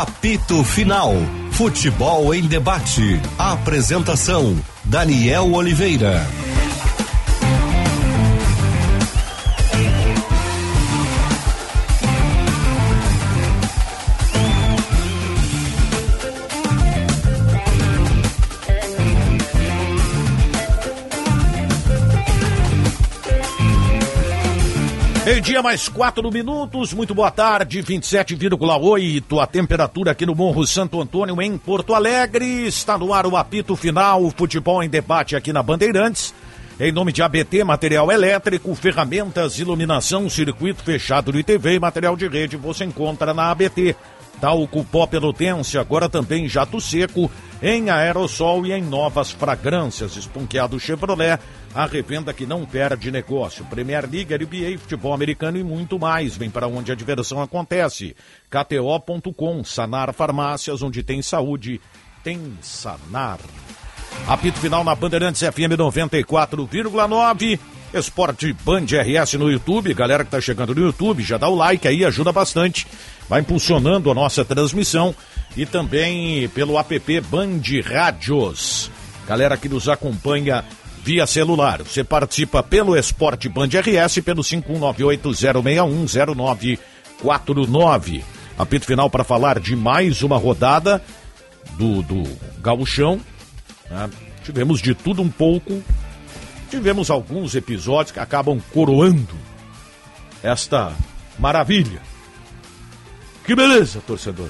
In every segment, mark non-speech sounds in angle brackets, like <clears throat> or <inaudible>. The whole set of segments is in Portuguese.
Apito Final. Futebol em debate. Apresentação: Daniel Oliveira. Meio-dia mais quatro minutos, muito boa tarde, 27,8. A temperatura aqui no Morro Santo Antônio, em Porto Alegre. Está no ar o apito final, o futebol em debate aqui na Bandeirantes. Em nome de ABT, material elétrico, ferramentas, iluminação, circuito fechado de TV e material de rede, você encontra na ABT. Talco Pó Pelotense, agora também jato seco, em aerossol e em novas fragrâncias. Esponqueado Chevrolet, a revenda que não perde negócio. Premier League, NBA, futebol americano e muito mais. Vem para onde a diversão acontece. KTO.com, Sanar Farmácias, onde tem saúde, tem Sanar. Apito final na Bandeirantes FM 94,9. Esporte Band RS no YouTube. Galera que tá chegando no YouTube, já dá o like aí, ajuda bastante. Vai impulsionando a nossa transmissão e também pelo app Band Rádios. Galera que nos acompanha via celular. Você participa pelo Esporte Band RS pelo 5198-0610949. Apito final para falar de mais uma rodada do, do Gauchão. Né? Tivemos de tudo um pouco. Tivemos alguns episódios que acabam coroando esta maravilha. Que beleza, torcedor.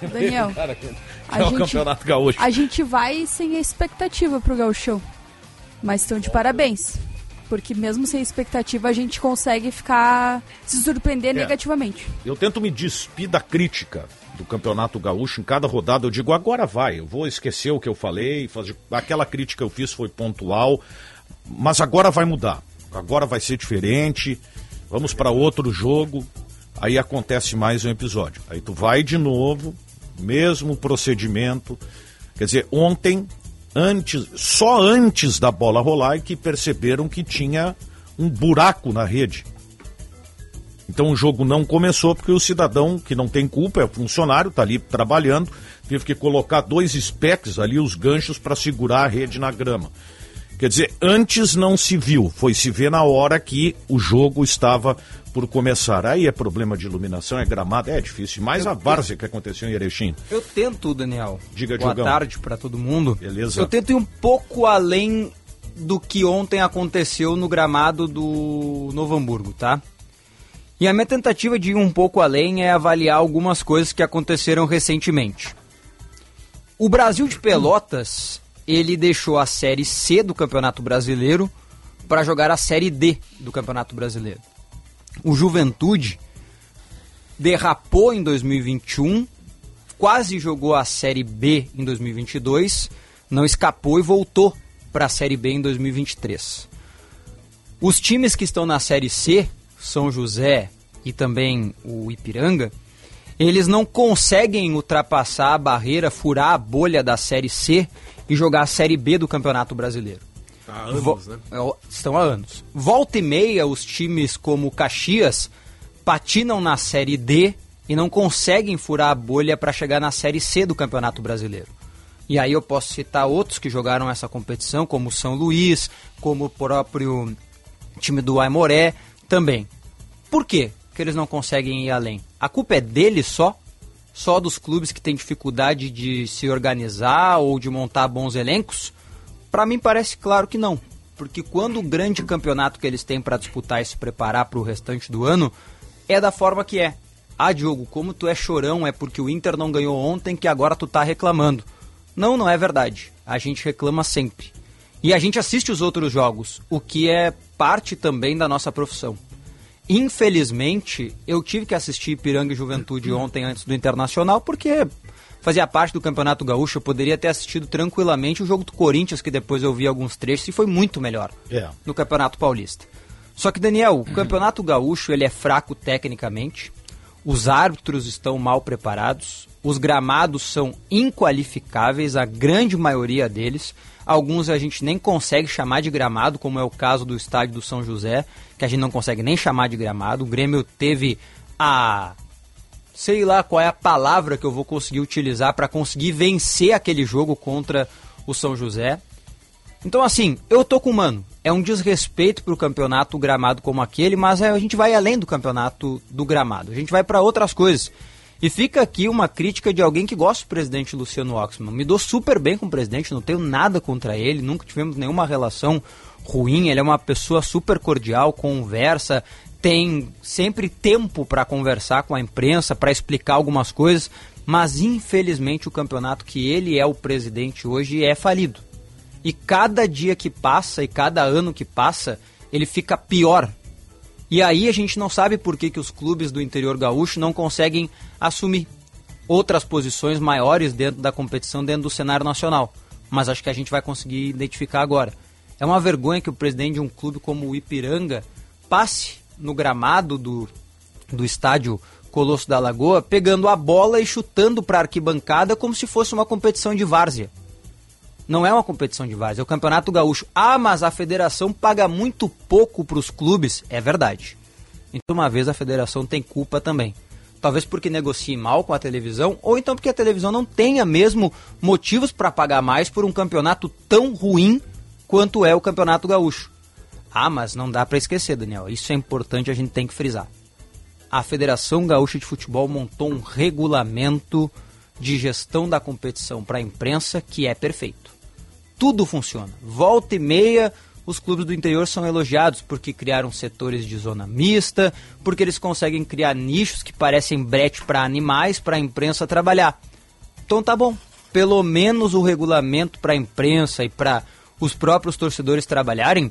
Daniel, <laughs> Cara, que- a é o gente- Campeonato Gaúcho. a gente vai sem expectativa pro gauchão. Mas estão de parabéns. Porque mesmo sem expectativa, a gente consegue ficar... se surpreender É. negativamente. Eu tento me despir da crítica do Campeonato Gaúcho em cada rodada. Eu digo, agora vai, eu vou esquecer o que eu falei, fazer... aquela crítica que eu fiz foi pontual, mas agora vai mudar. Agora vai ser diferente. Vamos para outro jogo. Aí acontece mais um episódio. Aí tu vai de novo, mesmo procedimento. Quer dizer, ontem, antes, só antes da bola rolar, é que perceberam que tinha um buraco na rede. Então o jogo não começou porque o cidadão que não tem culpa, é funcionário, está ali trabalhando, teve que colocar dois specs ali, os ganchos, para segurar a rede na grama. Quer dizer, antes não se viu, foi se ver na hora que o jogo estava por começar. Aí é problema de iluminação, é gramado, é difícil. Mais a várzea que aconteceu em Erechim. Eu tento, Daniel. Diga, Boa Diogão. tarde pra todo mundo. Beleza. Eu tento ir um pouco além do que ontem aconteceu no gramado do Novo Hamburgo, tá? E a minha tentativa de ir um pouco além é avaliar algumas coisas que aconteceram recentemente. O Brasil de Pelotas, ele deixou a Série C do Campeonato Brasileiro para jogar a Série D do Campeonato Brasileiro. O Juventude derrapou em 2021, quase jogou a Série B em 2022, não escapou e voltou para a Série B em 2023. Os times que estão na Série C, São José e também o Ipiranga, eles não conseguem ultrapassar a barreira, furar a bolha da Série C e jogar a Série B do Campeonato Brasileiro. Há anos, Vo- né? é, Estão há anos. Volta e meia, os times como o Caxias patinam na Série D e não conseguem furar a bolha para chegar na Série C do Campeonato Brasileiro. E aí eu posso citar outros que jogaram essa competição, como o São Luís, como o próprio time do Aimoré também. Por quê que eles não conseguem ir além? A culpa é deles só? Só dos clubes que têm dificuldade de se organizar ou de montar bons elencos? Para mim parece claro que não. Porque quando o grande campeonato que eles têm para disputar e se preparar para o restante do ano é da forma que é. Ah, Diogo, como tu é chorão, é porque o Inter não ganhou ontem que agora tu tá reclamando. Não, não é verdade. A gente reclama sempre. E a gente assiste os outros jogos, o que é parte também da nossa profissão. Infelizmente, eu tive que assistir Ipiranga e Juventude ontem antes do Internacional, porque fazia parte do Campeonato Gaúcho, eu poderia ter assistido tranquilamente o jogo do Corinthians, que depois eu vi alguns trechos e foi muito melhor É. no Campeonato Paulista. Só que, Daniel, o Campeonato Gaúcho ele é fraco tecnicamente, os árbitros estão mal preparados, os gramados são inqualificáveis, a grande maioria deles. Alguns a gente nem consegue chamar de gramado, como é o caso do estádio do São José, que a gente não consegue nem chamar de gramado. O Grêmio teve a sei lá qual é a palavra que eu vou conseguir utilizar para conseguir vencer aquele jogo contra o São José. Então, assim, eu tô com o mano. É um desrespeito pro campeonato gramado como aquele, mas a gente vai além do campeonato do gramado. A gente vai para outras coisas. E fica aqui uma crítica de alguém que gosta do presidente Luciano Oxman. Me dou super bem com o presidente, não tenho nada contra ele, nunca tivemos nenhuma relação ruim. Ele é uma pessoa super cordial, conversa, tem sempre tempo para conversar com a imprensa, para explicar algumas coisas, mas infelizmente o campeonato que ele é o presidente hoje é falido. E cada dia que passa e cada ano que passa, ele fica pior. E aí a gente não sabe por que, que os clubes do interior gaúcho não conseguem assumir outras posições maiores dentro da competição, dentro do cenário nacional. Mas acho que a gente vai conseguir identificar agora. É uma vergonha que o presidente de um clube como o Ipiranga passe no gramado do, do estádio Colosso da Lagoa, pegando a bola e chutando para a arquibancada como se fosse uma competição de várzea. Não é uma competição de várzea, é o Campeonato Gaúcho. Ah, mas a federação paga muito pouco para os clubes. É verdade. Então, uma vez a federação tem culpa também. Talvez porque negocie mal com a televisão, ou então porque a televisão não tenha mesmo motivos para pagar mais por um campeonato tão ruim quanto é o Campeonato Gaúcho. Ah, mas não dá para esquecer, Daniel. Isso é importante, a gente tem que frisar. A Federação Gaúcha de Futebol montou um regulamento de gestão da competição para a imprensa que é perfeito. Tudo funciona. Volta e meia, os clubes do interior são elogiados porque criaram setores de zona mista, porque eles conseguem criar nichos que parecem brete para animais, para a imprensa trabalhar. Então tá bom. Pelo menos o regulamento para a imprensa e para os próprios torcedores trabalharem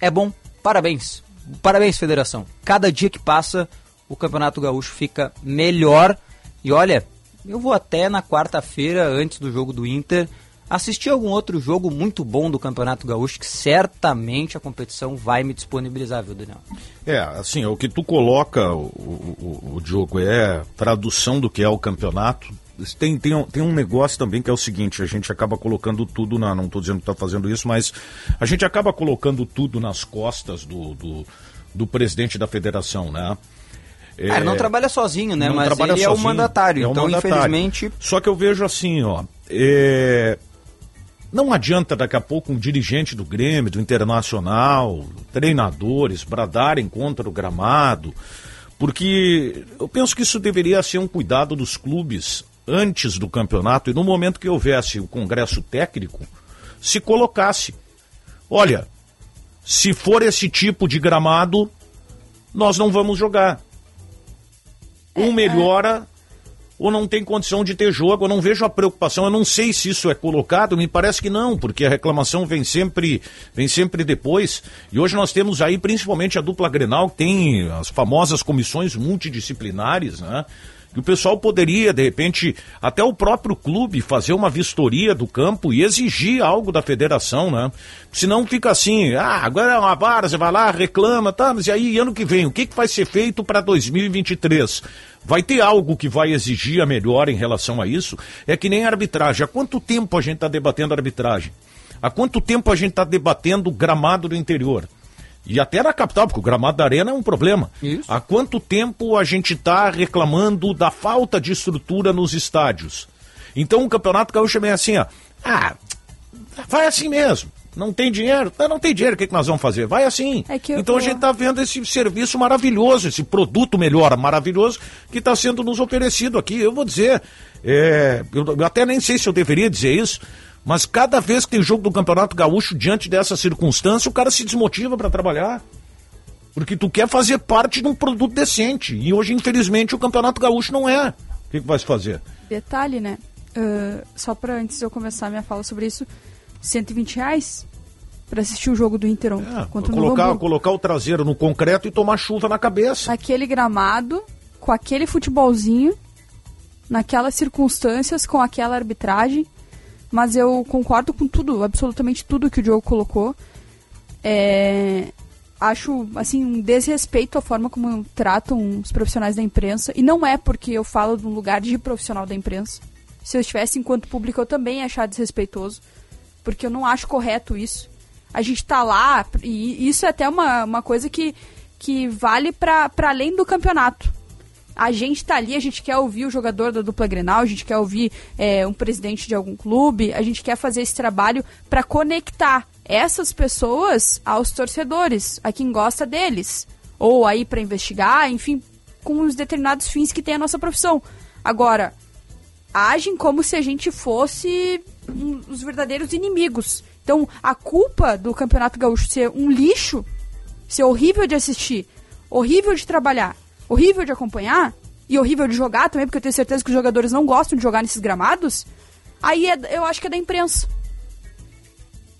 é bom. Parabéns. Parabéns, federação. Cada dia que passa, o Campeonato Gaúcho fica melhor. E olha, eu vou até na quarta-feira, antes do jogo do Inter, assistir algum outro jogo muito bom do Campeonato Gaúcho, que certamente a competição vai me disponibilizar, viu, Daniel? É, assim, o que tu coloca, o, o, o Diogo, é tradução do que é o campeonato tem, tem, um, tem um negócio também que é o seguinte, a gente acaba colocando tudo na. Não estou dizendo que está fazendo isso, mas a gente acaba colocando tudo nas costas do, do, do presidente da federação, né? É, ele não trabalha sozinho, né? Mas ele sozinho, é o mandatário, é o então mandatário. infelizmente. Só que eu vejo assim, ó. É... Não adianta daqui a pouco um dirigente do Grêmio, do Internacional, treinadores bradarem contra o gramado, porque eu penso que isso deveria ser um cuidado dos clubes antes do campeonato e no momento que houvesse o congresso técnico, se colocasse: olha, se for esse tipo de gramado, nós não vamos jogar. Um é, é. melhora ou não tem condição de ter jogo. Eu não vejo a preocupação. Eu não sei se isso é colocado. Me parece que não, porque a reclamação vem sempre, vem sempre depois. E hoje nós temos aí principalmente a dupla Grenal, que tem as famosas comissões multidisciplinares, né? Que o pessoal poderia, de repente, até o próprio clube fazer uma vistoria do campo e exigir algo da federação, né? Senão fica assim, ah, agora é uma você vai lá, reclama, tá, mas e aí ano que vem, o que, que vai ser feito para 2023? Vai ter algo que vai exigir a melhor em relação a isso? É que nem a arbitragem. Há quanto tempo a gente está debatendo arbitragem? Há quanto tempo a gente está debatendo gramado do interior? E até na capital, porque o gramado da arena é um problema. Isso. Há quanto tempo a gente está reclamando da falta de estrutura nos estádios? Então o Campeonato Gaúcho é bem assim, ó. Ah, vai assim mesmo. Não tem dinheiro? Não, não tem dinheiro, o que, que nós vamos fazer? Vai assim. É então a gente está vendo esse serviço maravilhoso, esse produto melhor, maravilhoso, que está sendo nos oferecido aqui. Eu vou dizer, é, eu até nem sei se eu deveria dizer isso, mas cada vez que tem jogo do Campeonato Gaúcho, diante dessa circunstância, o cara se desmotiva para trabalhar. Porque tu quer fazer parte de um produto decente. E hoje, infelizmente, o Campeonato Gaúcho não é. O que, que vai se fazer? Detalhe, né? Uh, só para antes de eu começar a minha fala sobre isso, 120 reais para assistir o jogo do Inter é, contra colocar, colocar o traseiro no concreto e tomar chuva na cabeça. Aquele gramado, com aquele futebolzinho, naquelas circunstâncias, com aquela arbitragem. Mas eu concordo com tudo, absolutamente tudo que o Diogo colocou. É, acho, assim, um desrespeito a forma como tratam os profissionais da imprensa. E não é porque eu falo de um lugar de profissional da imprensa. Se eu estivesse enquanto público, eu também ia achar desrespeitoso. Porque eu não acho correto isso. A gente tá lá, e isso é até uma, uma coisa que, que vale para além do campeonato. A gente tá ali, a gente quer ouvir o jogador da dupla Grenal, a gente quer ouvir é, um presidente de algum clube, a gente quer fazer esse trabalho para conectar essas pessoas aos torcedores, a quem gosta deles. Ou aí para investigar, enfim, com os determinados fins que tem a nossa profissão. Agora, agem como se a gente fosse um, os verdadeiros inimigos. Então, a culpa do Campeonato Gaúcho ser um lixo, ser horrível de assistir, horrível de trabalhar, horrível de acompanhar e horrível de jogar também, porque eu tenho certeza que os jogadores não gostam de jogar nesses gramados, aí é, eu acho que é da imprensa.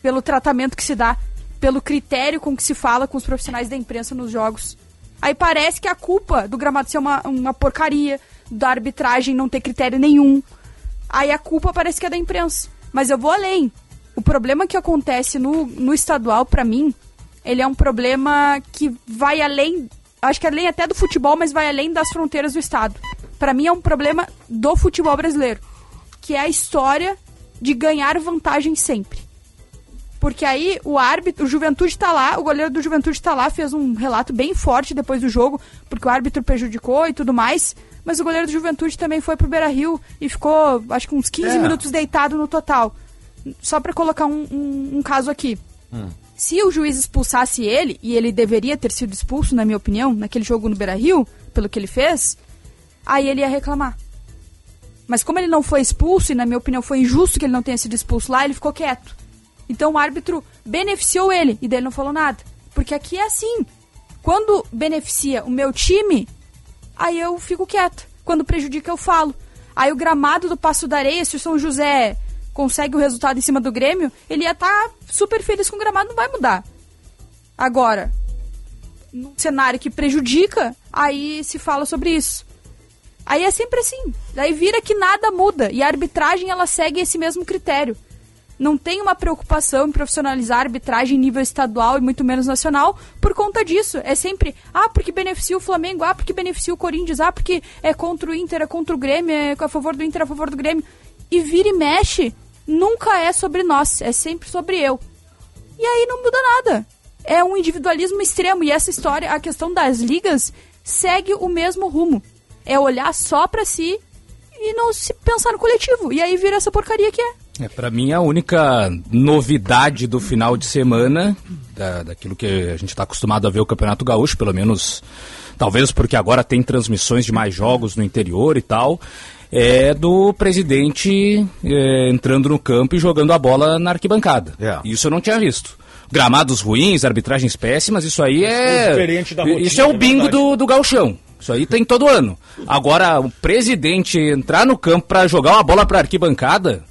Pelo tratamento que se dá, pelo critério com que se fala com os profissionais da imprensa nos jogos. Aí parece que a culpa do gramado ser uma, uma porcaria, da arbitragem não ter critério nenhum. Aí a culpa parece que é da imprensa. Mas eu vou além. O problema que acontece no, no estadual, para mim, ele é um problema que vai além, acho que além até do futebol, mas vai além das fronteiras do estado. Para mim é um problema do futebol brasileiro, que é a história de ganhar vantagem sempre. Porque aí o árbitro, o Juventude tá lá, o goleiro do Juventude tá lá, fez um relato bem forte depois do jogo, porque o árbitro prejudicou e tudo mais. Mas o goleiro do Juventude também foi pro Beira Rio e ficou, acho que uns 15 é. minutos deitado no total. Só para colocar um, um, um, caso aqui. Hum. Se o juiz expulsasse ele, e ele deveria ter sido expulso, na minha opinião, naquele jogo no Beira Rio, pelo que ele fez, aí ele ia reclamar. Mas como ele não foi expulso, e na minha opinião foi injusto que ele não tenha sido expulso lá, ele ficou quieto. Então o árbitro beneficiou ele e dele não falou nada. Porque aqui é assim. Quando beneficia o meu time, aí eu fico quieto. Quando prejudica, eu falo. Aí o gramado do Passo da Areia, se o São José consegue o resultado em cima do Grêmio, ele ia estar tá super feliz com o gramado, não vai mudar. Agora, num cenário que prejudica, aí se fala sobre isso. Aí é sempre assim. Daí vira que nada muda e a arbitragem ela segue esse mesmo critério não tem uma preocupação em profissionalizar a arbitragem em nível estadual e muito menos nacional por conta disso. É sempre, ah, porque beneficia o Flamengo, ah, porque beneficia o Corinthians, ah, porque é contra o Inter, é contra o Grêmio, é a favor do Inter, é a favor do Grêmio. E vira e mexe, nunca é sobre nós, é sempre sobre eu. E aí não muda nada. É um individualismo extremo e essa história, a questão das ligas, segue o mesmo rumo. É olhar só para si e não se pensar no coletivo. E aí vira essa porcaria que é. É, para mim, a única novidade do final de semana, da, daquilo que a gente está acostumado a ver o Campeonato Gaúcho, pelo menos, talvez porque agora tem transmissões de mais jogos no interior e tal, é do presidente é, entrando no campo e jogando a bola na arquibancada. É. Isso eu não tinha visto. Gramados ruins, arbitragens péssimas, isso aí é. Rotina, isso é o bingo do, do gauchão. Isso aí tem todo ano. Agora, o presidente entrar no campo para jogar uma bola para arquibancada,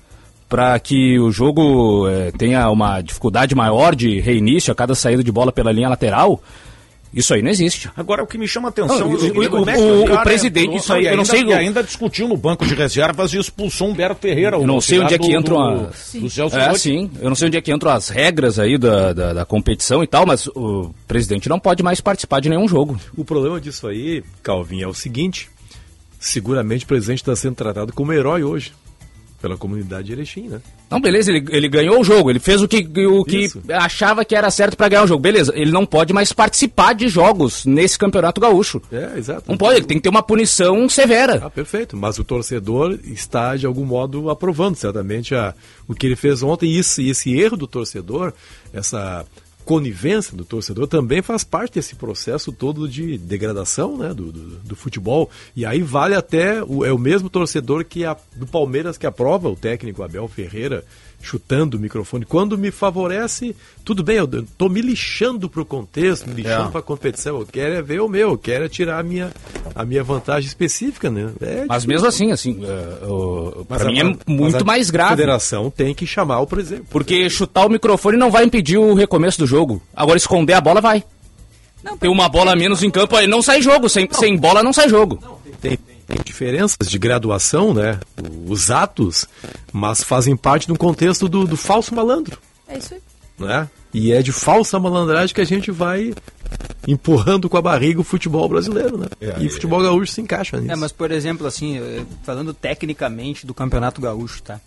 para que o jogo é, tenha uma dificuldade maior de reinício a cada saída de bola pela linha lateral, isso aí não existe. Agora, o que me chama a atenção... Não, o, o, o, o, presidente, isso aí, eu não sei... E ainda discutiu no banco de reservas e expulsou Humberto Ferreira. Eu não sei onde é que entram as... Sim. é, sim, eu não sei onde é que entram as regras aí da, da, da, competição e tal, mas o presidente não pode mais participar de nenhum jogo. O problema disso aí, Calvin, é o seguinte, seguramente o presidente está sendo tratado como herói hoje pela comunidade de Erechim, né? Não, beleza, ele, ele ganhou o jogo, ele fez o que, o que achava que era certo para ganhar o jogo. Beleza, ele não pode mais participar de jogos nesse campeonato gaúcho. É, exato. Não pode, ele tem que ter uma punição severa. Ah, perfeito, mas o torcedor está de algum modo aprovando certamente a, o que ele fez ontem. E esse erro do torcedor, essa conivência do torcedor também faz parte desse processo todo de degradação né, do, do, do futebol. E aí vale até, o, é o mesmo torcedor que a, do Palmeiras que aprova o técnico Abel Ferreira chutando o microfone. Quando me favorece, tudo bem, eu tô me lixando pro contexto, me lixando é. pra competição. Eu quero é ver o meu, eu quero é tirar a minha, a minha vantagem específica, né? É mas mesmo assim, assim, uh, uh, pra mim é muito mais grave. A federação tem que chamar o presidente. Porque chutar o microfone não vai impedir o recomeço do jogo. Agora esconder a bola vai. Não, Tem uma bola menos em campo, aí não sai jogo. Sem, sem bola não sai jogo. Não, tem, tem, tem diferenças de graduação, né? Os atos, mas fazem parte do contexto do, do falso malandro. É isso aí. Né? E é de falsa malandragem que a gente vai empurrando com a barriga o futebol brasileiro, né? É, e o futebol gaúcho se encaixa nisso. É, mas por exemplo, assim, falando tecnicamente do Campeonato Gaúcho, tá?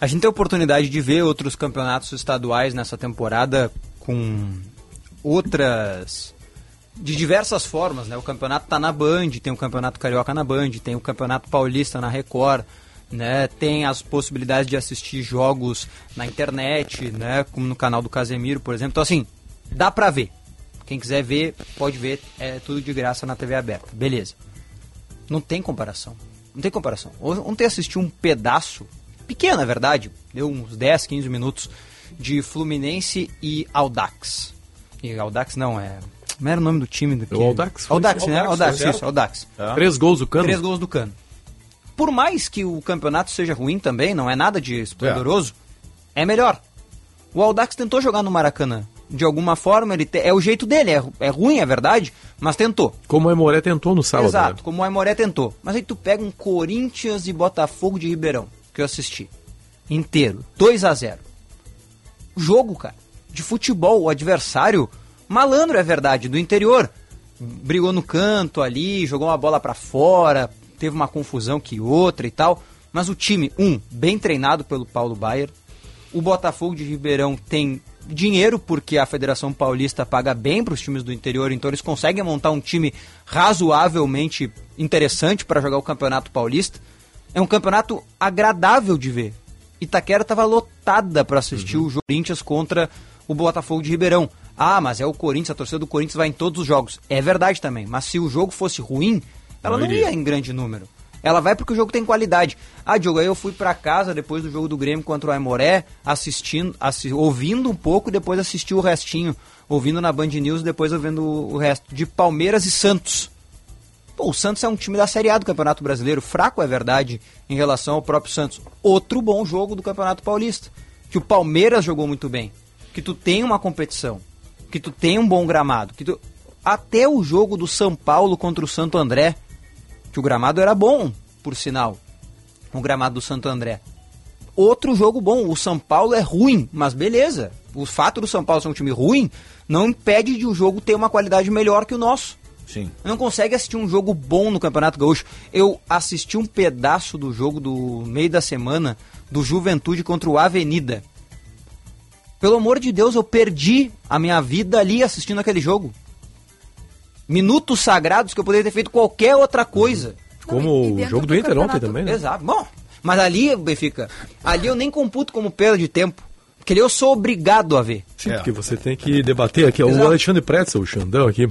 A gente tem a oportunidade de ver outros campeonatos estaduais nessa temporada com outras de diversas formas, né? O campeonato tá na Band, tem o campeonato carioca na Band, tem o campeonato paulista na Record, né? Tem as possibilidades de assistir jogos na internet, né? Como no canal do Casemiro, por exemplo. Então assim, dá pra ver. Quem quiser ver, pode ver, é tudo de graça na TV aberta. Beleza. Não tem comparação. Não tem comparação. Ontem assisti um pedaço, pequeno na verdade, deu uns 10, 15 minutos, de Fluminense e Audax. E Audax não, é. Como era o nome do time do que... O Audax, isso. né? Audax, Audax, foi isso, Audax. Três gols do Cano. Três gols do Cano. Por mais que o campeonato seja ruim também, não é nada de esplendoroso, é, melhor. O Audax tentou jogar no Maracanã. De alguma forma, ele te- é o jeito dele. É, é ruim, é verdade, mas tentou. Como o Emoré tentou no sábado. Exato, né? como o Aimoré tentou. Mas aí tu pega um Corinthians e Botafogo de Ribeirão, que eu assisti. Inteiro. 2 a 0 Jogo, cara. De futebol, o adversário, malandro é verdade, do interior. Brigou no canto ali, jogou uma bola pra fora, teve uma confusão que outra e tal. Mas o time, um, bem treinado pelo Paulo Baier. O Botafogo de Ribeirão tem dinheiro porque a Federação Paulista paga bem para os times do interior, então eles conseguem montar um time razoavelmente interessante para jogar o Campeonato Paulista. É um campeonato agradável de ver. Itaquera estava lotada para assistir o jogo Corinthians contra o Botafogo de Ribeirão. Ah, mas é o Corinthians, a torcida do Corinthians vai em todos os jogos. É verdade também, mas se o jogo fosse ruim, ela não, Não ia em grande número. Ela vai porque o jogo tem qualidade. Ah, Diogo, aí eu fui pra casa depois do jogo do Grêmio contra o Aimoré, assistindo, assi- ouvindo um pouco e depois assisti o restinho. Ouvindo na Band News e depois ouvindo o resto. De Palmeiras e Santos. Pô, o Santos é um time da Série A do Campeonato Brasileiro. Fraco, é verdade, em relação ao próprio Santos. Outro bom jogo do Campeonato Paulista. Que o Palmeiras jogou muito bem. Que tu tem uma competição. Que tu tem um bom gramado. Que tu... Até o jogo do São Paulo contra o Santo André. Que o gramado era bom, por sinal. O gramado do Santo André. Outro jogo bom. O São Paulo é ruim, mas beleza. O fato do São Paulo ser um time ruim não impede de o jogo ter uma qualidade melhor que o nosso. Sim. Não consegue assistir um jogo bom no Campeonato Gaúcho. Eu assisti um pedaço do jogo do meio da semana do Juventude contra o Avenida. Pelo amor de Deus, eu perdi a minha vida ali assistindo aquele jogo. Minutos sagrados que eu poderia ter feito qualquer outra coisa. Como Não, e- e o jogo do do Inter ontem também, né? Exato. Bom, mas ali, Benfica, ali eu nem computo como perda de tempo. Porque ali eu sou obrigado a ver. Sim, É. porque você tem que debater aqui. O Exato. Alexandre Pretzel, o Xandão aqui,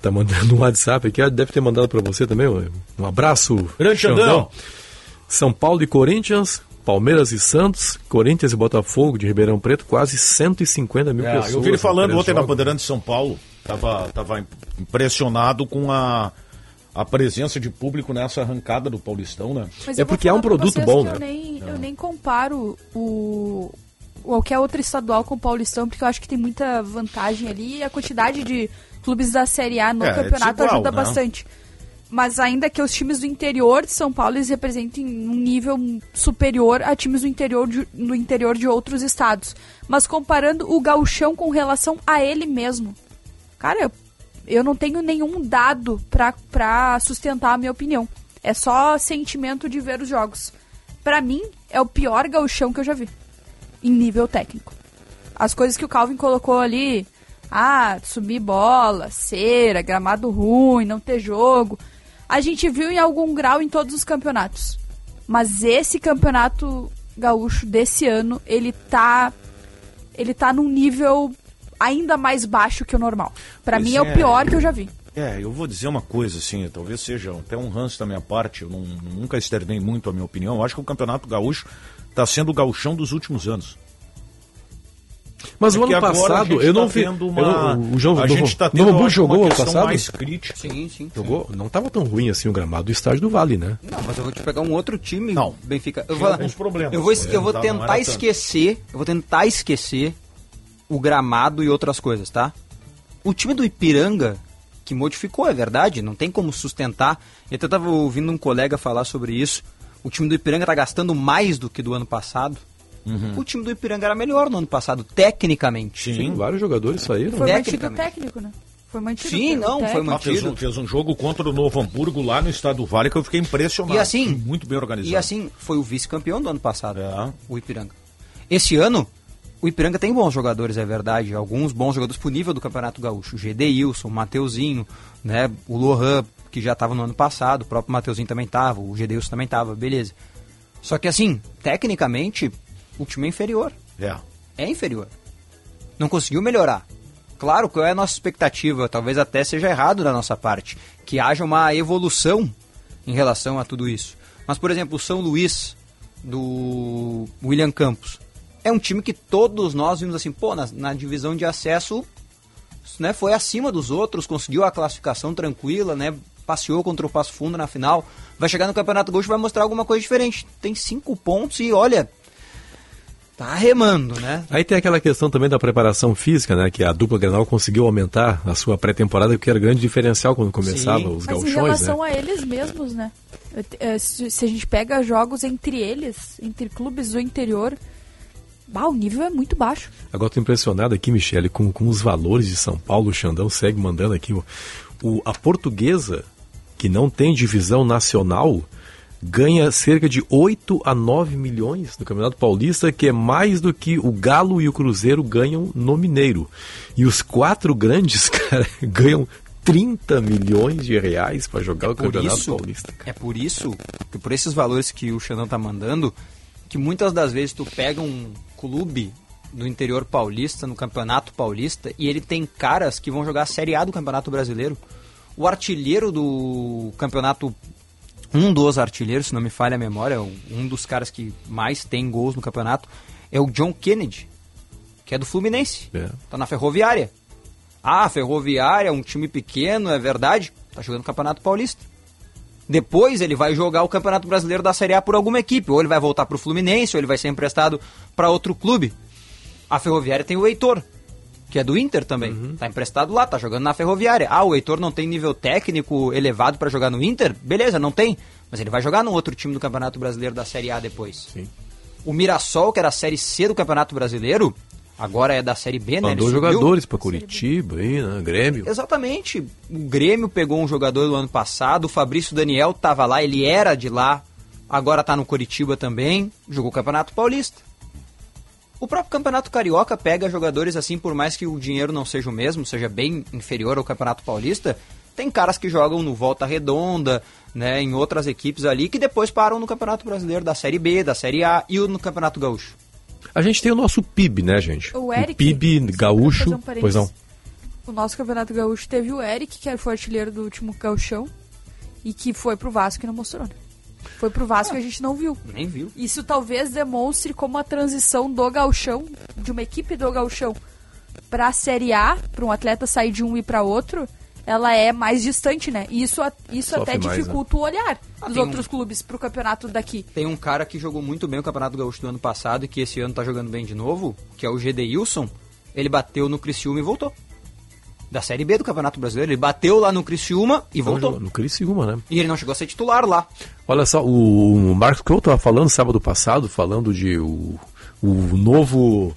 tá mandando um WhatsApp aqui, deve ter mandado para você também. Um um abraço, Grande Xandão. São Paulo e Corinthians, Palmeiras e Santos, Corinthians e Botafogo de Ribeirão Preto, quase 150 mil É, pessoas. eu vi ele falando ontem na jogos. Bandeirantes de São Paulo. Tava, tava impressionado com a, a presença de público nessa arrancada do Paulistão, né? Mas É porque é um produto bom, né? Eu nem, eu nem comparo o qualquer outro estadual com o Paulistão, porque eu acho que tem muita vantagem ali e a quantidade de clubes da Série A no É, é campeonato ajuda né? bastante. Mas ainda que os times do interior de São Paulo eles representem um nível superior a times do interior de, do interior de outros estados. Mas comparando o gauchão com relação a ele mesmo, cara, eu, não tenho nenhum dado pra, sustentar a minha opinião. É só sentimento de ver os jogos. Pra mim, é o pior gauchão que eu já vi. Em nível técnico. As coisas que o Calvin colocou ali. Ah, subir bola, cera, gramado ruim, não ter jogo. A gente viu em algum grau em todos os campeonatos. Mas esse campeonato gaúcho desse ano, ele tá. Ele tá num nível ainda mais baixo que o normal. Pois mim é o é. pior que eu já vi. É, eu vou dizer uma coisa, assim, talvez seja até um ranço da minha parte, eu não, nunca externei muito a minha opinião. Eu acho que o Campeonato Gaúcho está sendo o gauchão dos últimos anos. Mas o É que ano passado, eu não tá vi. eu uma- não- o João a Novo, gente tá tendo Novo acho, jogou ano passado? mais crítica. Sim, sim. Jogou? Não tava tão ruim assim o gramado do estádio do Vale, né? Não, mas eu vou te pegar um outro time, Não. Benfica. Eu vou, alguns problemas, eu vou, mas eu vou tá- tentar esquecer, eu vou tentar esquecer o gramado e outras coisas, tá? O time do Ipiranga, que modificou, é verdade, não tem como sustentar. Eu até tava ouvindo um colega falar sobre isso. O time do Ipiranga tá gastando mais do que do ano passado. O time do Ipiranga era melhor no ano passado, tecnicamente. Sim. Vários jogadores saíram. Foi mantido técnico, né? Foi mantido Sim, não, foi técnico. Ah, fez, mantido. um, fez um jogo contra o Novo Hamburgo lá no estado do Vale que eu fiquei impressionado. E assim, muito bem organizado. E assim, foi o vice-campeão do ano passado, É. o Ipiranga. Esse ano, o Ipiranga tem bons jogadores, é verdade. Alguns bons jogadores pro nível do Campeonato Gaúcho. O Gedeilson, o Mateuzinho, né? O Lohan, que já estava no ano passado, o próprio Mateuzinho também estava, o Gedeilson também estava, beleza. Só que assim, tecnicamente, o time é inferior. É. É inferior. Não conseguiu melhorar. Claro, qual é a nossa expectativa? Talvez até seja errado da nossa parte. Que haja uma evolução em relação a tudo isso. Mas, por exemplo, o São Luís, do William Campos, é um time que todos nós vimos assim, pô, na, na divisão de acesso né, foi acima dos outros, conseguiu a classificação tranquila, né, passeou contra o Passo Fundo na final, vai chegar no Campeonato Gaúcho e vai mostrar alguma coisa diferente. Tem cinco pontos e olha, tá remando, né? Aí tem aquela questão também da preparação física, né? Que a dupla Grenal conseguiu aumentar a sua pré-temporada, que era grande diferencial quando começava Sim. os Mas em gauchões, relação né? a eles mesmos, né? Eh, Se a gente pega jogos entre eles, entre clubes do interior, bah, o nível é muito baixo. Agora tô impressionado aqui, Michele, com, com os valores de São Paulo. O Xandão segue mandando aqui. O, o- a portuguesa, que não tem divisão nacional, ganha cerca de 8 a 9 milhões no Campeonato Paulista, que é mais do que o Galo e o Cruzeiro ganham no Mineiro. E os quatro grandes, <laughs> cara, ganham 30 milhões de reais para jogar o por Campeonato isso, Paulista. cara. É por isso, que por esses valores que o Xandão tá mandando, que muitas das vezes tu pega um clube do interior paulista, no Campeonato Paulista, e ele tem caras que vão jogar a Série A do Campeonato Brasileiro. O artilheiro do campeonato, um dos artilheiros, se não me falha a memória, um dos caras que mais tem gols no campeonato, é o John Kennedy, que é do Fluminense. É. Tá na Ferroviária. Ah, Ferroviária, um time pequeno, é verdade. Tá jogando o Campeonato Paulista. Depois ele vai jogar o Campeonato Brasileiro da Série A por alguma equipe. Ou ele vai voltar pro Fluminense, ou ele vai ser emprestado para outro clube. A Ferroviária tem o Heitor, que é do Inter também. Tá emprestado lá, tá jogando na Ferroviária. Ah, o Heitor não tem nível técnico elevado para jogar no Inter? Beleza, não tem. Mas ele vai jogar num outro time do Campeonato Brasileiro da Série A depois. Sim. O Mirassol, que era a Série C do Campeonato Brasileiro, agora é da Série B, né? Mandou jogadores para Curitiba, aí, né? Grêmio. Exatamente. O Grêmio pegou um jogador do ano passado, o Fabrício Daniel tava lá, ele era de lá, agora tá no Curitiba também, jogou o Campeonato Paulista. O próprio Campeonato Carioca pega jogadores assim, por mais que o dinheiro não seja o mesmo, seja bem inferior ao Campeonato Paulista, tem caras que jogam no Volta Redonda, né, em outras equipes ali, que depois param no Campeonato Brasileiro da Série B, da Série A e o- no Campeonato Gaúcho. A gente tem o nosso PIB, né, gente? O Eric. PIB só pra gaúcho. um pois não. O nosso campeonato gaúcho teve o Eric, que foi artilheiro do último gauchão, e que foi pro Vasco e não mostrou, né? Foi pro Vasco e a gente não viu. Nem viu. Isso talvez demonstre como a transição do gauchão, de uma equipe do gauchão pra Série A, pra um atleta sair de um e pra outro, ela é mais distante, né? E isso, isso Sofre até mais, dificulta o olhar Ah, dos outros clubes pro campeonato daqui. Tem um cara que jogou muito bem o Campeonato Gaúcho do ano passado e que esse ano tá jogando bem de novo, que é o Gedeilson. Ele bateu no Criciúma e voltou. Da Série B do Campeonato Brasileiro. Ele bateu lá no Criciúma e voltou. No Criciúma, né? E ele não chegou a ser titular lá. Olha só, o Marcos Crow estava falando sábado passado, falando de o, o novo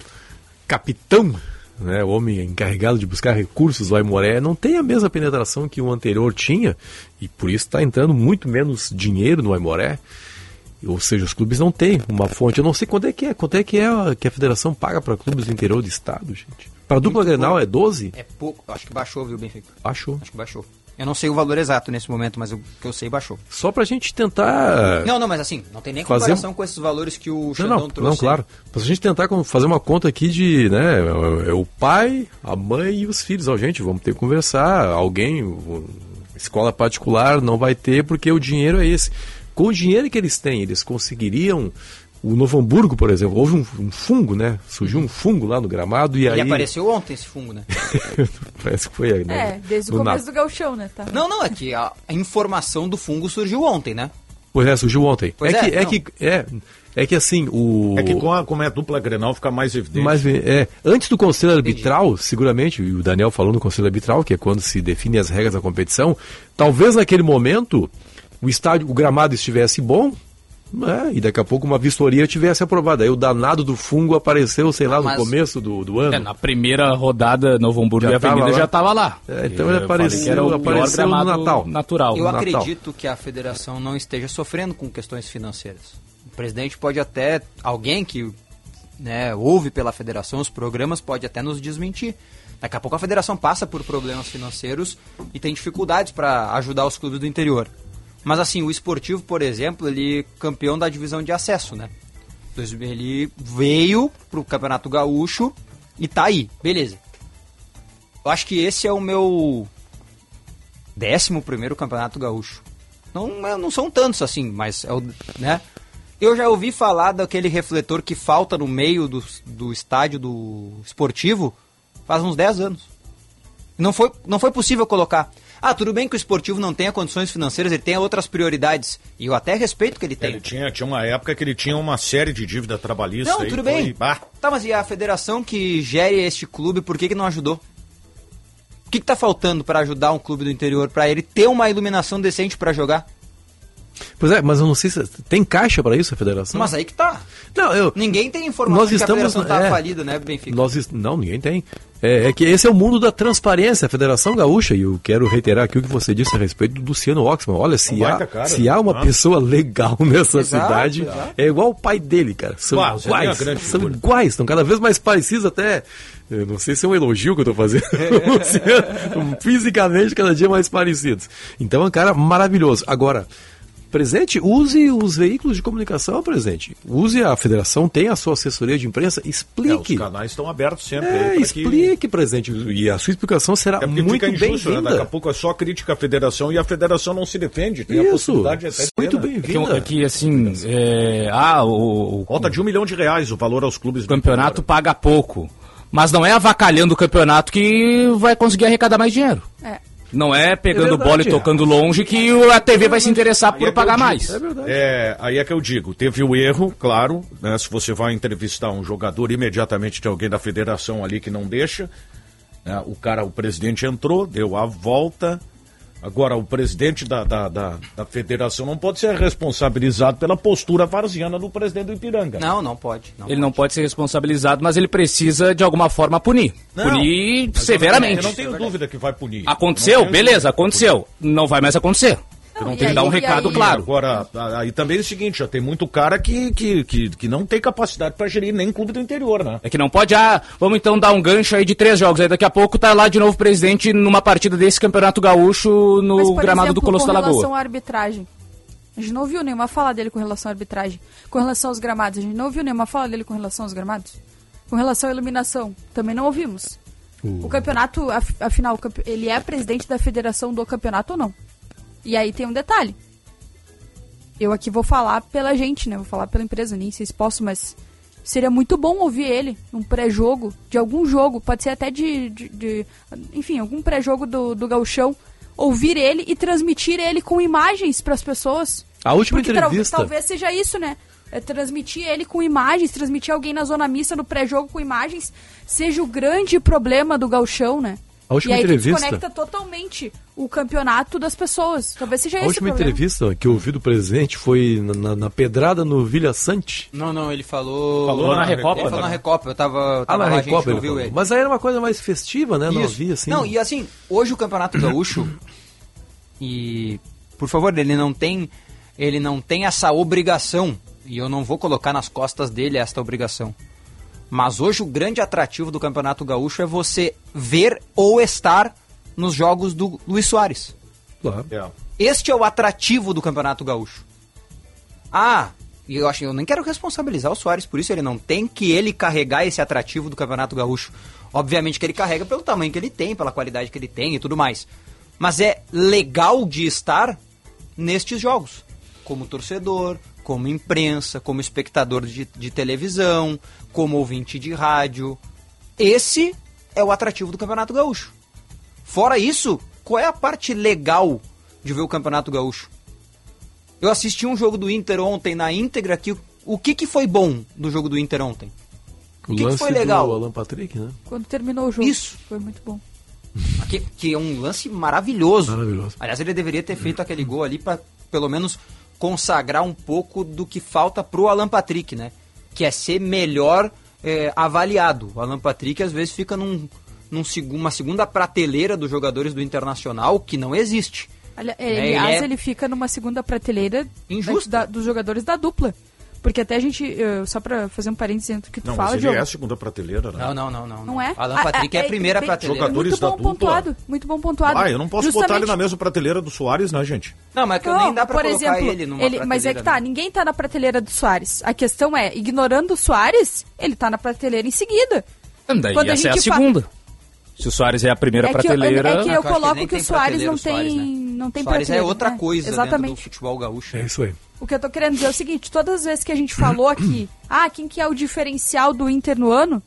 capitão, né, o homem encarregado de buscar recursos lá em Moré, não tem a mesma penetração que o anterior tinha, e por isso está entrando muito menos dinheiro no Aimoré. Ou seja, os clubes não têm uma fonte. Eu não sei quanto é que é, quanto é que é a- que a federação paga para clubes do interior do estado, gente. Para dupla Grenal pouco. é 12? É pouco. Acho que baixou, viu, Benfica? Achou. Acho que baixou. Eu não sei o valor exato nesse momento, mas o que eu sei baixou. Só pra gente tentar Não, não, mas assim, não tem nem Fazer- comparação com esses valores que o Não, Xandão não, trouxe. não, claro. Mas a gente tentar fazer uma conta aqui de, né, é o pai, a mãe e os filhos. Ó, gente, vamos ter que conversar. Alguém, escola particular não vai ter porque o dinheiro é esse. Com o dinheiro que eles têm, eles conseguiriam o Novo Hamburgo, por exemplo, houve um, um fungo, né? Surgiu um fungo lá no gramado e Ele aí apareceu ontem, esse fungo, né? <laughs> parece que foi aí, né? É, desde o no começo Na- do gauchão, né? Tá. não, não, é que a, a informação do fungo surgiu ontem, né? Pois é, surgiu ontem. Pois é, é, que, é que é, é que assim, o É que com a, como é dupla Grenal fica mais evidente. Mas é, antes do conselho arbitral, seguramente, e o Daniel falou no conselho arbitral, que é quando se define as regras da competição, talvez naquele momento o estádio, o gramado estivesse bom, né, e daqui a pouco uma vistoria tivesse aprovado. Aí o danado do fungo apareceu, sei lá, no Mas- começo do, do ano. É, na primeira rodada, Novo Hamburgo Já e Avenida lá? já estava lá. É, então ele apareceu- que era o apareceu no Natal. natural. Eu Natal. acredito que a federação não esteja sofrendo com questões financeiras. O presidente pode até, alguém que né, ouve pela federação os programas pode até nos desmentir. Daqui a pouco a federação passa por problemas financeiros e tem dificuldades para ajudar os clubes do interior. Mas assim, o esportivo, por exemplo, ele campeão da divisão de acesso, né? Ele veio pro Campeonato Gaúcho e tá aí, beleza. Eu acho que esse é o meu décimo primeiro Campeonato Gaúcho. Não, não são tantos assim, mas é o, né? Eu já ouvi falar daquele refletor que falta no meio do, do estádio do esportivo faz uns 10 anos. Não foi, não foi possível colocar. Ah, tudo bem que o esportivo não tenha condições financeiras, ele tenha outras prioridades. E eu até respeito que ele tem. Ele tinha, tinha uma época que ele tinha uma série de dívida trabalhista. Não, tudo foi- bem. Tá, mas e a federação que gere este clube, por que, que não ajudou? O que, que tá faltando para ajudar um clube do interior, para ele ter uma iluminação decente para jogar? Pois é, mas eu não sei se tem caixa para isso a federação. Mas aí que tá. não, eu Ninguém tem informação Nós de que a estamos- federação tá é. falida, né, Benfica? Nós est- não, ninguém tem. É, é que esse é o mundo da transparência, a Federação Gaúcha, e eu quero reiterar aqui o que você disse a respeito do Luciano Oxman. Olha, se, Um há, cara, se há uma né? pessoa legal <laughs> nessa Exato, cidade, exato. é igual o pai dele, cara. São Uau, é iguais. grande São figura. iguais, estão cada vez mais parecidos até. Eu não sei se é um elogio que eu tô fazendo. <laughs> <laughs> Luciano, fisicamente, cada dia mais parecidos. Então é um cara maravilhoso. Agora. Presente, use os veículos de comunicação, presente. Use a federação, tem a sua assessoria de imprensa, é, explique. os canais estão abertos sempre. É, aí pra que- explique, presente. E a sua explicação será É porque muito fica injusto, né? Daqui a bem-vinda. pouco é só crítica à federação e a federação não se defende. Tem a Isso, possibilidade até de muito né? Que, bem-vinda. que, assim, é, ah, o, o Falta de um milhão de reais o valor aos clubes. do campeonato paga pouco. Mas não é avacalhando o campeonato que vai conseguir arrecadar mais dinheiro. É. Não é pegando verdade, bola e é. tocando longe que a TV vai se interessar é por que pagar digo, mais. É verdade. É, aí é que eu digo, teve o erro, claro, né? Se você vai entrevistar um jogador, imediatamente tem alguém da federação ali que não deixa. né, O cara, o presidente entrou, deu a volta. Agora, o presidente da, da, da, da federação não pode ser responsabilizado pela postura varziana do presidente do Ipiranga. Não, não pode. Não Ele não pode ser responsabilizado, mas ele precisa de alguma forma punir. Não, punir severamente. Eu não tenho dúvida que vai punir. Aconteceu? Beleza, aconteceu. Não vai mais acontecer. Não, Não e tem que aí- dar um recado aí- claro. Agora, aí também é o seguinte, já tem muito cara que, que, que, que não tem capacidade para gerir nem clube do interior, né? É que não pode, ah, vamos então dar um gancho aí de três jogos. Aí daqui a pouco tá lá de novo o presidente numa partida desse Campeonato Gaúcho no Mas, gramado exemplo, do Colosso da com relação Lagoa. à arbitragem. A gente não ouviu nenhuma fala dele com relação à arbitragem. Com relação aos gramados, a gente não ouviu nenhuma fala dele com relação aos gramados. Com relação à iluminação, também não ouvimos. O campeonato, af- afinal, ele é presidente da federação do campeonato ou não? E aí tem um detalhe. Eu aqui vou falar pela gente, né? Vou falar pela empresa, nem sei se posso, mas seria muito bom ouvir ele num pré-jogo de algum jogo, pode ser até de, de- de- enfim, algum pré-jogo do, do gauchão, ouvir ele e transmitir ele com imagens para as pessoas. A última Porque tal- entrevista. talvez seja isso, né? É transmitir ele com imagens, transmitir alguém na zona mista no pré-jogo com imagens, seja o grande problema do gauchão, né? A última e aí entrevista- que desconecta totalmente o campeonato das pessoas. Talvez seja A última entrevista que eu ouvi do presidente foi na, na- na pedrada no Vilha Sante. Não, não, ele falou. Falou na Recopa, Ele falou né? na Recopa, eu tava, eu Ah, tava na lá, a Recopa gente ouviu ele. Mas aí era uma coisa mais festiva, né? Não Isso. havia assim. Não, e assim, hoje o Campeonato <coughs> Gaúcho e por favor, ele não tem ele não tem essa obrigação e eu não vou colocar nas costas dele esta obrigação. Mas hoje o grande atrativo do Campeonato Gaúcho é você ver ou estar nos jogos do Luiz Soares. Claro. É. Este é o atrativo do Campeonato Gaúcho. Ah, e eu acho eu nem quero responsabilizar o Soares por isso, ele não tem que ele carregar esse atrativo do Campeonato Gaúcho. Obviamente que ele carrega pelo tamanho que ele tem, pela qualidade que ele tem e tudo mais. Mas é legal de estar nestes jogos, como torcedor, como imprensa, como espectador de, de televisão, como ouvinte de rádio. Esse é o atrativo do Campeonato Gaúcho. Fora isso, qual é a parte legal de ver o Campeonato Gaúcho? Eu assisti um jogo do Inter ontem na íntegra que o que, que foi bom do jogo do Inter ontem? O que que lance foi legal? do Alan Patrick, né? Quando terminou o jogo. Isso. Foi muito bom. <laughs> Que, que é um lance maravilhoso. Maravilhoso. Aliás, ele deveria ter feito aquele gol ali para pelo menos consagrar um pouco do que falta pro Alan Patrick, né? Que é ser melhor é, avaliado. O Alan Patrick às vezes fica num, num uma segunda prateleira dos jogadores do Internacional que não existe. Ali- ele Aliás, é- ele fica numa segunda prateleira Injusto. da- dos jogadores da dupla. Porque até a gente, eh, só pra fazer um parênteses dentro do que tu Não, fala, mas ele Diogo. é a segunda prateleira, né? Não, não, não, não. Não é? Alan Ah, Patrick ah, é a primeira bem- prateleira. Jogador- Muito da bom dupla. pontuado, muito bom pontuado. Ah, eu não posso botar ele Justamente- na mesma prateleira do Soares, né, gente? Não, mas é que eu Não, nem dá pra por colocar exemplo, ele numa ele, mas é que tá, né? ninguém tá na prateleira do Soares. A questão é, ignorando o Soares, ele tá na prateleira em seguida. Daí Quando a essa é a gente fa- segunda. Se o Soares é a primeira É que, eu- prateleira. é que eu eu que coloco nem que, o Soares não tem, Soares, né? não tem Soares é outra né? coisa dentro do Exatamente. futebol gaúcho. É isso aí. O que eu tô querendo dizer é o seguinte, todas as vezes que a gente falou aqui, <clears throat> ah, quem que é o diferencial do Inter no ano?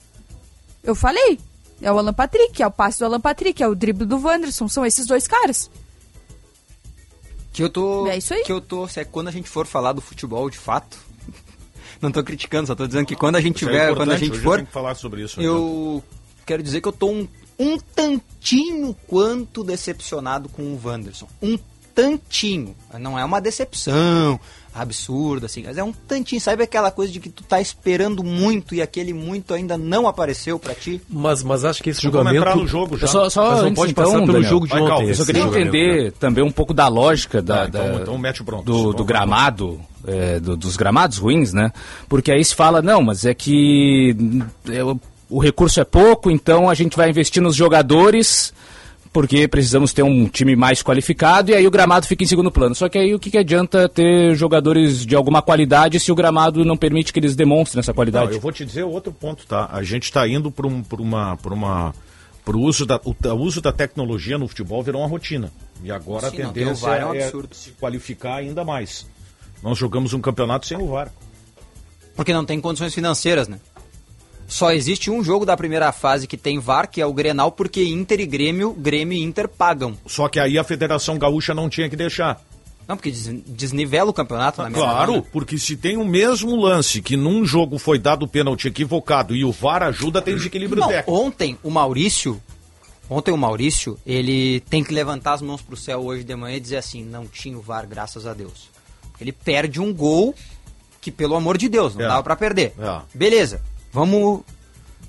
Eu falei, é o Alan Patrick, é o passe do Alan Patrick, é o drible do Wanderson, são esses dois caras. Que eu tô. É isso aí. Que eu tô. Se é quando a gente for falar do futebol de fato. <laughs> não tô criticando, só tô dizendo que quando a gente Isso é tiver, quando a gente eu for. que falar sobre isso. Eu quero dizer que eu tô um, um tantinho quanto decepcionado com o Wanderson. Um tantinho. Não é uma decepção absurda, assim, mas é um tantinho. Sabe aquela coisa de que tu tá esperando muito e aquele muito ainda não apareceu pra ti? Mas, mas acho que esse vamos julgamento. entrar no jogo já. Eu só, só Mas não antes, pode então, passar pelo Daniel, jogo de ontem. Calma, Eu só queria entender né? também um pouco da lógica da, Ah, então- da- então mete do, Vamos do gramado, é, do- dos gramados ruins, né? Porque aí se fala, não, mas é que é, o recurso é pouco, então a gente vai investir nos jogadores porque precisamos ter um time mais qualificado e aí o gramado fica em segundo plano. Só que aí o que, que adianta ter jogadores de alguma qualidade se o gramado não permite que eles demonstrem essa Não, qualidade? eu vou te dizer outro ponto, tá? A gente está indo para um, pra uma, para uma, pro uso da, o, o uso da tecnologia no futebol virou uma rotina. E agora Sim, a não tendência é um é absurdo. se qualificar ainda mais. Nós jogamos um campeonato sem o VAR. Porque não tem condições financeiras, né? Só existe um jogo da primeira fase que tem VAR, que é o Grenal, porque Inter e Grêmio, Grêmio e Inter pagam. Só que aí a Federação Gaúcha não tinha que deixar. Não, porque des- desnivela o campeonato na mesma Claro, porque se tem o mesmo lance que num jogo foi dado pênalti equivocado e o VAR ajuda, tem desequilíbrio Não, técnico. ontem o Maurício, ontem o Maurício, ele tem que levantar as mãos pro céu hoje de manhã e dizer assim, não tinha o VAR, graças a Deus. Ele perde um gol que, pelo amor de Deus, não É. dava pra perder. É. Beleza, vamos...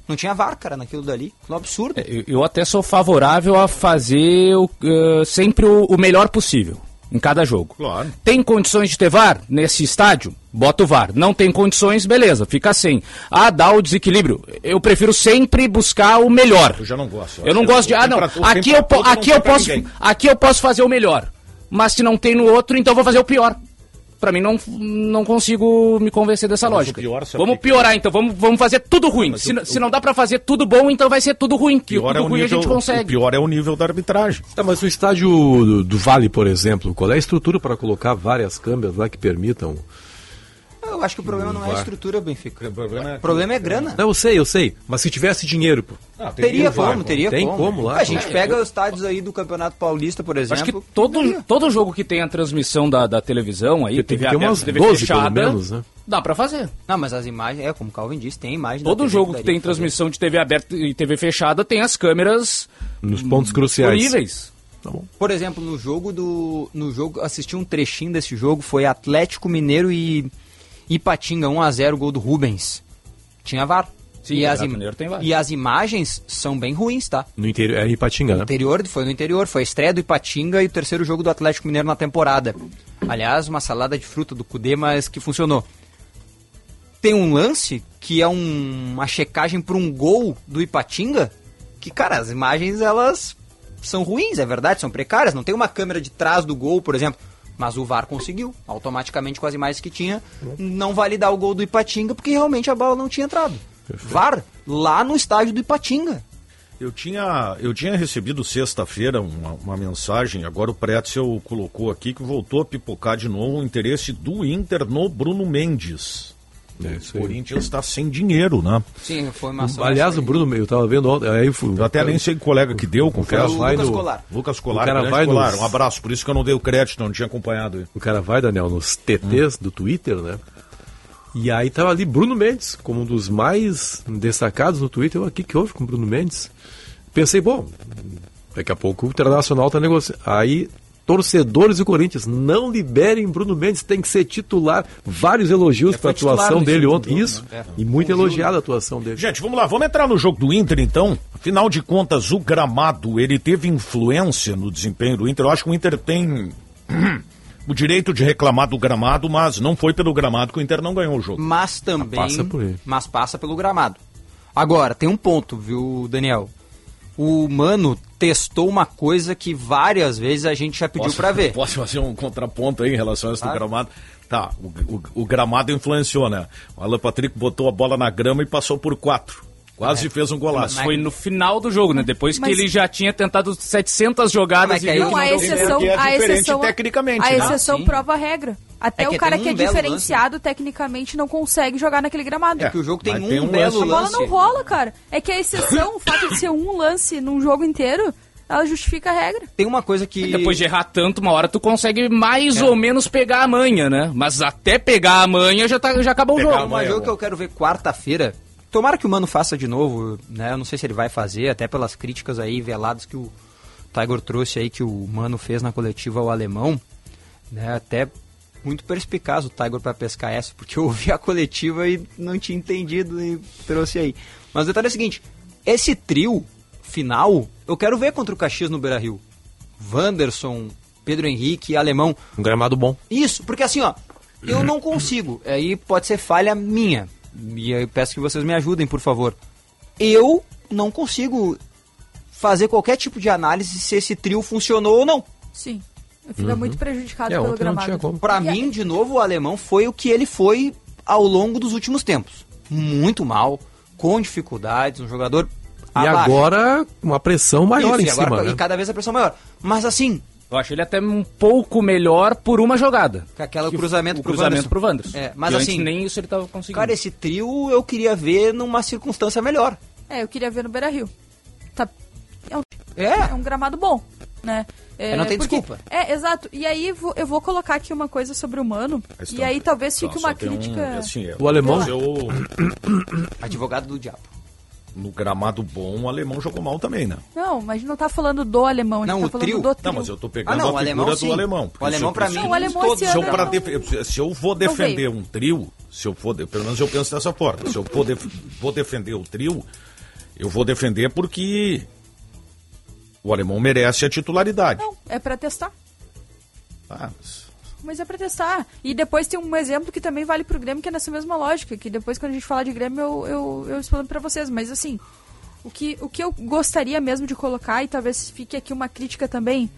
Não tinha VAR, cara, naquilo dali. Um absurdo. É, Eu, eu até sou favorável a fazer o, eh, sempre o, o melhor possível em cada jogo. Claro. Tem condições de ter VAR nesse estádio? Bota o VAR. Não tem condições, beleza, fica sem. Ah, dá o desequilíbrio. Eu prefiro sempre buscar o melhor. Eu já não gosto. Eu não acho gosto de. Ah, não. pra- Aqui eu, aqui não eu posso. ninguém. Aqui eu posso fazer o melhor. Mas se não tem no outro, então eu vou fazer o pior. Pra mim não, não consigo me convencer dessa Mas lógica. o pior, vamos o piorar então, vamos, vamos fazer tudo ruim. Se, o- se não dá pra fazer tudo bom, então vai ser tudo ruim. Que Pior tudo é o ruim nível, a gente o consegue. pior é o nível da arbitragem. Tá, mas o estádio do, do Vale, por exemplo, qual é a estrutura para colocar várias câmeras lá que permitam? Eu acho que o problema não é a estrutura, Benfica. O problema é O problema é grana. Não, eu sei, eu sei. Mas se tivesse dinheiro, pô. Ah, tem Teria que como, pô. teria Tem como. como lá, A gente pô. pega os estádios aí do Campeonato Paulista, por exemplo. Acho que todo, todo jogo que tem a transmissão da, da televisão aí, Tem que TV umas TV 12 fechada, pelo menos, né? dá pra fazer. Não, mas as imagens, é como o Calvin disse, tem imagem Todo jogo que daria tem fazer. transmissão de TV aberta e TV fechada tem as câmeras Nos pontos cruciais. disponíveis. Tá bom. Por exemplo, no jogo do. No jogo, assisti um trechinho desse jogo, foi Atlético Mineiro e Ipatinga, 1x0, gol do Rubens. Tinha VAR. Sim, e, o as Atlético im- Mineiro tem VAR. e as imagens são bem ruins, tá? No interior, é Ipatinga, né? Interior, foi no interior, foi a estreia do Ipatinga e o terceiro jogo do Atlético Mineiro na temporada. Aliás, uma salada de fruta do Cudê, mas que funcionou. Tem um lance que é um- uma checagem para um gol do Ipatinga, que, cara, as imagens elas são ruins, é verdade, são precárias, não tem uma câmera de trás do gol, por exemplo. Mas o VAR conseguiu, automaticamente com as imagens que tinha, não validar o gol do Ipatinga, porque realmente a bola não tinha entrado. VAR, lá no estádio do Ipatinga. Eu tinha, eu tinha recebido sexta-feira uma, uma mensagem, agora o Pretzel colocou aqui que voltou a pipocar de novo o interesse do Inter no Bruno Mendes. É O. Corinthians está sem dinheiro, né? Sim, foi uma ação Aliás, essa o. Bruno, eu tava vendo ontem, aí fui, Eu até nem sei que colega que deu, confesso. cara Lucas no- Colar. Lucas O Colar, cara grande vai Colar. nos- Um abraço, por isso que eu não dei o crédito, não tinha acompanhado. O cara vai, Daniel, nos TTs do Twitter, né? E aí tava ali Bruno Mendes, como um dos mais destacados no Twitter. Eu, o que, que houve com o Bruno Mendes? Pensei, bom, daqui a pouco o Internacional tá negociando. Aí, torcedores do Corinthians, não liberem Bruno Mendes, tem que ser titular. Vários elogios É, para a atuação dele ontem. jogo, Isso. né? É. E muito elogiada a atuação dele. Gente, vamos lá, vamos entrar no jogo do Inter então. Afinal de contas, o gramado, ele teve influência no desempenho do Inter. Eu acho que o Inter tem <clears throat> o direito de reclamar do gramado, mas não foi pelo gramado que o Inter não ganhou o jogo. Mas também. Passa por ele. Mas passa pelo gramado. Agora, tem um ponto, viu, Daniel? O Mano testou uma coisa que várias vezes a gente já pediu pra ver. <laughs> Posso fazer um contraponto aí em relação a isso do Claro. gramado? Tá, o, o- o gramado influenciou, né? O Alan Patrick botou a bola na grama e passou por quatro. Quase fez um golaço. Mas foi no final do jogo, né? Depois Mas- que ele já tinha tentado 700 jogadas Mas e viu que que Não, não a exceção, é a diferente exceção, tecnicamente, a né? exceção sim. prova a regra. Até É o cara tem que é um diferenciado tecnicamente não consegue jogar naquele gramado. É, que o jogo tem mas um tem um belo lance- A bola lance. não rola, cara. É que a exceção, o fato de ser um lance num jogo inteiro, ela justifica a regra. Tem uma coisa que. Depois de errar tanto, uma hora tu consegue mais É. ou menos pegar a manha, né? Mas até pegar a manha já, tá, já acabou Pegar o jogo. Um é jogo que eu quero ver quarta-feira. Tomara que o Mano faça de novo, né? Eu não sei se ele vai fazer, até pelas críticas aí veladas que o Tiger trouxe aí, que o Mano fez na coletiva ao alemão. Né? Até muito perspicaz o Tiger para pescar essa, porque eu ouvi a coletiva e não tinha entendido e trouxe aí. Mas o detalhe é o seguinte: esse trio final, eu quero ver contra o Caxias no Beira Rio. Wanderson, Pedro Henrique e Alemão. Um gramado bom. Isso, porque assim, ó, eu não consigo. Aí pode ser falha minha. E eu peço que vocês me ajudem, por favor. Eu não consigo fazer qualquer tipo de análise se esse trio funcionou ou não. Sim. Eu fico muito prejudicado É, pelo gramado. tinha como. Pra E a- mim, de novo, o alemão foi o que ele foi ao longo dos últimos tempos. Muito mal, com dificuldades, um jogador E abaixo. agora, uma pressão maior Isso, em e agora, cima, né? E cada vez a pressão maior. Mas assim, Eu acho ele até um pouco melhor por uma jogada. com aquela Que cruzamento o pro cruzamento Wanderson. pro Wanderson. É, mas E antes assim, nem isso ele tava conseguindo. cara, esse trio eu queria ver numa circunstância melhor. É, eu queria ver no Beira Rio. Tá... É, um, É, é um gramado bom, né? É, É, não tem porque- desculpa. É, exato. E aí vou- eu vou colocar aqui uma coisa sobre o Mano. Mas E aí talvez fique uma tem um- crítica. assim, é, O alemão? eu- advogado do diabo. No gramado bom, o alemão jogou mal também, né? Não, mas não tá falando do alemão, a gente Não, tá o falando trio. do trio. Não, mas eu tô pegando Ah, não, o a alemão, figura sim. do alemão. O alemão, pra mim, o alemão todos- Se eu, pra def- se eu Não defender um trio, se eu for, de- pelo menos eu penso dessa forma, se eu for, def- vou defender o trio, eu vou defender porque o alemão merece a titularidade. Não, é pra testar. Ah, mas- Mas é pra testar. E depois tem um exemplo que também vale pro Grêmio, que é nessa mesma lógica, que depois quando a gente falar de Grêmio eu, eu, eu explano pra vocês. Mas assim, o que, o que eu gostaria mesmo de colocar, e talvez fique aqui uma crítica também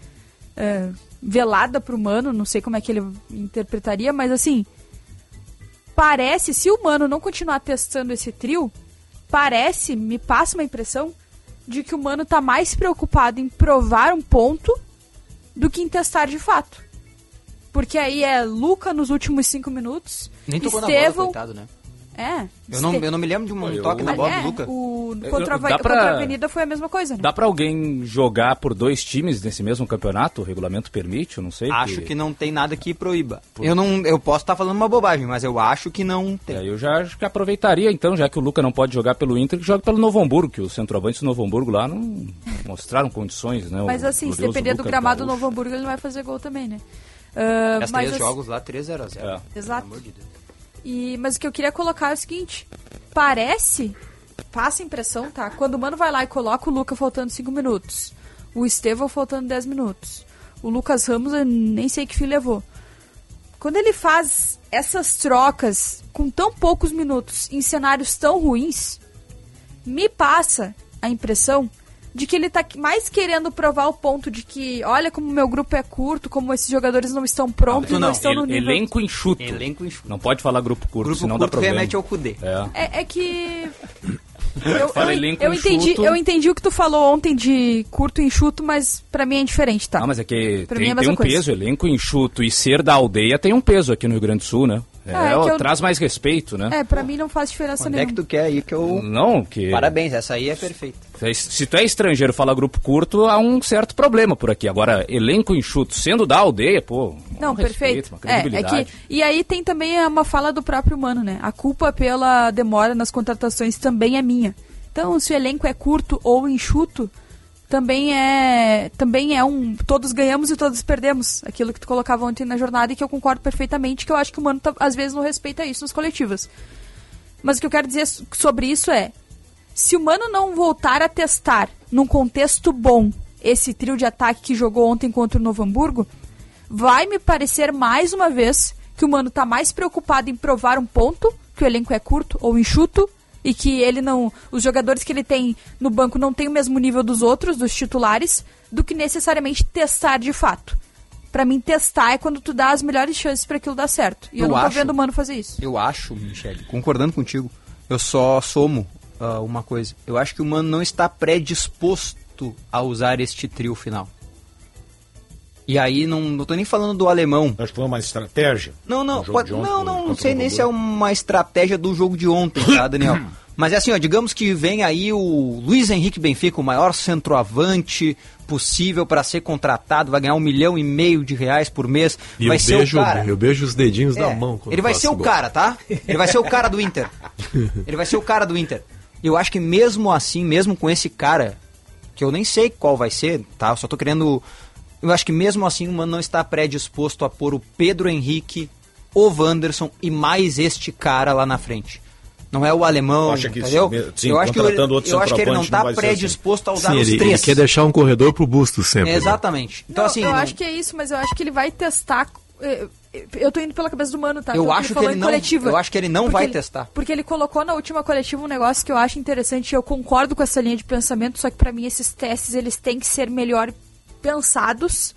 é, velada pro Mano, não sei como é que ele interpretaria, mas assim, parece, se o Mano não continuar testando esse trio, parece, me passa uma impressão de que o Mano tá mais preocupado em provar um ponto do que em testar de fato. Porque aí é Luca nos últimos cinco minutos. Nem tocou na bola, Estevão. coitado, né? É. Eu não, eu não me lembro de um Eu- toque na bola é, do Luca. O, Eu- contra, a, dá Va- pra- contra a Avenida foi a mesma coisa, né? Dá pra alguém jogar por dois times nesse mesmo campeonato? O regulamento permite? Eu não sei. Acho que não tem nada que proíba. Eu não, eu posso estar falando uma bobagem, mas eu acho que não tem. É, eu já acho que aproveitaria, então, já que o Luca não pode jogar pelo Inter, que joga pelo Novo Hamburgo, que os centroavantes do Novo Hamburgo lá não mostraram condições, né? Mas O assim, se depender do gramado do. Novo Hamburgo, ele não vai fazer gol também, né? Ah, As mas três jogos lá, 3x0. É. Exato. Pelo amor de Deus. E, mas o que eu queria colocar é o seguinte: parece, passa a impressão, tá? Quando o mano vai lá e coloca o Luca faltando 5 minutos, o Estevão faltando 10 minutos, o Lucas Ramos eu nem sei que fim levou. Quando ele faz essas trocas com tão poucos minutos em cenários tão ruins, me passa a impressão de que ele tá mais querendo provar o ponto de que, olha como meu grupo é curto, como esses jogadores não estão prontos, Não, não, não, estão no El- nível Elenco enxuto. Elenco enxuto. Não pode falar grupo curto, Grupo senão dá curto problema. remete ao. É. É, é que. Eu, <laughs> Fala eu- elenco eu entendi, enxuto. eu entendi o que tu falou ontem de curto e enxuto, mas pra mim é diferente, tá? Não, mas é que Pra mim é tem, a tem um coisa. peso, elenco enxuto e ser da aldeia tem um peso aqui no Rio Grande do Sul, né? É, Ah, é eu- Traz mais respeito, né? É, pra mim não faz diferença Onde é nenhuma. que tu quer aí que eu... Não, que. Parabéns, essa aí é perfeita. Se tu é estrangeiro e fala grupo curto, há um certo problema por aqui. Agora, elenco enxuto, sendo da aldeia, pô. Não, um respeito, perfeito. Uma É, é credibilidade. que, e aí tem também uma fala do próprio Mano, né? A culpa pela demora nas contratações também é minha. Então, se o elenco é curto ou enxuto, também é também é um todos ganhamos e todos perdemos. Aquilo que tu colocava ontem na jornada e que eu concordo perfeitamente, que eu acho que o Mano tá- às vezes não respeita isso nas coletivas. Mas o que eu quero dizer so- sobre isso é, se o Mano não voltar a testar num contexto bom esse trio de ataque que jogou ontem contra o Novo Hamburgo, vai me parecer mais uma vez que o Mano tá mais preocupado em provar um ponto, que o elenco é curto ou enxuto, e que ele não. Os jogadores que ele tem no banco não têm o mesmo nível dos outros, dos titulares, do que necessariamente testar de fato. Pra mim, testar é quando tu dá as melhores chances para aquilo dar certo. E eu, Eu não tô acho- vendo o Mano fazer isso. Eu acho, Michele, concordando contigo, eu só somo ah, uma coisa. Eu acho que o Mano não está predisposto a usar este trio final. E aí, não, não tô nem falando do alemão. Acho que foi uma estratégia. Não, não, pode- de ontem não, não, não sei nem se é uma estratégia do jogo de ontem, tá, Daniel? <coughs> Mas é assim, ó, digamos que vem aí o Luiz Henrique Benfica, o maior centroavante possível para ser contratado, vai ganhar um milhão e meio de reais por mês, E vai eu, ser beijo, o cara. eu beijo os dedinhos da É, mão. quando ele vai ser o gol. cara, tá? Ele vai ser o cara do <laughs> Inter. Ele vai ser o cara do Inter. Eu acho que mesmo assim, mesmo com esse cara, que eu nem sei qual vai ser, tá? Eu só tô querendo. Eu acho que mesmo assim o Mano não está predisposto a pôr o Pedro Henrique, o Wanderson e mais este cara lá na frente. Não é o alemão, Acha que entendeu? sim, sim, eu acho que, ele, contratando outro eu acho que ele não está ser assim. predisposto a usar Sim, os ele, ele três. quer deixar um corredor pro busto sempre. né? Exatamente. Então, Não, assim. eu não- acho que é isso, mas eu acho que ele vai testar. eh, Eu tô indo pela cabeça do Mano, tá? Eu acho que ele não- coletiva. eu acho que ele não vai ele- testar. Porque ele colocou na última coletiva um negócio que eu acho interessante e eu concordo com essa linha de pensamento, só que pra mim esses testes eles têm que ser melhor pensados,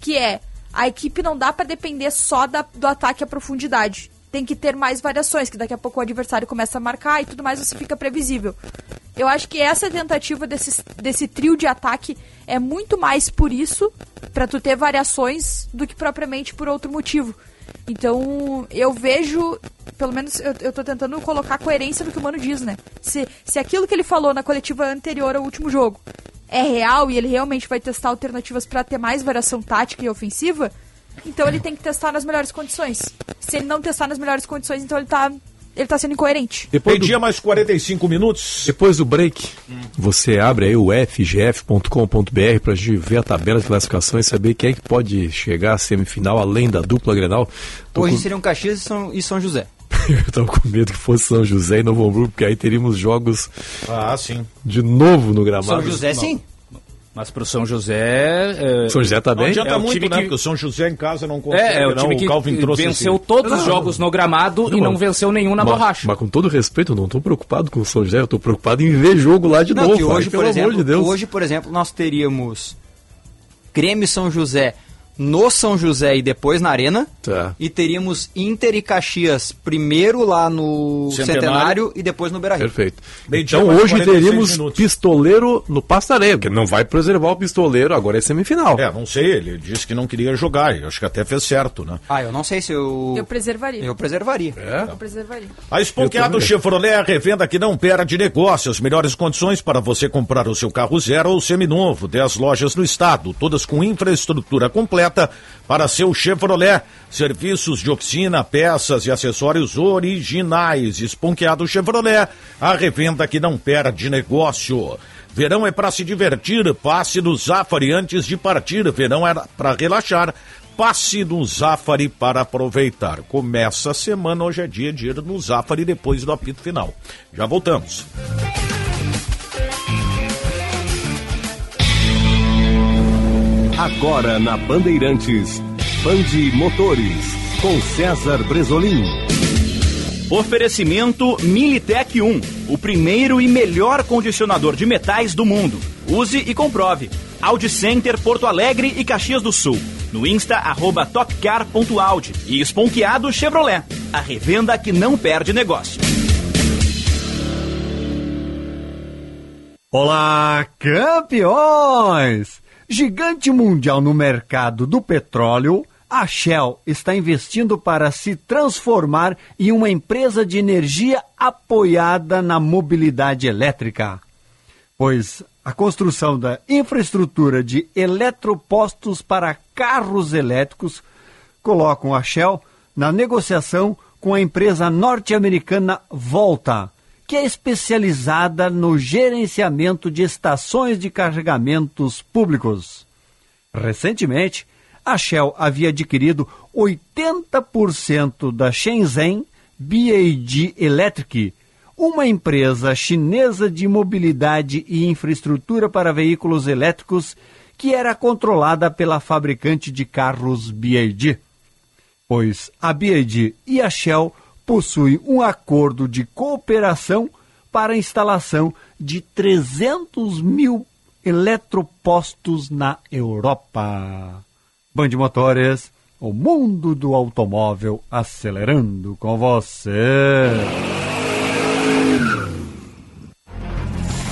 que é a equipe não dá pra depender só da- do ataque à profundidade. Tem que ter mais variações, que daqui a pouco o adversário começa a marcar e tudo mais, você fica previsível. Eu acho que essa tentativa desse, desse trio de ataque é muito mais por isso, pra tu ter variações, do que propriamente por outro motivo. Então, eu vejo, pelo menos eu, eu tô tentando colocar coerência no que o Mano diz, né? Se, se aquilo que ele falou na coletiva anterior ao último jogo é real e ele realmente vai testar alternativas pra ter mais variação tática e ofensiva, então ele tem que testar nas melhores condições. Se ele não testar nas melhores condições, então ele tá, ele tá sendo incoerente. Depois do, Meio-dia mais 45 minutos. depois do break, você abre aí o fgf.com.br pra gente ver a tabela de classificação e saber quem é que pode chegar à semifinal além da dupla Grenal. Hoje com- seriam Caxias e São, e São José. <laughs> Eu tava com medo que fosse São José e Novo Hamburgo, porque aí teríamos jogos Ah, sim. de novo no gramado. São José, sim. Mas pro São José. é, São José tá Não bem? adianta É o muito, time né? que- Porque o São José em casa não consegue. É, é o não. time que Calvin trouxe venceu esse- todos os Não, jogos no gramado e não, não venceu nenhum na mas, borracha. mas com todo respeito, eu não tô preocupado com o São José, eu tô preocupado em ver jogo lá de Não, novo. hoje, aí, por pelo exemplo, amor de Deus. hoje, por exemplo, nós teríamos Grêmio e São José no São José e depois na Arena. Tá. E teríamos Inter e Caxias primeiro lá no Centenário. Centenário, e depois no Beira-Rio. Perfeito. Então hoje 46 teríamos minutos. pistoleiro no Pastareio, porque não vai preservar o pistoleiro, agora é semifinal. É, não sei, ele disse que não queria jogar, e acho que até fez certo, né? Ah, eu não sei se eu... Eu preservaria. Eu preservaria. Eu preservaria. A Esponqueado Eu. Chevrolet é a revenda que não perde negócio. As melhores condições para você comprar o seu carro zero ou seminovo. 10 lojas no estado, todas com infraestrutura completa para seu Chevrolet. Serviços de oficina, peças e acessórios originais. Esponqueado Chevrolet, a revenda que não perde negócio. Verão é para se divertir, passe no Zafari antes de partir. Verão é para relaxar. Passe no Zafari para aproveitar. Começa a semana, hoje é dia de ir no Zafari depois do apito final. Já voltamos. Agora na Bandeirantes, Bande Motores, com César Bresolim. Oferecimento Militec 1, o primeiro e melhor condicionador de metais do mundo. Use e comprove. Audi Center Porto Alegre e Caxias do Sul. No Insta, arroba topcar.audi. E Esponqueado Chevrolet, a revenda que não perde negócio. Olá, campeões! Gigante mundial no mercado do petróleo, a Shell está investindo para se transformar em uma empresa de energia apoiada na mobilidade elétrica. Pois a construção da infraestrutura de eletropostos para carros elétricos colocam a Shell na negociação com a empresa norte-americana Volta, que é especializada no gerenciamento de estações de carregamentos públicos. Recentemente, a Shell havia adquirido 80% da Shenzhen BAD Electric, uma empresa chinesa de mobilidade e infraestrutura para veículos elétricos que era controlada pela fabricante de carros BYD, pois a BYD e a Shell possuem um acordo de cooperação para a instalação de 300 mil eletropostos na Europa. Band Motores, o mundo do automóvel acelerando com você.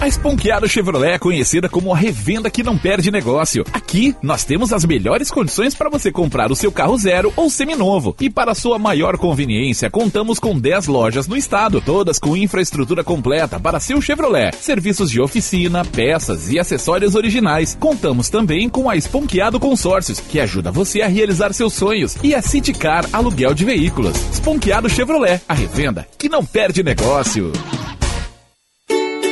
A Esponqueado Chevrolet é conhecida como a revenda que não perde negócio. Aqui, nós temos as melhores condições para você comprar o seu carro zero ou seminovo. E para sua maior conveniência, contamos com 10 lojas no estado, todas com infraestrutura completa para seu Chevrolet. Serviços de oficina, peças e acessórios originais. Contamos também com a Esponqueado Consórcios, que ajuda você a realizar seus sonhos. E a Citicar Aluguel de Veículos. Esponqueado Chevrolet, a revenda que não perde negócio.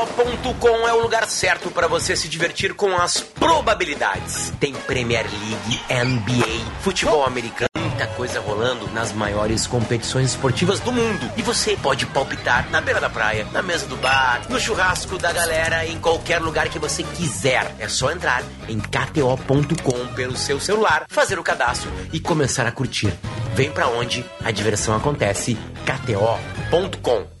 KTO.com é o lugar certo para você se divertir com as probabilidades. Tem Premier League, NBA, futebol americano, muita coisa rolando nas maiores competições esportivas do mundo. E você pode palpitar na beira da praia, na mesa do bar, no churrasco da galera, em qualquer lugar que você quiser. É só entrar em KTO.com pelo seu celular, fazer o cadastro e começar a curtir. Vem pra onde a diversão acontece. KTO.com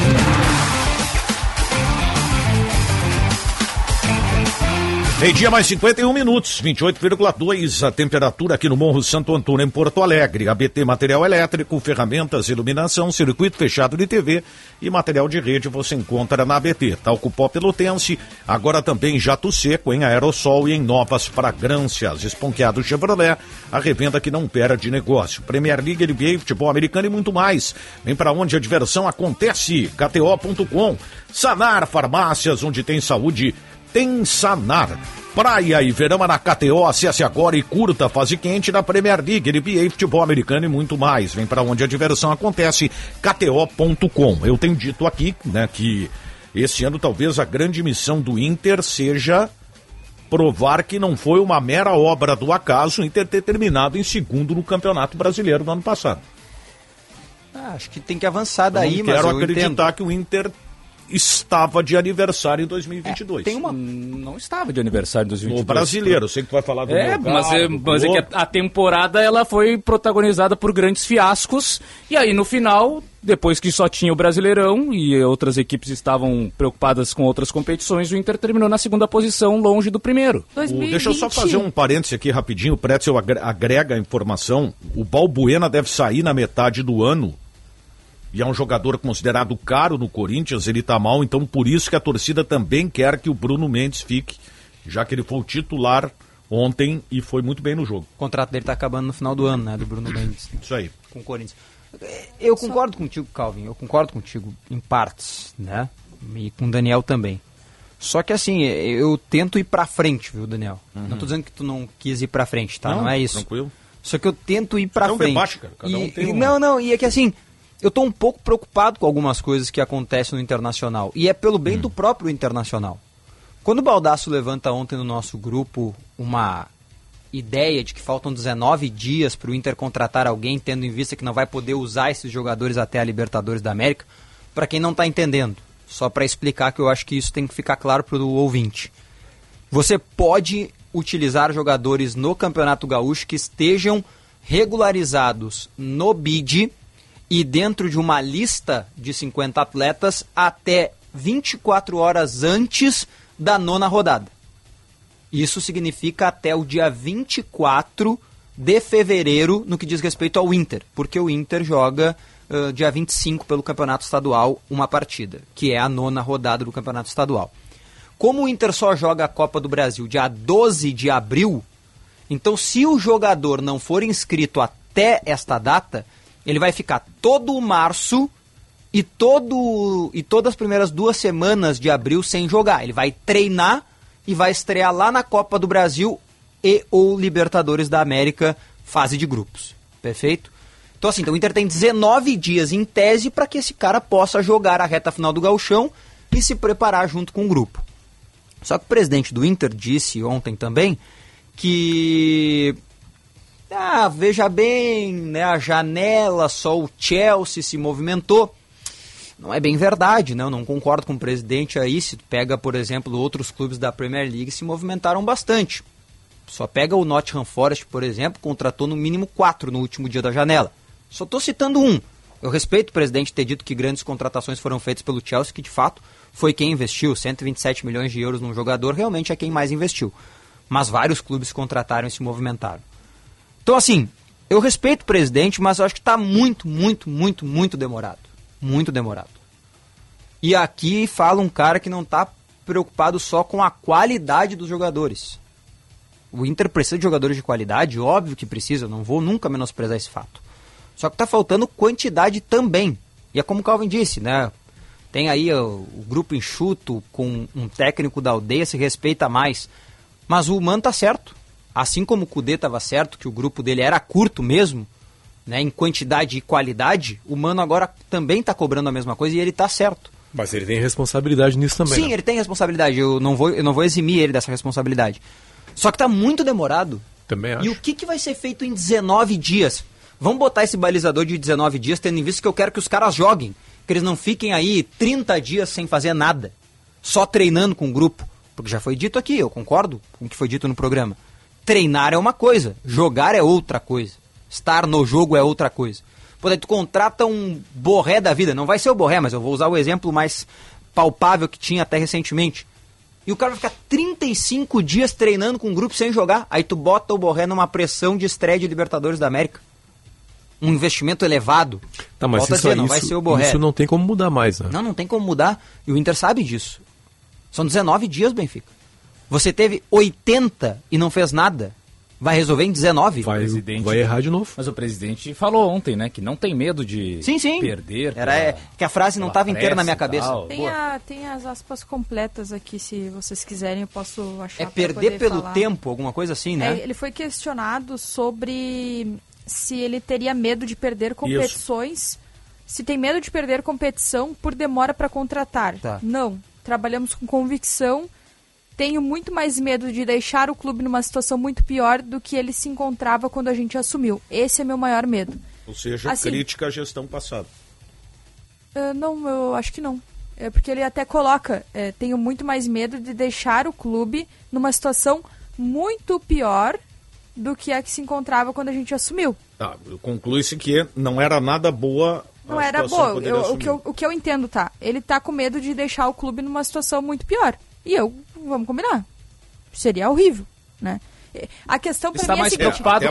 Meio-dia mais 51 minutos, 28,2 a temperatura aqui no Morro Santo Antônio, em Porto Alegre. ABT Material Elétrico, ferramentas, iluminação, circuito fechado de TV e material de rede você encontra na ABT. Talco Pó Pelotense, agora também jato seco em aerossol e em novas fragrâncias. Esponqueado Chevrolet, a revenda que não perde negócio. Premier League, NBA, futebol americano e muito mais. Vem para onde a diversão acontece. KTO.com. Sanar Farmácias, onde tem saúde tem Sanar. Praia e verão na KTO, acesse agora e curta a fase quente da Premier League, NBA, futebol americano e muito mais. Vem para onde a diversão acontece, kto.com. Eu tenho dito aqui, né, que esse ano talvez a grande missão do Inter seja provar que não foi uma mera obra do acaso o Inter ter terminado em segundo no Campeonato Brasileiro no ano passado. Ah, acho que tem que avançar daí, eu não mas quero eu acreditar entendo. que o Inter estava de aniversário em 2022. tem uma... Não estava de aniversário em 2022. O brasileiro, eu sei que tu vai falar do É, mas, carro, é, mas é que a, a temporada ela foi protagonizada por grandes fiascos e aí no final, depois que só tinha o Brasileirão e outras equipes estavam preocupadas com outras competições, o Inter terminou na segunda posição, longe do primeiro. O- deixa eu só fazer um parêntese aqui rapidinho. O Pretzel agre- agrega a informação. O Balbuena deve sair na metade do ano. E é um jogador considerado caro no Corinthians. Ele tá mal, então por isso que a torcida também quer que o Bruno Mendes fique. Já que ele foi o titular ontem e foi muito bem no jogo. O contrato dele tá acabando no final do ano, né? Do Bruno Mendes. Isso aí. Com o Corinthians. Eu concordo contigo, Calvin. Eu concordo contigo em partes, né? E com o Daniel também. Só que assim, eu tento ir pra frente, viu, Daniel? Não tô dizendo que tu não quis ir pra frente, tá? Não, Não, é isso. tranquilo. Só que eu tento ir pra um frente. debate, cara. Cada um tem um- Não, não, e é que assim, eu tô um pouco preocupado com algumas coisas que acontecem no Internacional. E é pelo bem Hum. do próprio Internacional. Quando o Baldaço levanta ontem no nosso grupo uma ideia de que faltam 19 dias para o Inter contratar alguém, tendo em vista que não vai poder usar esses jogadores até a Libertadores da América, para quem não está entendendo, só para explicar que eu acho que isso tem que ficar claro para o ouvinte. Você pode utilizar jogadores no Campeonato Gaúcho que estejam regularizados no BID e dentro de uma lista de 50 atletas até 24 horas antes da nona rodada. Isso significa até o dia 24 de fevereiro no que diz respeito ao Inter, porque o Inter joga ãh, dia 25 pelo Campeonato Estadual uma partida, que é a nona rodada do Campeonato Estadual. Como o Inter só joga a Copa do Brasil dia 12 de abril, então se o jogador não for inscrito até esta data, ele vai ficar todo o março e todo e todas as primeiras duas semanas de abril sem jogar. Ele vai treinar e vai estrear lá na Copa do Brasil e ou Libertadores da América, fase de grupos. Perfeito? Então assim, então o Inter tem 19 dias em tese para que esse cara possa jogar a reta final do gauchão e se preparar junto com o grupo. Só que o presidente do Inter disse ontem também que ah, veja bem, né, a janela, só o Chelsea se movimentou. Não é bem verdade, né? Eu não concordo com o presidente aí. Se pega, por exemplo, outros clubes da Premier League se movimentaram bastante. Só pega o Nottingham Forest, por exemplo, contratou no mínimo quatro no último dia da janela. Só estou citando um. Eu respeito o presidente ter dito que grandes contratações foram feitas pelo Chelsea, que de fato foi quem investiu. 127 milhões de euros num jogador realmente é quem mais investiu. Mas vários clubes contrataram e se movimentaram. Então, assim, eu respeito o presidente, mas eu acho que está muito, muito, muito, muito demorado. Muito demorado. E aqui fala um cara que não está preocupado só com a qualidade dos jogadores. O Inter precisa de jogadores de qualidade, óbvio que precisa, não vou nunca menosprezar esse fato. Só que está faltando quantidade também. E é como o Calvin disse, né? Tem aí o, o grupo enxuto com um técnico da aldeia, se respeita mais. Mas o Mano tá certo. Assim como o Cudê estava certo, que o grupo dele era curto mesmo, né, em quantidade e qualidade, o Mano agora também está cobrando a mesma coisa e ele está certo. Mas ele tem responsabilidade nisso também. Sim, né? ele tem responsabilidade. Eu não vou, eu não vou eximir ele dessa responsabilidade. Só que tá muito demorado. Também acho. E o que, que vai ser feito em 19 dias? Vamos botar esse balizador de 19 dias, tendo em vista que eu quero que os caras joguem. Que eles não fiquem aí 30 dias sem fazer nada. Só treinando com o grupo. Porque já foi dito aqui, eu concordo com o que foi dito no programa. Treinar é uma coisa, jogar é outra coisa. Estar no jogo é outra coisa. Pô, daí tu contrata um borré da vida. Não vai ser o borré, mas eu vou usar o exemplo mais palpável que tinha até recentemente. E o cara vai ficar 35 dias treinando com um grupo sem jogar. Aí tu bota o Borré numa pressão de estreia de Libertadores da América. Um investimento elevado. Tá, mas Volta isso, dizer, não isso, vai ser o Borré. isso não tem como mudar mais, né? Não, não tem como mudar. E o Inter sabe disso. São 19 dias, Benfica. Você teve 80 e não fez nada. Vai resolver em 19? Vai, presidente- vai errar de novo. Mas o presidente falou ontem, né, que não tem medo de Sim, sim. perder. Era pela- é, que a frase não estava inteira na minha cabeça. Tem, a, tem as aspas completas aqui, se vocês quiserem, eu posso achar É perder poder pelo falar. tempo, alguma coisa assim, né? É, ele foi questionado sobre se ele teria medo de perder competições, se tem medo de perder competição por demora para contratar. Tá. Não, trabalhamos com convicção. Tenho muito mais medo de deixar o clube numa situação muito pior do que ele se encontrava quando a gente assumiu. Esse é meu maior medo. Ou seja, Assim- crítica à gestão passada. Ah, não, eu acho que não. É porque ele até coloca, é, tenho muito mais medo de deixar o clube numa situação muito pior do que a que se encontrava quando a gente assumiu. Tá, conclui-se que não era nada boa a Não era situação boa. Eu- o, que eu, o que eu entendo, tá? Ele tá com medo de deixar o clube numa situação muito pior. E eu, vamos combinar. Seria horrível, né? A questão Está mim é a mais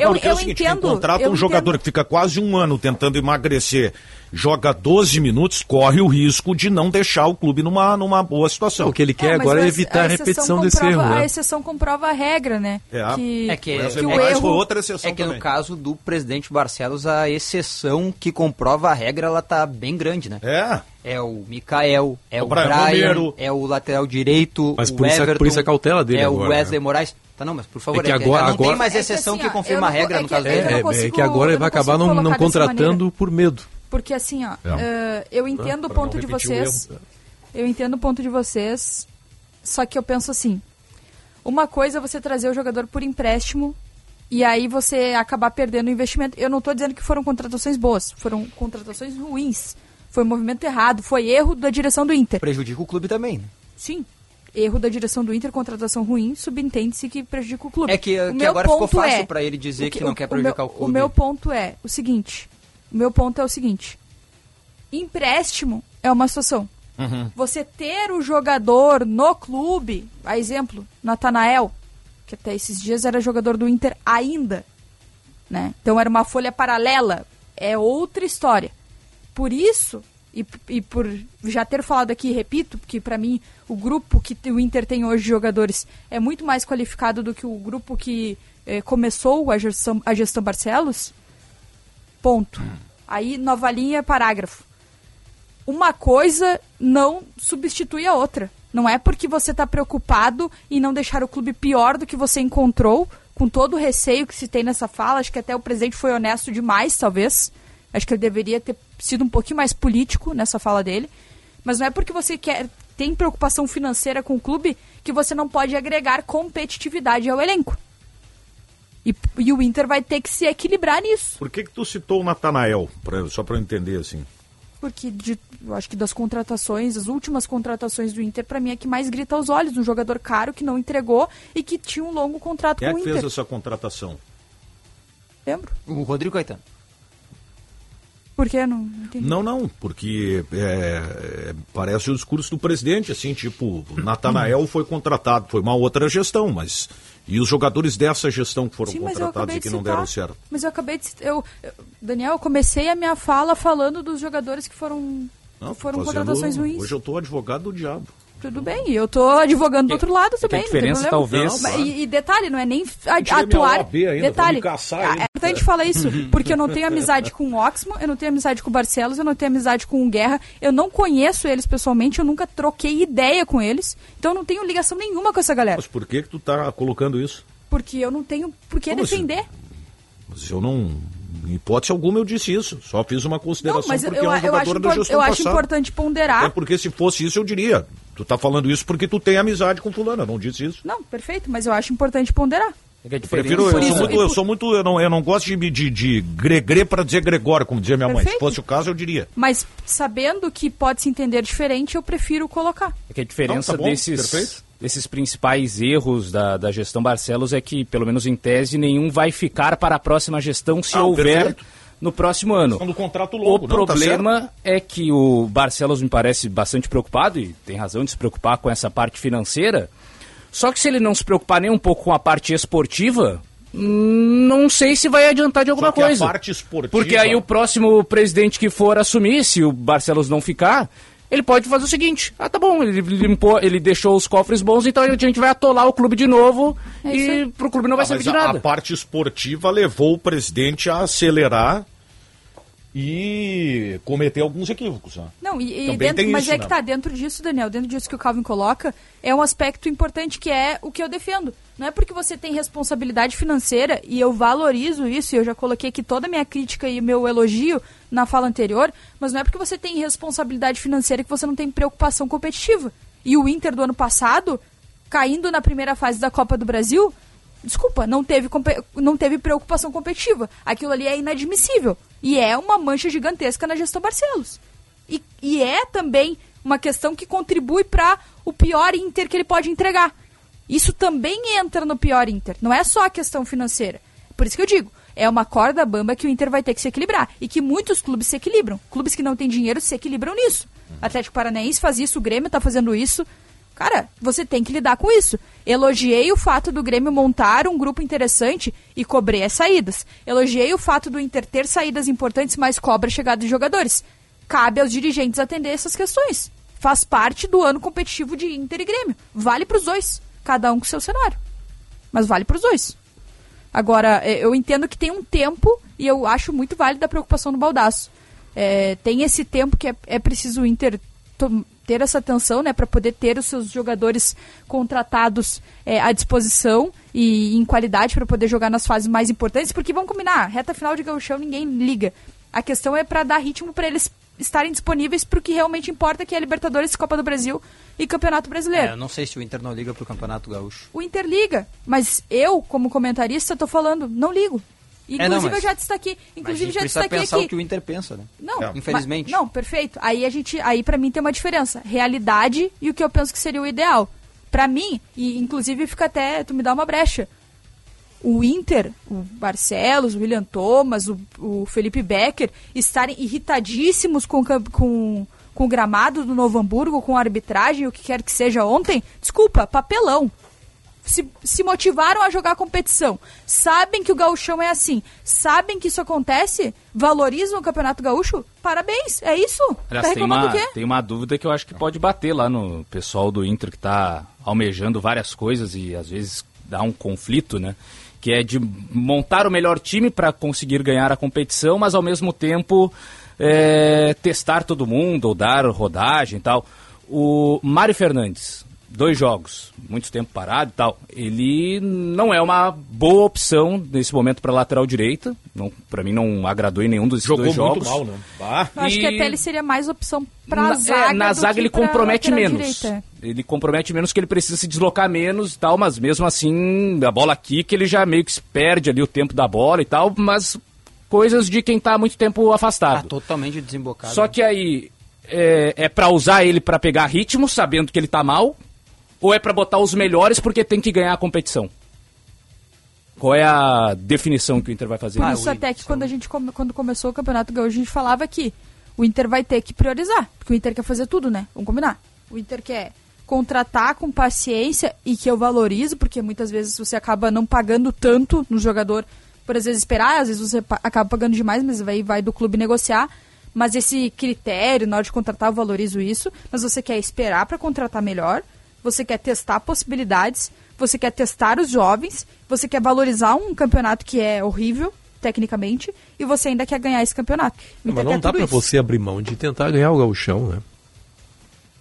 eu, porque é eu o seguinte, entendo... contrata eu um jogador entendo- que fica quase um ano tentando emagrecer, joga 12 minutos, corre o risco de não deixar o clube numa, numa boa situação. O que ele quer mas agora é a- evitar a, exceção repetição desse comprova- erro, A né? exceção comprova a regra, né? É. que, É que, que o é erro... foi outra exceção é que também. no caso do presidente Barcelos, a exceção que comprova a regra, ela tá bem grande, né? É, É o Mikael, é O o, Brian Brian, é o lateral direito, Mas o por isso, a- Everton, por isso a cautela dele é agora. o Wesley né? Moraes. Tá, não, mas por favor, É que é agora- já não agora- tem mais É que exceção assim, que confirma a regra é no caso é dele. É, é que agora ele vai acabar não, não contratando por medo. Porque assim, ó, É. eh, eu entendo o ponto de vocês. Eu entendo o ponto de vocês. Só que eu penso assim: uma coisa é você trazer o jogador por empréstimo e aí você acabar perdendo o investimento. Eu não tô dizendo que foram contratações boas, foram contratações ruins. Foi um movimento errado, foi erro da direção do Inter. Prejudica o clube também, né? Sim. Erro da direção do Inter, contratação ruim, subentende-se que prejudica o clube. É que, O que meu agora ficou ponto fácil é- pra ele dizer o que, não quer o prejudicar meu, o clube. O meu ponto é o seguinte: o meu ponto é o seguinte. Empréstimo é uma situação. Uhum. Você ter o jogador no clube, a exemplo, Natanael, que até esses dias era jogador do Inter ainda, né? Então era uma folha paralela, é outra história. Por isso, e, e por já ter falado aqui, repito, que pra mim o grupo que o Inter tem hoje de jogadores é muito mais qualificado do que o grupo que eh, começou a gestão, a gestão Barcelos. Ponto. Aí, nova linha, parágrafo uma coisa não substitui a outra. Não é porque você está preocupado em não deixar o clube pior do que você encontrou, com todo o receio que se tem nessa fala. Acho que até o presidente foi honesto demais, talvez. Acho que ele deveria ter sido um pouquinho mais político nessa fala dele. Mas não é porque você quer tem preocupação financeira com o clube que você não pode agregar competitividade ao elenco. E, e o Inter vai ter que se equilibrar nisso. Por que que tu citou o Natanael? Pra- só para eu entender, assim. Porque de- eu acho que das contratações, as últimas contratações do Inter, pra mim é que mais grita aos olhos. Um jogador caro que não entregou e que tinha um longo contrato Quem é com que o Inter. fez essa contratação? Lembro. O Rodrigo Caetano. Por que? Não, não entendi. Não, não, porque é, é, parece o discurso do presidente, assim, tipo, o Natanael foi contratado, foi uma outra gestão, mas. E os jogadores dessa gestão que foram Sim, contratados e de que não citar. deram certo? Mas eu acabei de. Eu, eu- Daniel, eu comecei a minha fala falando dos jogadores que foram, Não, foram fazendo- contratações ruins. Hoje eu tô advogado do diabo. Tudo bem, e eu tô advogando do outro lado a também. diferença, não tem problema. talvez- Mas- E, e detalhe, não é nem a- atuar. Ainda, detalhe, caçar é importante falar isso, porque eu não tenho amizade com o Oxman, eu não tenho amizade com o Barcelos, eu não tenho amizade com o Guerra, eu não conheço eles pessoalmente, eu nunca troquei ideia com eles, então eu não tenho ligação nenhuma com essa galera. Mas por que que tu tá colocando isso? Porque eu não tenho por que Como assim? defender. Mas eu não. Em hipótese alguma eu disse isso. Só fiz uma Não, consideração mas eu, porque eu, é um eu jogador acho, da gestão eu acho passada. importante ponderar. É porque se fosse isso eu diria. Tu tá falando isso porque tu tem amizade com fulano, eu não disse isso. Não, perfeito, mas eu acho importante ponderar. É que a Eu prefiro, eu sou isso- muito, eu por- sou muito, eu não, eu não gosto de, de, de gregre para dizer Gregório, como dizia minha mãe. Se Perfeito. fosse o caso, eu diria. Mas sabendo que pode se entender diferente, eu prefiro colocar. É que a diferença Não, tá desses, perfeito. desses principais erros da, da gestão Barcelos é que, pelo menos em tese, nenhum vai ficar para a próxima gestão se Ah, houver perfeito. No próximo ano. Quando o contrato O longo, não, tá problema é que o Barcelos me parece bastante preocupado, e tem razão de se preocupar com essa parte financeira. Só que se ele não se preocupar nem um pouco com a parte esportiva, não sei se vai adiantar de alguma Só que coisa. a parte esportiva... Porque aí o próximo presidente que for assumir, se o Barcelos não ficar, ele pode fazer o seguinte: ah, tá bom, ele limpou, ele deixou os cofres bons, então a gente vai atolar o clube de novo É e pro clube não vai Ah, servir mas de nada. a parte esportiva levou o presidente a acelerar e cometer alguns equívocos. Né? Não, e, e dentro, mas isso, é né? que tá dentro disso, Daniel, dentro disso que o Calvin coloca, é um aspecto importante que é o que eu defendo. Não é porque você tem responsabilidade financeira, e eu valorizo isso, e eu já coloquei aqui toda a minha crítica e o meu elogio na fala anterior, mas não é porque você tem responsabilidade financeira que você não tem preocupação competitiva. E o Inter do ano passado, caindo na primeira fase da Copa do Brasil, desculpa, não teve, não teve preocupação competitiva. Aquilo ali é inadmissível. E é uma mancha gigantesca na gestão Barcelos. E, e é também uma questão que contribui para o pior Inter que ele pode entregar. Isso também entra no pior Inter. Não é só a questão financeira. Por isso que eu digo, é uma corda bamba que o Inter vai ter que se equilibrar. E que muitos clubes se equilibram. Clubes que não têm dinheiro se equilibram nisso. Atlético Paranaense faz isso, o Grêmio está fazendo isso. Cara, você tem que lidar com isso. Elogiei o fato do Grêmio montar um grupo interessante e cobrei as saídas. Elogiei o fato do Inter ter saídas importantes, mas cobra a chegada de jogadores. Cabe aos dirigentes atender essas questões. Faz parte do ano competitivo de Inter e Grêmio. Vale para os dois. Cada um com seu cenário. Mas vale para os dois. Agora, eh, eu entendo que tem um tempo e eu acho muito válida a preocupação do Baldaço. É, tem esse tempo que é, é preciso o Inter ter essa atenção, né, para poder ter os seus jogadores contratados é, à disposição e em qualidade para poder jogar nas fases mais importantes, porque vamos combinar, reta final de gauchão ninguém liga. A questão é para dar ritmo para eles estarem disponíveis para o que realmente importa, que é Libertadores, Copa do Brasil e Campeonato Brasileiro. É, eu não sei se o Inter não liga pro Campeonato Gaúcho. O Inter liga, mas eu, como comentarista, tô falando, não ligo. Inclusive, É, não, mas- eu já destaquei, Mas a inclusive gente já precisa destaquei pensar aqui. o que o Inter pensa, né? Não, É. infelizmente. mas- não, perfeito. Aí a gente, aí para mim tem uma diferença, realidade e o que eu penso que seria o ideal. Pra mim, e inclusive fica até, tu me dá uma brecha. O Inter, o Barcelos, o William Thomas, o, o Felipe Becker estarem irritadíssimos com, o cam- com, com o gramado do Novo Hamburgo, com a arbitragem, o que quer que seja ontem, desculpa, papelão se, se motivaram a jogar a competição, sabem que o gauchão é assim, sabem que isso acontece, valorizam o Campeonato Gaúcho, parabéns, é isso? Aliás, tá tem uma, tem uma dúvida que eu acho que pode bater lá no pessoal do Inter que está almejando várias coisas e às vezes dá um conflito, né? Que é de montar o melhor time para conseguir ganhar a competição, mas ao mesmo tempo é, testar todo mundo ou dar rodagem e tal. O Mário Fernandes, dois jogos, muito tempo parado e tal, ele não é uma boa opção nesse momento para lateral direita. Não, para mim não agradou em nenhum dos Jogou dois muito jogos. mal, né? Bah. Eu acho que até ele seria mais opção pra na, zaga é, na do zaga que ele compromete menos. direita. Ele compromete menos que ele precisa se deslocar menos e tal, mas mesmo assim, a bola aqui que ele já meio que se perde ali o tempo da bola e tal, mas coisas de quem tá há muito tempo Tá afastado. totalmente desembocado. Só que aí é, é para usar ele para pegar ritmo, sabendo que ele tá mal, ou é para botar os melhores porque tem que ganhar a competição? Qual é a definição que o Inter vai fazer? Por isso até que quando a gente come- quando começou o Campeonato Gaúcho, a gente falava que o Inter vai ter que priorizar, porque o Inter quer fazer tudo, né? Vamos combinar. O Inter quer contratar com paciência e que eu valorizo, porque muitas vezes você acaba não pagando tanto no jogador por às vezes esperar, às vezes você acaba pagando demais, mas vai, vai do clube negociar. Mas esse critério, na hora de contratar, eu valorizo isso. Mas você quer esperar para contratar melhor, você quer testar possibilidades, você quer testar os jovens, você quer valorizar um campeonato que é horrível, tecnicamente, e você ainda quer ganhar esse campeonato. Mas não quer dá isso. você abrir mão de tentar ganhar o gauchão, né?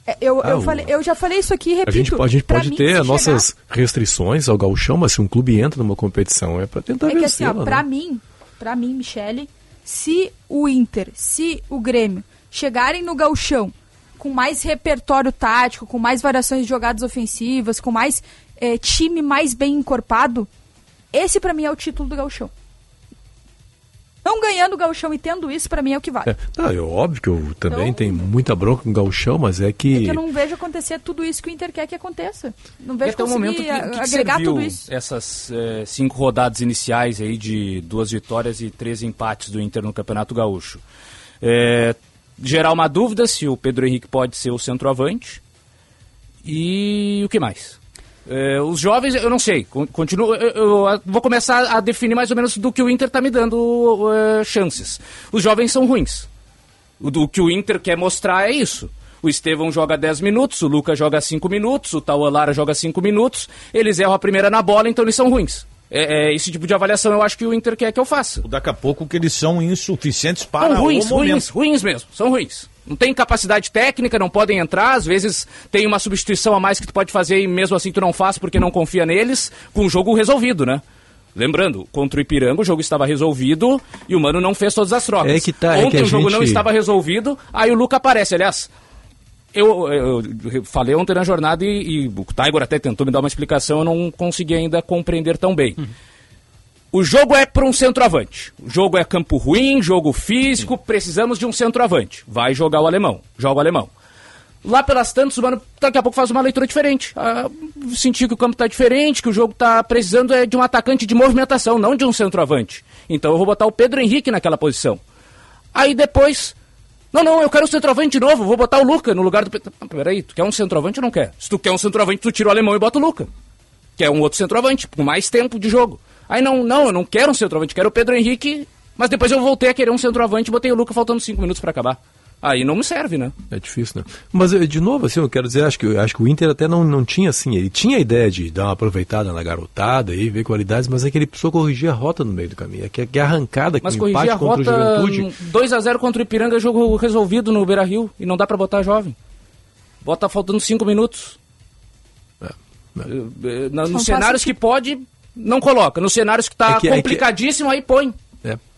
É, Eu, Ah, eu, falei, eu já falei isso aqui e repito. A gente, a gente pode mim, ter nossas restrições ao gauchão, mas se um clube entra numa competição é pra tentar É que assim, ó, né? mim, pra mim, Michele, se o Inter, se o Grêmio chegarem no gauchão com mais repertório tático, com mais variações de jogadas ofensivas, com mais eh, time mais bem encorpado, esse pra mim é o título do gauchão. Não ganhando o gauchão e tendo isso, pra mim é o que vale. É, tá, é óbvio que eu também Então- tenho muita bronca com o gauchão, mas é que... É que eu não vejo acontecer tudo isso que o Inter quer que aconteça. Não vejo até o momento que, que que agregar serviu tudo isso. essas eh, cinco rodadas iniciais aí de duas vitórias e três empates do Inter no Campeonato Gaúcho. É, gerar uma dúvida se o Pedro Henrique pode ser o centroavante e o que mais? É, os jovens, eu não sei, con- continuo, eu, eu vou começar a definir mais ou menos do que o Inter está me dando eh, chances. Os jovens são ruins. O, do que o Inter quer mostrar é isso. O Estevão joga 10 minutos, o Lucas joga 5 minutos, o Taualara joga 5 minutos, eles erram a primeira na bola, então eles são ruins. É, é esse tipo de avaliação eu acho que o Inter quer que eu faça. Daqui a pouco que eles são insuficientes para São ruins, o momento. ruins, ruins mesmo, são ruins. Não tem capacidade técnica, não podem entrar, às vezes tem uma substituição a mais que tu pode fazer e mesmo assim tu não faz porque não confia neles, com o jogo resolvido, né? Lembrando, contra o Ipiranga o jogo estava resolvido e o Mano não fez todas as trocas. É que tá, é Ontem que a o jogo não gente- estava resolvido, aí o Luca aparece, aliás. Eu, eu- eu falei ontem na jornada e, e o Tiger até tentou me dar uma explicação, eu não consegui ainda compreender tão bem. O jogo é para um centroavante. O jogo é campo ruim, jogo físico, precisamos de um centroavante. Vai jogar o alemão. Joga o alemão. Lá pelas tantas, o Mano daqui a pouco faz uma leitura diferente. Ah, sentir que o campo está diferente, que o jogo está precisando é de um atacante de movimentação, não de um centroavante. Então eu vou botar o Pedro Henrique naquela posição. Aí depois. Não, não, eu quero um centroavante de novo, vou botar o Luca no lugar do. Ah, peraí, tu quer um centroavante ou não quer? Se tu quer um centroavante, tu tira o alemão e bota o Luca. Que é um outro centroavante, com mais tempo de jogo. Aí não, não, eu não quero um centroavante, quero o Pedro Henrique, mas depois eu voltei a querer um centroavante e botei o Luca faltando cinco minutos para acabar. Aí não me serve, né? É difícil, né? Mas, eh, de novo, assim, eu quero dizer, acho que, acho que o Inter até não, não tinha, assim, ele tinha a ideia de dar uma aproveitada na garotada e ver qualidades, mas é que ele precisou corrigir a rota no meio do caminho. É que, que a arrancada, que Mas corrigir empate a contra rota o Juventude... 2x0 contra o Ipiranga, jogo resolvido no Beira-Rio. E não dá pra botar jovem. Bota faltando 5 minutos. Eh, eh, na- Não Nos cenários que pode, não coloca. Nos cenários que tá É que- é que- complicadíssimo, aí põe.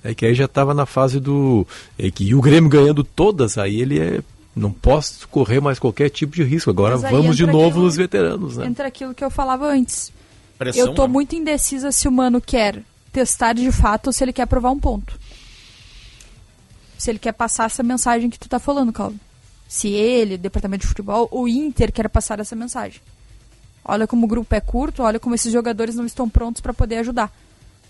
É, que aí já estava na fase do. É que e o Grêmio ganhando todas, aí ele é. Não posso correr mais qualquer tipo de risco. Agora vamos de novo aquilo- nos veteranos, né? Entra aquilo que eu falava antes. Pressão, eu tô né? muito indecisa se o Mano quer testar de fato ou se ele quer provar um ponto. Se ele quer passar essa mensagem que tu tá falando, Calvin. Se ele, departamento de futebol, o Inter quer passar essa mensagem. Olha como o grupo é curto, olha como esses jogadores não estão prontos para poder ajudar.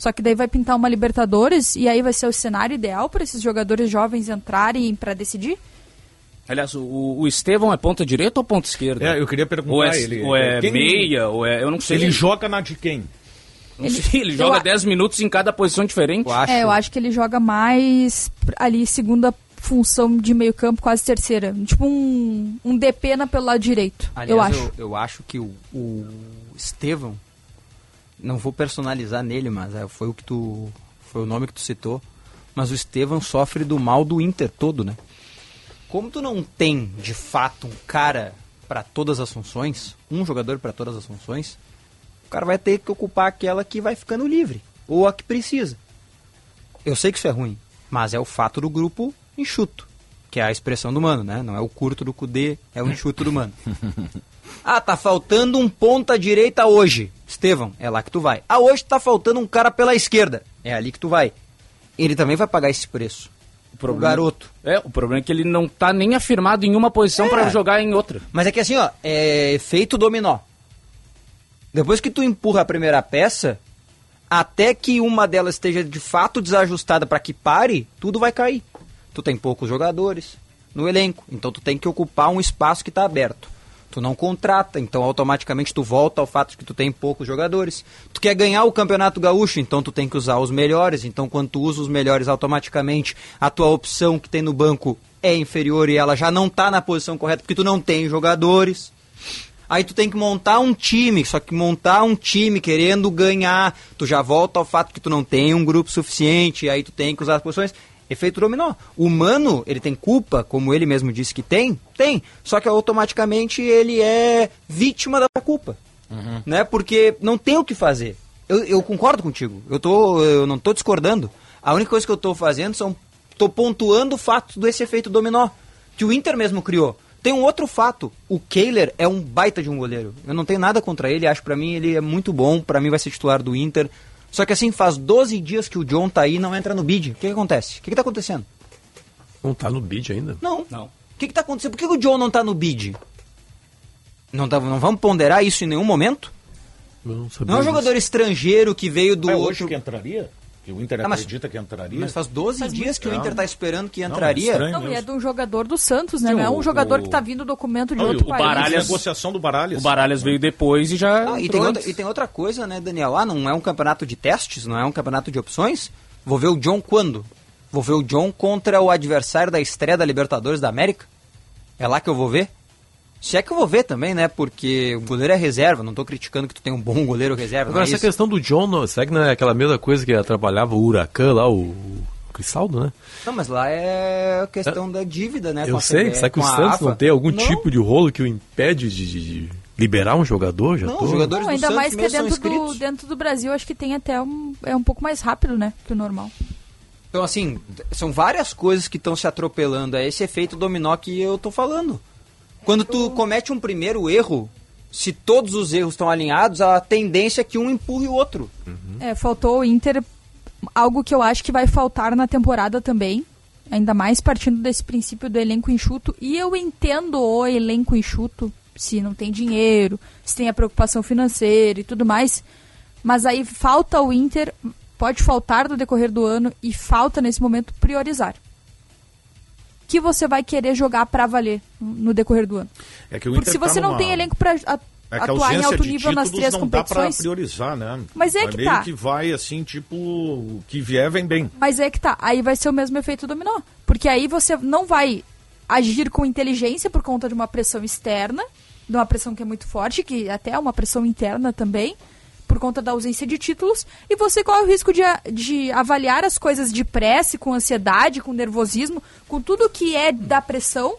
Só que daí vai pintar uma Libertadores e aí vai ser o cenário ideal para esses jogadores jovens entrarem para decidir? Aliás, o, o Estevão é ponta direita ou ponta esquerda? É, eu queria perguntar ou é, ele. Ou é Quem- meia, ou é. Eu não sei. Ele joga na de quem? Não sei, ele joga Eu a- 10 minutos em cada posição diferente. É, eu acho que ele joga mais ali segunda função de meio campo, quase terceira. Tipo um, um DP na pelo lado direito, Aliás, eu acho. Eu, eu acho que o, o Estevão, não vou personalizar nele, mas é, foi o que tu. Foi o nome que tu citou. Mas o Estevão sofre do mal do Inter todo, né? Como tu não tem, de fato, um cara para todas as funções, um jogador para todas as funções, o cara vai ter que ocupar aquela que vai ficando livre, ou a que precisa. Eu sei que isso é ruim, mas é o fato do grupo enxuto, que é a expressão do mano, né? Não é o curto do Cudê, é o enxuto do mano. <laughs> Ah, tá faltando um ponta direita hoje. Estevão, é lá que tu vai. Ah, hoje tá faltando um cara pela esquerda. É ali que tu vai. Ele também vai pagar esse preço. O, garoto. É, o problema é que ele não tá nem afirmado em uma posição É. pra jogar em outra. Mas é que assim, ó, é efeito dominó. Depois que tu empurra a primeira peça, até que uma delas esteja de fato desajustada para que pare, tudo vai cair. Tu tem poucos jogadores no elenco, então tu tem que ocupar um espaço que está aberto. Tu não contrata, então automaticamente tu volta ao fato de que tu tem poucos jogadores. Tu quer ganhar o Campeonato Gaúcho, então tu tem que usar os melhores. Então quando tu usa os melhores automaticamente, a tua opção que tem no banco é inferior e ela já não tá na posição correta porque tu não tem jogadores. Aí tu tem que montar um time, só que montar um time querendo ganhar, tu já volta ao fato que tu não tem um grupo suficiente, aí tu tem que usar as posições. Efeito dominó. O humano, ele tem culpa, como ele mesmo disse que tem? Tem. Só que automaticamente ele é vítima da culpa. Né? Porque não tem o que fazer. Eu, eu concordo contigo. Eu, tô, eu não estou discordando. A única coisa que eu estou fazendo são. Estou pontuando o fato desse efeito dominó. Que o Inter mesmo criou. Tem um outro fato. O Kehler é um baita de um goleiro. Eu não tenho nada contra ele. Acho pra mim ele é muito bom. Pra mim vai ser titular do Inter. Só que assim, faz 12 dias que o John tá aí e não entra no bid. O que, que acontece? O que, que tá acontecendo? Não tá no bid ainda? Não. Não. O que, que tá acontecendo? Por que, que o John não tá no bid? Não, tá, não vamos ponderar isso em nenhum momento? Não Não é um jogador estrangeiro que veio do É outro. hoje que entraria? Que o Inter Ah, mas- acredita que entraria? Mas faz 12 dias que o Não. Inter tá esperando que Não, é entraria. Não, e é de um jogador do Santos, né? Sim, não é o- um jogador o- que tá vindo documento de Não, outro o país. Baralhas- negociação do Baralhas. O Baralhas veio depois e já. Não, e, tem outra, e tem outra coisa, né, Daniel? Ah, não é um campeonato de testes, não é um campeonato de opções? Vou ver o John quando? Vou ver o John contra o adversário da estreia da Libertadores da América? É lá que eu vou ver? Se é que eu vou ver também, né? Porque o goleiro é reserva, não tô criticando que tu tem um bom goleiro reserva. Agora, não é essa isso. questão do John, será que não é aquela mesma coisa que atrapalhava o Huracan lá, o, o Cristaldo, né? Não, mas lá é a questão da dívida, né? Eu sei, será que o Santos AFA? não tem algum Não. tipo de rolo que o impede de, de- de liberar um jogador? Já Não, tô... jogadores Não, do ainda Santos mais que é dentro do, dentro do Brasil, acho que tem até um. É um pouco mais rápido, né? Que o normal. Então, assim, são várias coisas que estão se atropelando. É esse efeito dominó que eu tô falando. Quando tu comete um primeiro erro, se todos os erros estão alinhados, a tendência é que um empurre o outro. É, faltou o Inter. Algo que eu acho que vai faltar na temporada também. Ainda mais partindo desse princípio do elenco enxuto. E eu entendo o elenco enxuto, se não tem dinheiro, se tem a preocupação financeira e tudo mais. Mas aí falta o Inter, pode faltar no decorrer do ano e falta nesse momento priorizar. Que você vai querer jogar pra valer no decorrer do ano. É Porque se tá você não numa- tem elenco pra a- É que atuar em alto nível nas três não dá pra competições. priorizar, né? Mas é que meio tá. que vai assim, tipo, o que vier vem bem. Mas é que tá, aí vai ser o mesmo efeito dominó. Porque aí você não vai agir com inteligência por conta de uma pressão externa, de uma pressão que é muito forte, que até é uma pressão interna também, por conta da ausência de títulos, e você corre o risco de, a- de avaliar as coisas de pressa, com ansiedade, com nervosismo, com tudo que é da pressão,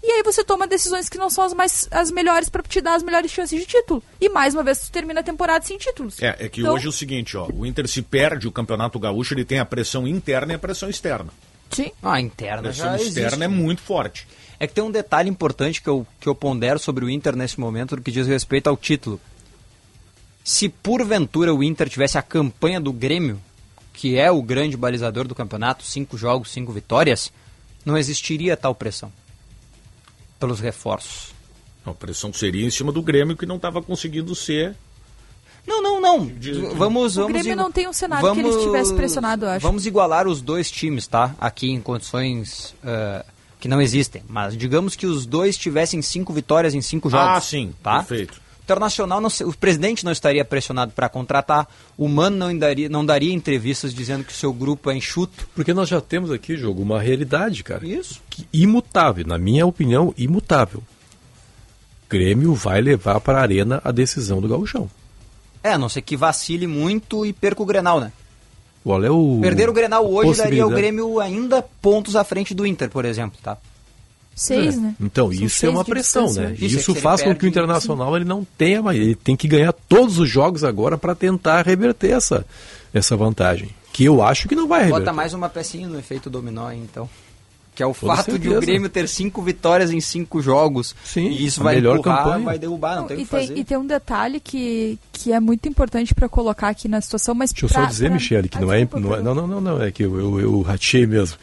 e aí você toma decisões que não são as mais as melhores para te dar as melhores chances de título. E mais uma vez tu termina a temporada sem títulos. É, é que Então- hoje é o seguinte, ó, o Inter se perde o Campeonato Gaúcho, ele tem a pressão interna e a pressão externa. Sim. Ah, a A interna pressão já externa existe. é muito forte. É que tem um detalhe importante que eu, que eu pondero sobre o Inter nesse momento, no que diz respeito ao título. Se porventura o Inter tivesse a campanha do Grêmio, que é o grande balizador do campeonato, cinco jogos, cinco vitórias, não existiria tal pressão pelos reforços. A pressão seria em cima do Grêmio que não estava conseguindo ser. Não, não, não. De- Vamos, O vamos Grêmio não tem um cenário que ele estivesse pressionado, eu acho. Vamos igualar os dois times, tá? Aqui em condições eh, que não existem. Mas digamos que os dois tivessem cinco vitórias em cinco jogos. Ah, sim, tá? perfeito. Internacional, não o presidente não estaria pressionado para contratar, o Mano não daria, não daria entrevistas dizendo que o seu grupo é enxuto. Porque nós já temos aqui, jogo, uma realidade, cara. Isso. Que imutável, na minha opinião, imutável. Grêmio vai levar para a arena a decisão do gauchão. É, a não ser que vacile muito e perca o Grenal, né? Qual é o Perder o Grenal hoje daria ao possibilidade? Grêmio ainda pontos à frente do Inter, por exemplo, tá? Seis, É. né? Então, São isso é uma pressão, né? Isso é Isso, que ele faz com que o Internacional ele não tenha mais. Ele tem que ganhar todos os jogos agora para tentar reverter essa, essa vantagem. Que eu acho que não vai reverter. Bota mais uma pecinha no efeito dominó, aí, então. Que é o Com fato de o certeza. Grêmio ter cinco vitórias em cinco jogos. Sim, e isso a vai melhor empurrar, campanha. vai derrubar, não, tem o e, que fazer. tem, e tem um detalhe que, que é muito importante para colocar aqui na situação, mas Deixa eu pra- só dizer, pra- Michele, que Ah, não, é, não é. Não, não, não, não. É que eu, eu, eu ratei mesmo.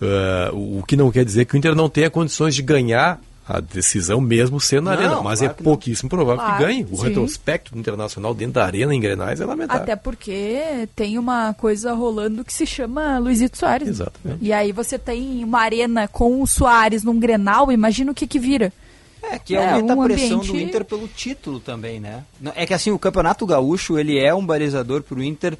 Ah, o que não quer dizer que o Inter não tenha condições de ganhar a decisão mesmo sendo na Não, arena. Mas claro é que não. pouquíssimo provável Claro, que ganhe. O sim. retrospecto do Internacional dentro da arena em Grenais é lamentável. Até porque tem uma coisa rolando que se chama Luizito Soares. né? Exatamente. E aí você tem uma arena com o Soares num Grenal, imagina o que que vira. É, que É, aumenta um a pressão ambiente- do Inter pelo título também, né? É que assim, o Campeonato Gaúcho, ele é um balizador pro Inter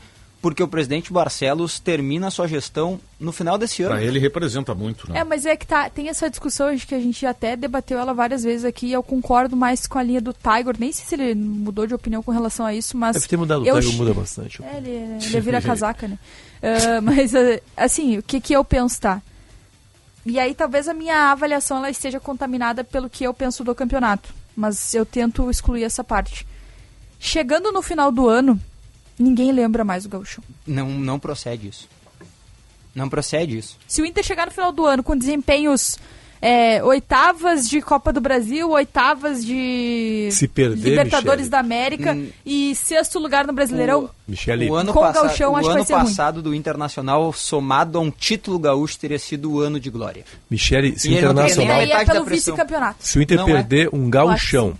porque o presidente Barcelos termina a sua gestão no final desse ano. Para ele representa muito, né? É, mas é que tá, tem essa discussão acho que a gente até debateu ela várias vezes aqui, e eu concordo mais com a linha do Tiger, nem sei se ele mudou de opinião com relação a isso, mas... Deve ter mudado, o eu Tiger ch- muda bastante. É, ele, <laughs> ele vira casaca, né? Ah, <laughs> mas, ah, assim, o que que eu penso, tá? E aí talvez a minha avaliação ela esteja contaminada pelo que eu penso do campeonato, mas eu tento excluir essa parte. Chegando no final do ano, ninguém lembra mais do Gauchão. Não, não procede isso. Não procede isso. Se o Inter chegar no final do ano com desempenhos é, oitavas de Copa do Brasil, oitavas de Se perder, Libertadores Michele. da América Hum. e sexto lugar no Brasileirão, Michele, O ano, Com o passa- Gauchão, o acho que ano vai ser ruim. passado do Internacional, somado a um título gaúcho, teria sido o ano de glória. Michele, se o E não nem Internacional. aí é pelo vice-campeonato. Se o Inter Não é. perder um gauchão.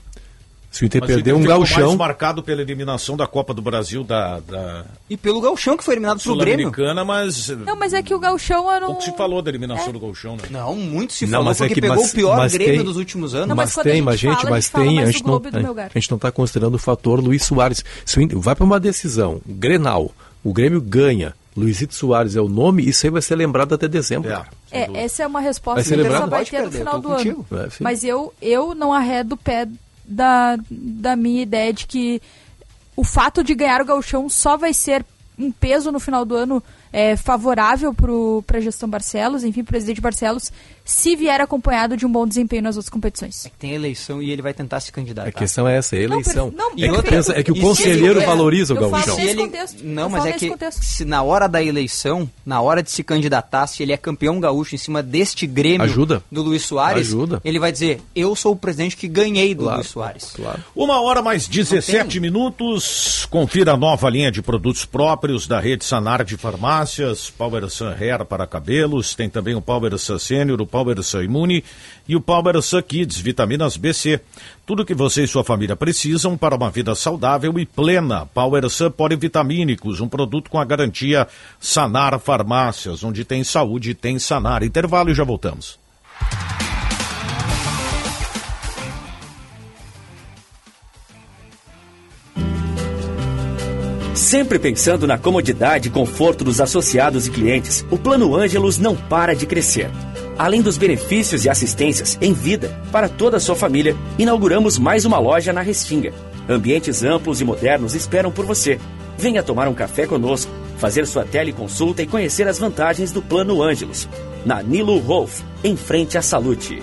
Se o Inter Mas o perder Inter um ficou mais gauchão. marcado pela eliminação da Copa do Brasil da, da E pelo Gauchão, que foi eliminado pro Grêmio. Mas Não, mas é que o Gauchão era um... pouco se falou da eliminação É. do Gauchão, né? Não, muito se Não, falou, mas é porque que- pegou mas- o pior mas Grêmio tem- dos últimos anos. Não, mas mas tem, gente mas gente, mas tem, mais a gente, não, a gente não está considerando o fator Luiz Soares. Se o Inter vai para uma decisão, Grenal, o Grêmio ganha, Luizito Soares é o nome, isso aí vai ser lembrado até dezembro. É. É, essa é uma resposta Vai que ser o Inter lembrado? só vai ter no perder, final do ano. É. Mas eu, eu não arredo o pé da, da minha ideia de que o fato de ganhar o gauchão só vai ser um peso no final do ano é, favorável para a gestão Barcelos, enfim, presidente Barcelos, se vier acompanhado de um bom desempenho nas outras competições. É que tem eleição e ele vai tentar se candidatar. A questão é essa, é eleição. Não, per- não, é, que pensa- é que o se conselheiro ele- valoriza o gauchão. ele- contexto. Não, Eu mas é que contexto. se na hora da eleição, na hora de se candidatar, se ele é campeão gaúcho em cima deste Grêmio Ajuda. do Luiz Soares, Ajuda. ele vai dizer: Eu sou o presidente que ganhei do Claro, Luiz Soares. Claro. Uma hora mais 17 minutos. Confira a nova linha de produtos próprios da rede Sanar de farmácias. Power Sun Hair para cabelos. Tem também o Power Sun Sênior, o Power Imune e o Power Kids, vitaminas BC. Tudo que você e sua família precisam para uma vida saudável e plena. Power Polivitamínicos, um produto com a garantia Sanar Farmácias. Onde tem saúde, tem Sanar. Intervalo e já voltamos. Sempre pensando na comodidade e conforto dos associados e clientes, o Plano Ângelos não para de crescer. Além dos benefícios e assistências em vida para toda a sua família, inauguramos mais uma loja na Restinga. Ambientes amplos e modernos esperam por você. Venha tomar um café conosco, fazer sua teleconsulta e conhecer as vantagens do Plano Ângelos. Na Nilo Rolf, em frente à Salute.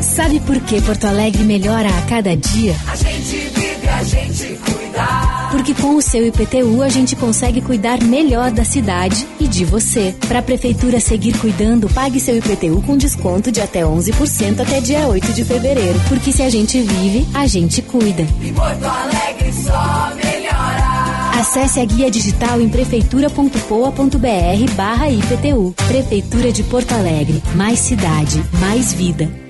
Sabe por que Porto Alegre melhora a cada dia? A gente vive, a gente cuida. Porque com o seu IPTU a gente consegue cuidar melhor da cidade e de você. Para a prefeitura seguir cuidando, pague seu IPTU com desconto de até 11% até dia 8 de fevereiro. Porque se a gente vive, a gente cuida. E Porto Alegre só melhora. Acesse a guia digital em prefeitura.poa.br barra IPTU. Prefeitura de Porto Alegre. Mais cidade, mais vida.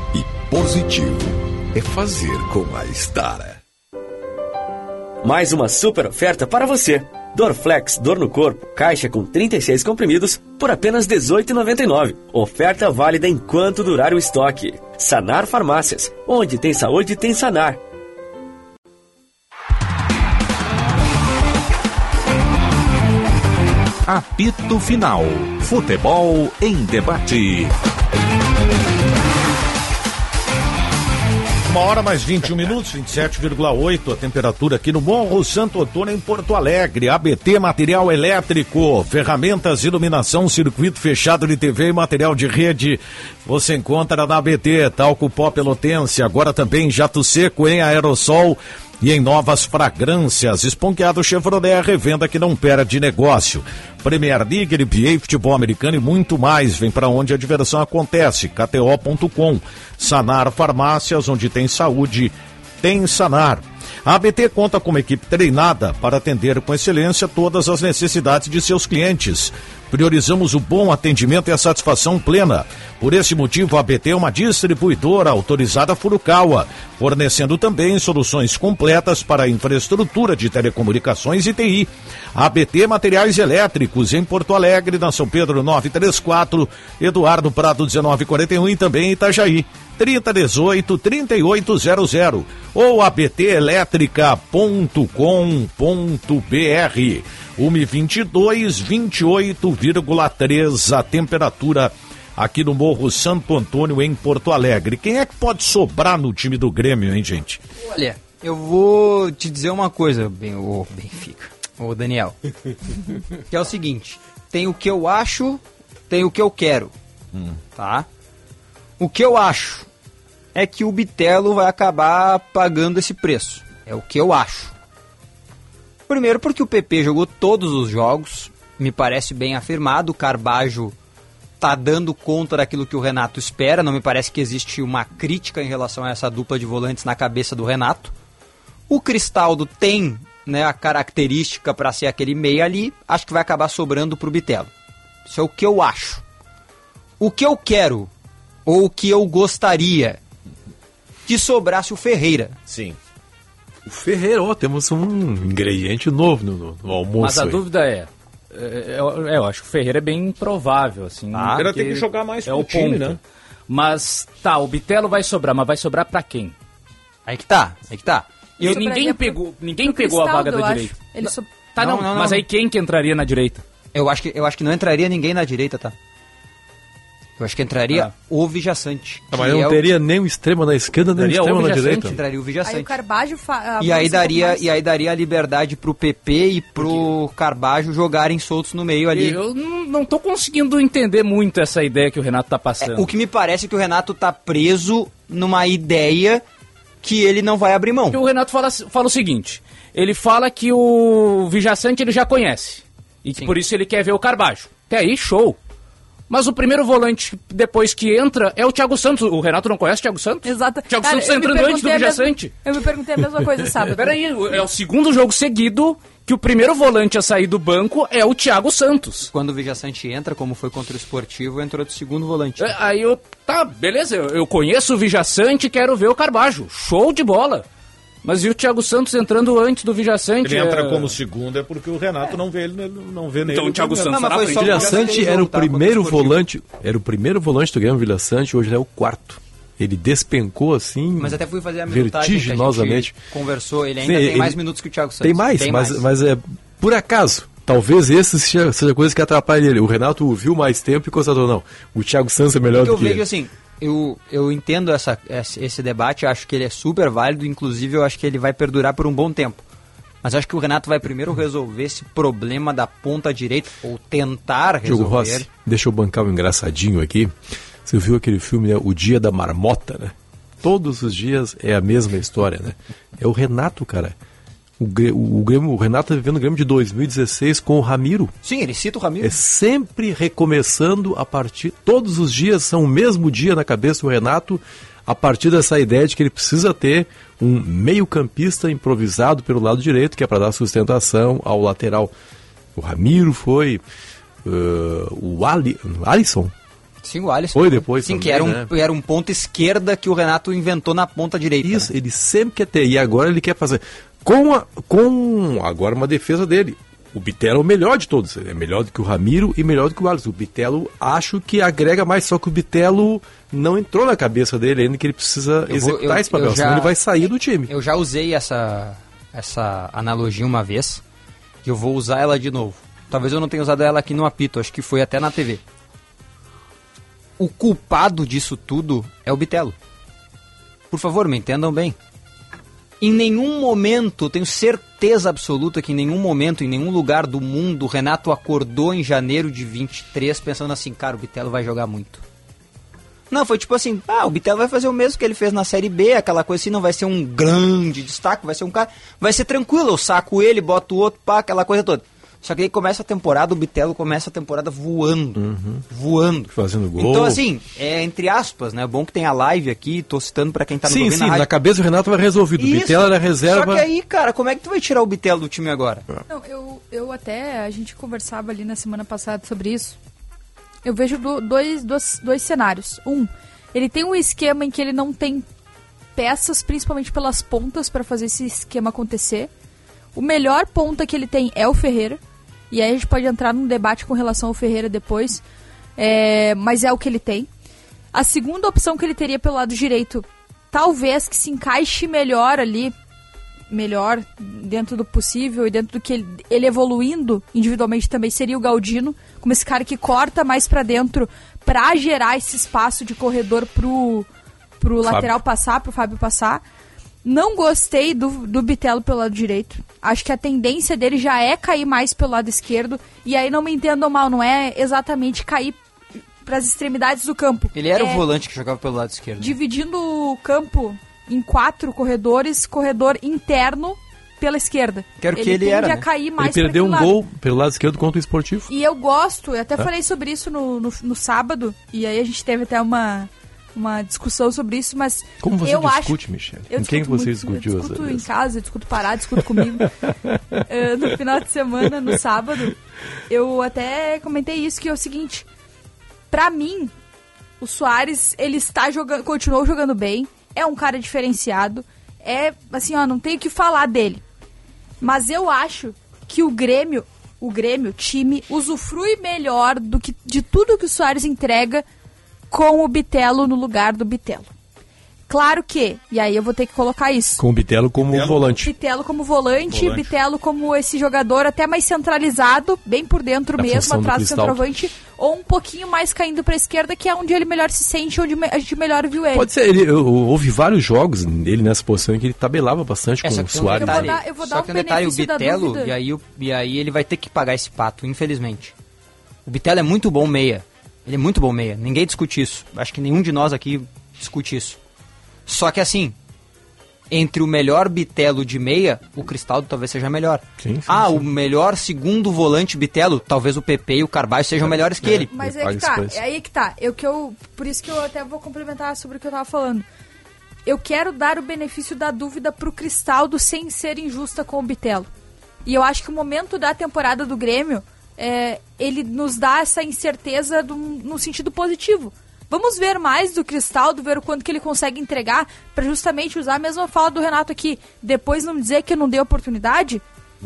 Positivo é fazer com a Estara. Mais uma super oferta para você. Dorflex, dor no corpo, caixa com 36 comprimidos por apenas R$ 18,99. Oferta válida enquanto durar o estoque. Sanar Farmácias. Onde tem saúde, tem Sanar. Apito Final. Futebol em debate. Uma hora mais 21 minutos, 27,8 a temperatura aqui no Morro Santo Antônio, em Porto Alegre. ABT Material Elétrico, ferramentas, iluminação, circuito fechado de TV e material de rede. Você encontra na ABT, talco pó pelotense, agora também jato seco em aerossol e em novas fragrâncias. Esponqueado Chevrolet, a revenda que não perde negócio. Premier League, NBA, futebol americano e muito mais. Vem para onde a diversão acontece. KTO.com. Sanar Farmácias, onde tem saúde, tem Sanar. A ABT conta com uma equipe treinada para atender com excelência todas as necessidades de seus clientes. Priorizamos o bom atendimento e a satisfação plena. Por esse motivo, a ABT é uma distribuidora autorizada Furukawa, fornecendo também soluções completas para a infraestrutura de telecomunicações e TI. ABT Materiais Elétricos, em Porto Alegre, na São Pedro 934, Eduardo Prado 1941 e também em Itajaí. 3018 3800 ou abtelétrica.com.br. 122 28,3 a temperatura aqui no Morro Santo Antônio em Porto Alegre. Quem é que pode sobrar no time do Grêmio, hein, gente? Olha, eu vou te dizer uma coisa, bem, o Benfica, o Daniel. <laughs> que é o seguinte, tem o que eu acho, tem o que eu quero. Hum. Tá? O que eu acho é que o Bitelo vai acabar pagando esse preço. É o que eu acho. Primeiro porque o PP jogou todos os jogos, me parece bem afirmado, o Carbajo tá dando conta daquilo que o Renato espera, não me parece que existe uma crítica em relação a essa dupla de volantes na cabeça do Renato. O Cristaldo tem né, a característica para ser aquele meia ali, acho que vai acabar sobrando pro Bitelo. Isso é o que eu acho. O que eu quero, ou o que eu gostaria, que sobrasse o Ferreira. Sim. O Ferreira, ó, temos um ingrediente novo no, no- almoço. Mas a aí. dúvida é, é, eu, eu acho que o Ferreira é bem improvável, assim. Ah, porque tem que jogar mais é pro o time, ponto. né? Mas tá, o Bitelo vai sobrar, mas vai sobrar pra quem? Aí que tá, aí que tá. E ninguém pro- pegou, ninguém pro pegou a vaga da direita. Ele so- Tá, não, Não, não, mas não. aí quem que entraria na direita? Eu acho que, eu acho que não entraria ninguém na direita, tá? Eu acho que entraria Ah. o Vijaçante. Ah, mas que não é o- teria nem o extremo na esquerda, nem o extremo o na Vijaçante, direita. Entraria o Aí o Vijaçante. Carbajo fa- E aí um daria mais. e aí daria a liberdade pro PP e pro Carbajo jogarem soltos no meio ali. Eu não, tô conseguindo entender muito essa ideia que o Renato tá passando. O que me parece é que o Renato tá preso numa ideia que ele não vai abrir mão. Porque o Renato fala, fala o seguinte: ele fala que o Vijaçante ele já conhece. E que Sim. por isso ele quer ver o Carbajo. Até aí, show. Mas o primeiro volante, depois que entra, é o Thiago Santos. O Renato não conhece o Thiago Santos? Exato. Thiago Cara, Santos tá entrando antes do Vijaçante. Eu me perguntei a mesma coisa, <laughs> sabe? Peraí, é o segundo jogo seguido que o primeiro volante a sair do banco é o Thiago Santos. Quando o Vijaçante entra, como foi contra o Esportivo, entrou de segundo volante. É, Aí eu, tá, beleza, eu, eu conheço o Vijaçante e quero ver o Carbajo. Show de bola. Mas e o Thiago Santos entrando antes do Vijaçante? Ele entra é- como segundo é porque o Renato não vê ele, não vê nele. Então o Thiago. Santos Não, foi na frente. Sante primeiro era o tá? O primeiro volante, era o primeiro volante do Grêmio Vilha Sante, hoje é o quarto. Ele despencou assim, Mas até fui fazer a minutagem que a vertiginosamente. gente conversou. Ele ainda Sim, tem ele- mais minutos que o Thiago Santos. Tem mais, Bem mas, mais. mas é por acaso. Talvez esse seja, seja coisa que atrapalhe ele. O Renato o viu mais tempo e constatou, não. O Thiago Santos é melhor do eu que vejo ele. assim, eu, eu entendo essa, esse, debate, acho que ele é super válido, inclusive eu acho que ele vai perdurar por um bom tempo. Mas acho que o Renato vai primeiro resolver esse problema da ponta direita, ou tentar Diogo resolver. Rossi, deixa eu bancar um engraçadinho aqui. Você viu aquele filme, né? O Dia da Marmota, né? Todos os dias é a mesma história, né? É o Renato, cara. O, o, Grêmio, o Renato tá vivendo o Grêmio de 2016 com o Ramiro. Sim, ele cita o Ramiro. É sempre recomeçando a partir. Todos os dias são o mesmo dia na cabeça do Renato, a partir dessa ideia de que ele precisa ter um meio-campista improvisado pelo lado direito, que é para dar sustentação ao lateral. O Ramiro foi. uh, o Ali, Alisson. Sim, o Alisson. Foi depois Sim, também, que era um, né? era um ponto esquerda que o Renato inventou na ponta direita. Isso, ele sempre quer ter. E agora ele quer fazer. Com, a, com agora uma defesa dele. O Bitelo é o melhor de todos. É melhor do que o Ramiro e melhor do que o Alisson. O Bitelo acho que agrega mais, só que o Bitelo não entrou na cabeça dele ainda que ele precisa Eu vou- executar eu- esse papel, eu senão já- ele vai sair do time. Eu já usei essa, essa analogia uma vez e eu vou usar ela de novo. Talvez eu não tenha usado ela aqui no apito, acho que foi até na TV. O culpado disso tudo é o Bitelo. Por favor, me entendam bem. Em nenhum momento, tenho certeza absoluta que em nenhum momento, em nenhum lugar do mundo, o Renato acordou em janeiro de 23 pensando assim, cara, o Bitelo vai jogar muito. Não, foi tipo assim, ah, o Bitelo vai fazer o mesmo que ele fez na Série B, aquela coisa assim, não vai ser um grande destaque, vai ser um cara, vai ser tranquilo, eu saco ele, boto o outro, pá, aquela coisa toda. Só que aí começa a temporada, o Bitelo começa a temporada voando, voando. Fazendo gol. Então assim, é entre aspas, né, é bom que tem a live aqui, tô citando pra quem tá nos sim, sim, na na cabeça do Renato vai resolvido. O. Bitelo era reserva. Só que aí, cara, como é que tu vai tirar o Bitelo do time agora? Não, eu, eu até, a gente conversava ali na semana passada sobre isso. Eu vejo do- dois, dois, dois cenários. Um, ele tem um esquema em que ele não tem peças, principalmente pelas pontas, para fazer esse esquema acontecer. O melhor ponta que ele tem é o Ferreira. E aí a gente pode entrar num debate com relação ao Ferreira depois. É, mas é o que ele tem. A segunda opção que ele teria pelo lado direito, talvez que se encaixe melhor ali, melhor dentro do possível e dentro do que ele, ele evoluindo individualmente também seria o Galdino, como esse cara que corta mais pra dentro pra gerar esse espaço de corredor pro, pro Fábio. lateral passar, pro Fábio passar. Não gostei do, do Bitelo pelo lado direito. Acho que a tendência dele já é cair mais pelo lado esquerdo. E aí não me entendam mal, não é exatamente cair pras extremidades do campo. Ele era é o volante que jogava pelo lado esquerdo. dividindo o campo em quatro corredores, corredor interno pela esquerda. Que era o que ele ele tende era, a né? cair mais Ele perdeu um lado. gol pelo lado esquerdo contra o esportivo. E eu gosto, eu até É. falei sobre isso no, no, no sábado, e aí a gente teve até uma, uma discussão sobre isso, mas Como você eu discute, acho, Michele? Eu Com quem você muito, discutiu Eu discuto em casa, eu discuto parado, discuto comigo. <laughs> Eh, no final de semana, no sábado, eu até comentei isso, que é o seguinte, pra mim, o Soares, ele está jogando, continuou jogando bem, é um cara diferenciado, é, assim, ó, não tem o que falar dele. Mas eu acho que o Grêmio, o Grêmio, time, usufrui melhor do que de tudo que o Soares entrega com o Bitelo no lugar do Bitelo. Claro que, e aí eu vou ter que colocar isso. Com o Bitelo como volante. Bitelo como volante, Volante. Bitelo como esse jogador até mais centralizado, bem por dentro A mesmo, do atrás do centroavante, ou um pouquinho mais caindo pra esquerda, que é onde ele melhor se sente, onde a gente melhor viu ele. Pode ser, ele, eu, houve vários jogos dele nessa posição em que ele tabelava bastante É, com só o tem um dar- eu vou só dar que um detalhe, o Bitelo, e aí, e aí ele vai ter que pagar esse pato, infelizmente. O Bitelo é muito bom meia. Ele é muito bom meia. Ninguém discute isso. Acho que nenhum de nós aqui discute isso. Só que assim, entre o melhor Bitelo de meia, o Cristaldo talvez seja melhor. ah, o melhor segundo volante Bitelo, talvez o PP e o Carvalho sejam melhores que ele. Mas é que tá, é aí que tá. Eu, que eu, por isso que eu até vou complementar sobre o que eu tava falando. Eu quero dar o benefício da dúvida pro Cristaldo sem ser injusta com o Bitelo. E eu acho que o momento da temporada do Grêmio, é, ele nos dá essa incerteza do- no sentido positivo. Vamos ver mais do Cristaldo, ver o quanto que ele consegue entregar, pra justamente usar a mesma fala do Renato aqui. Depois não dizer que eu não dei oportunidade.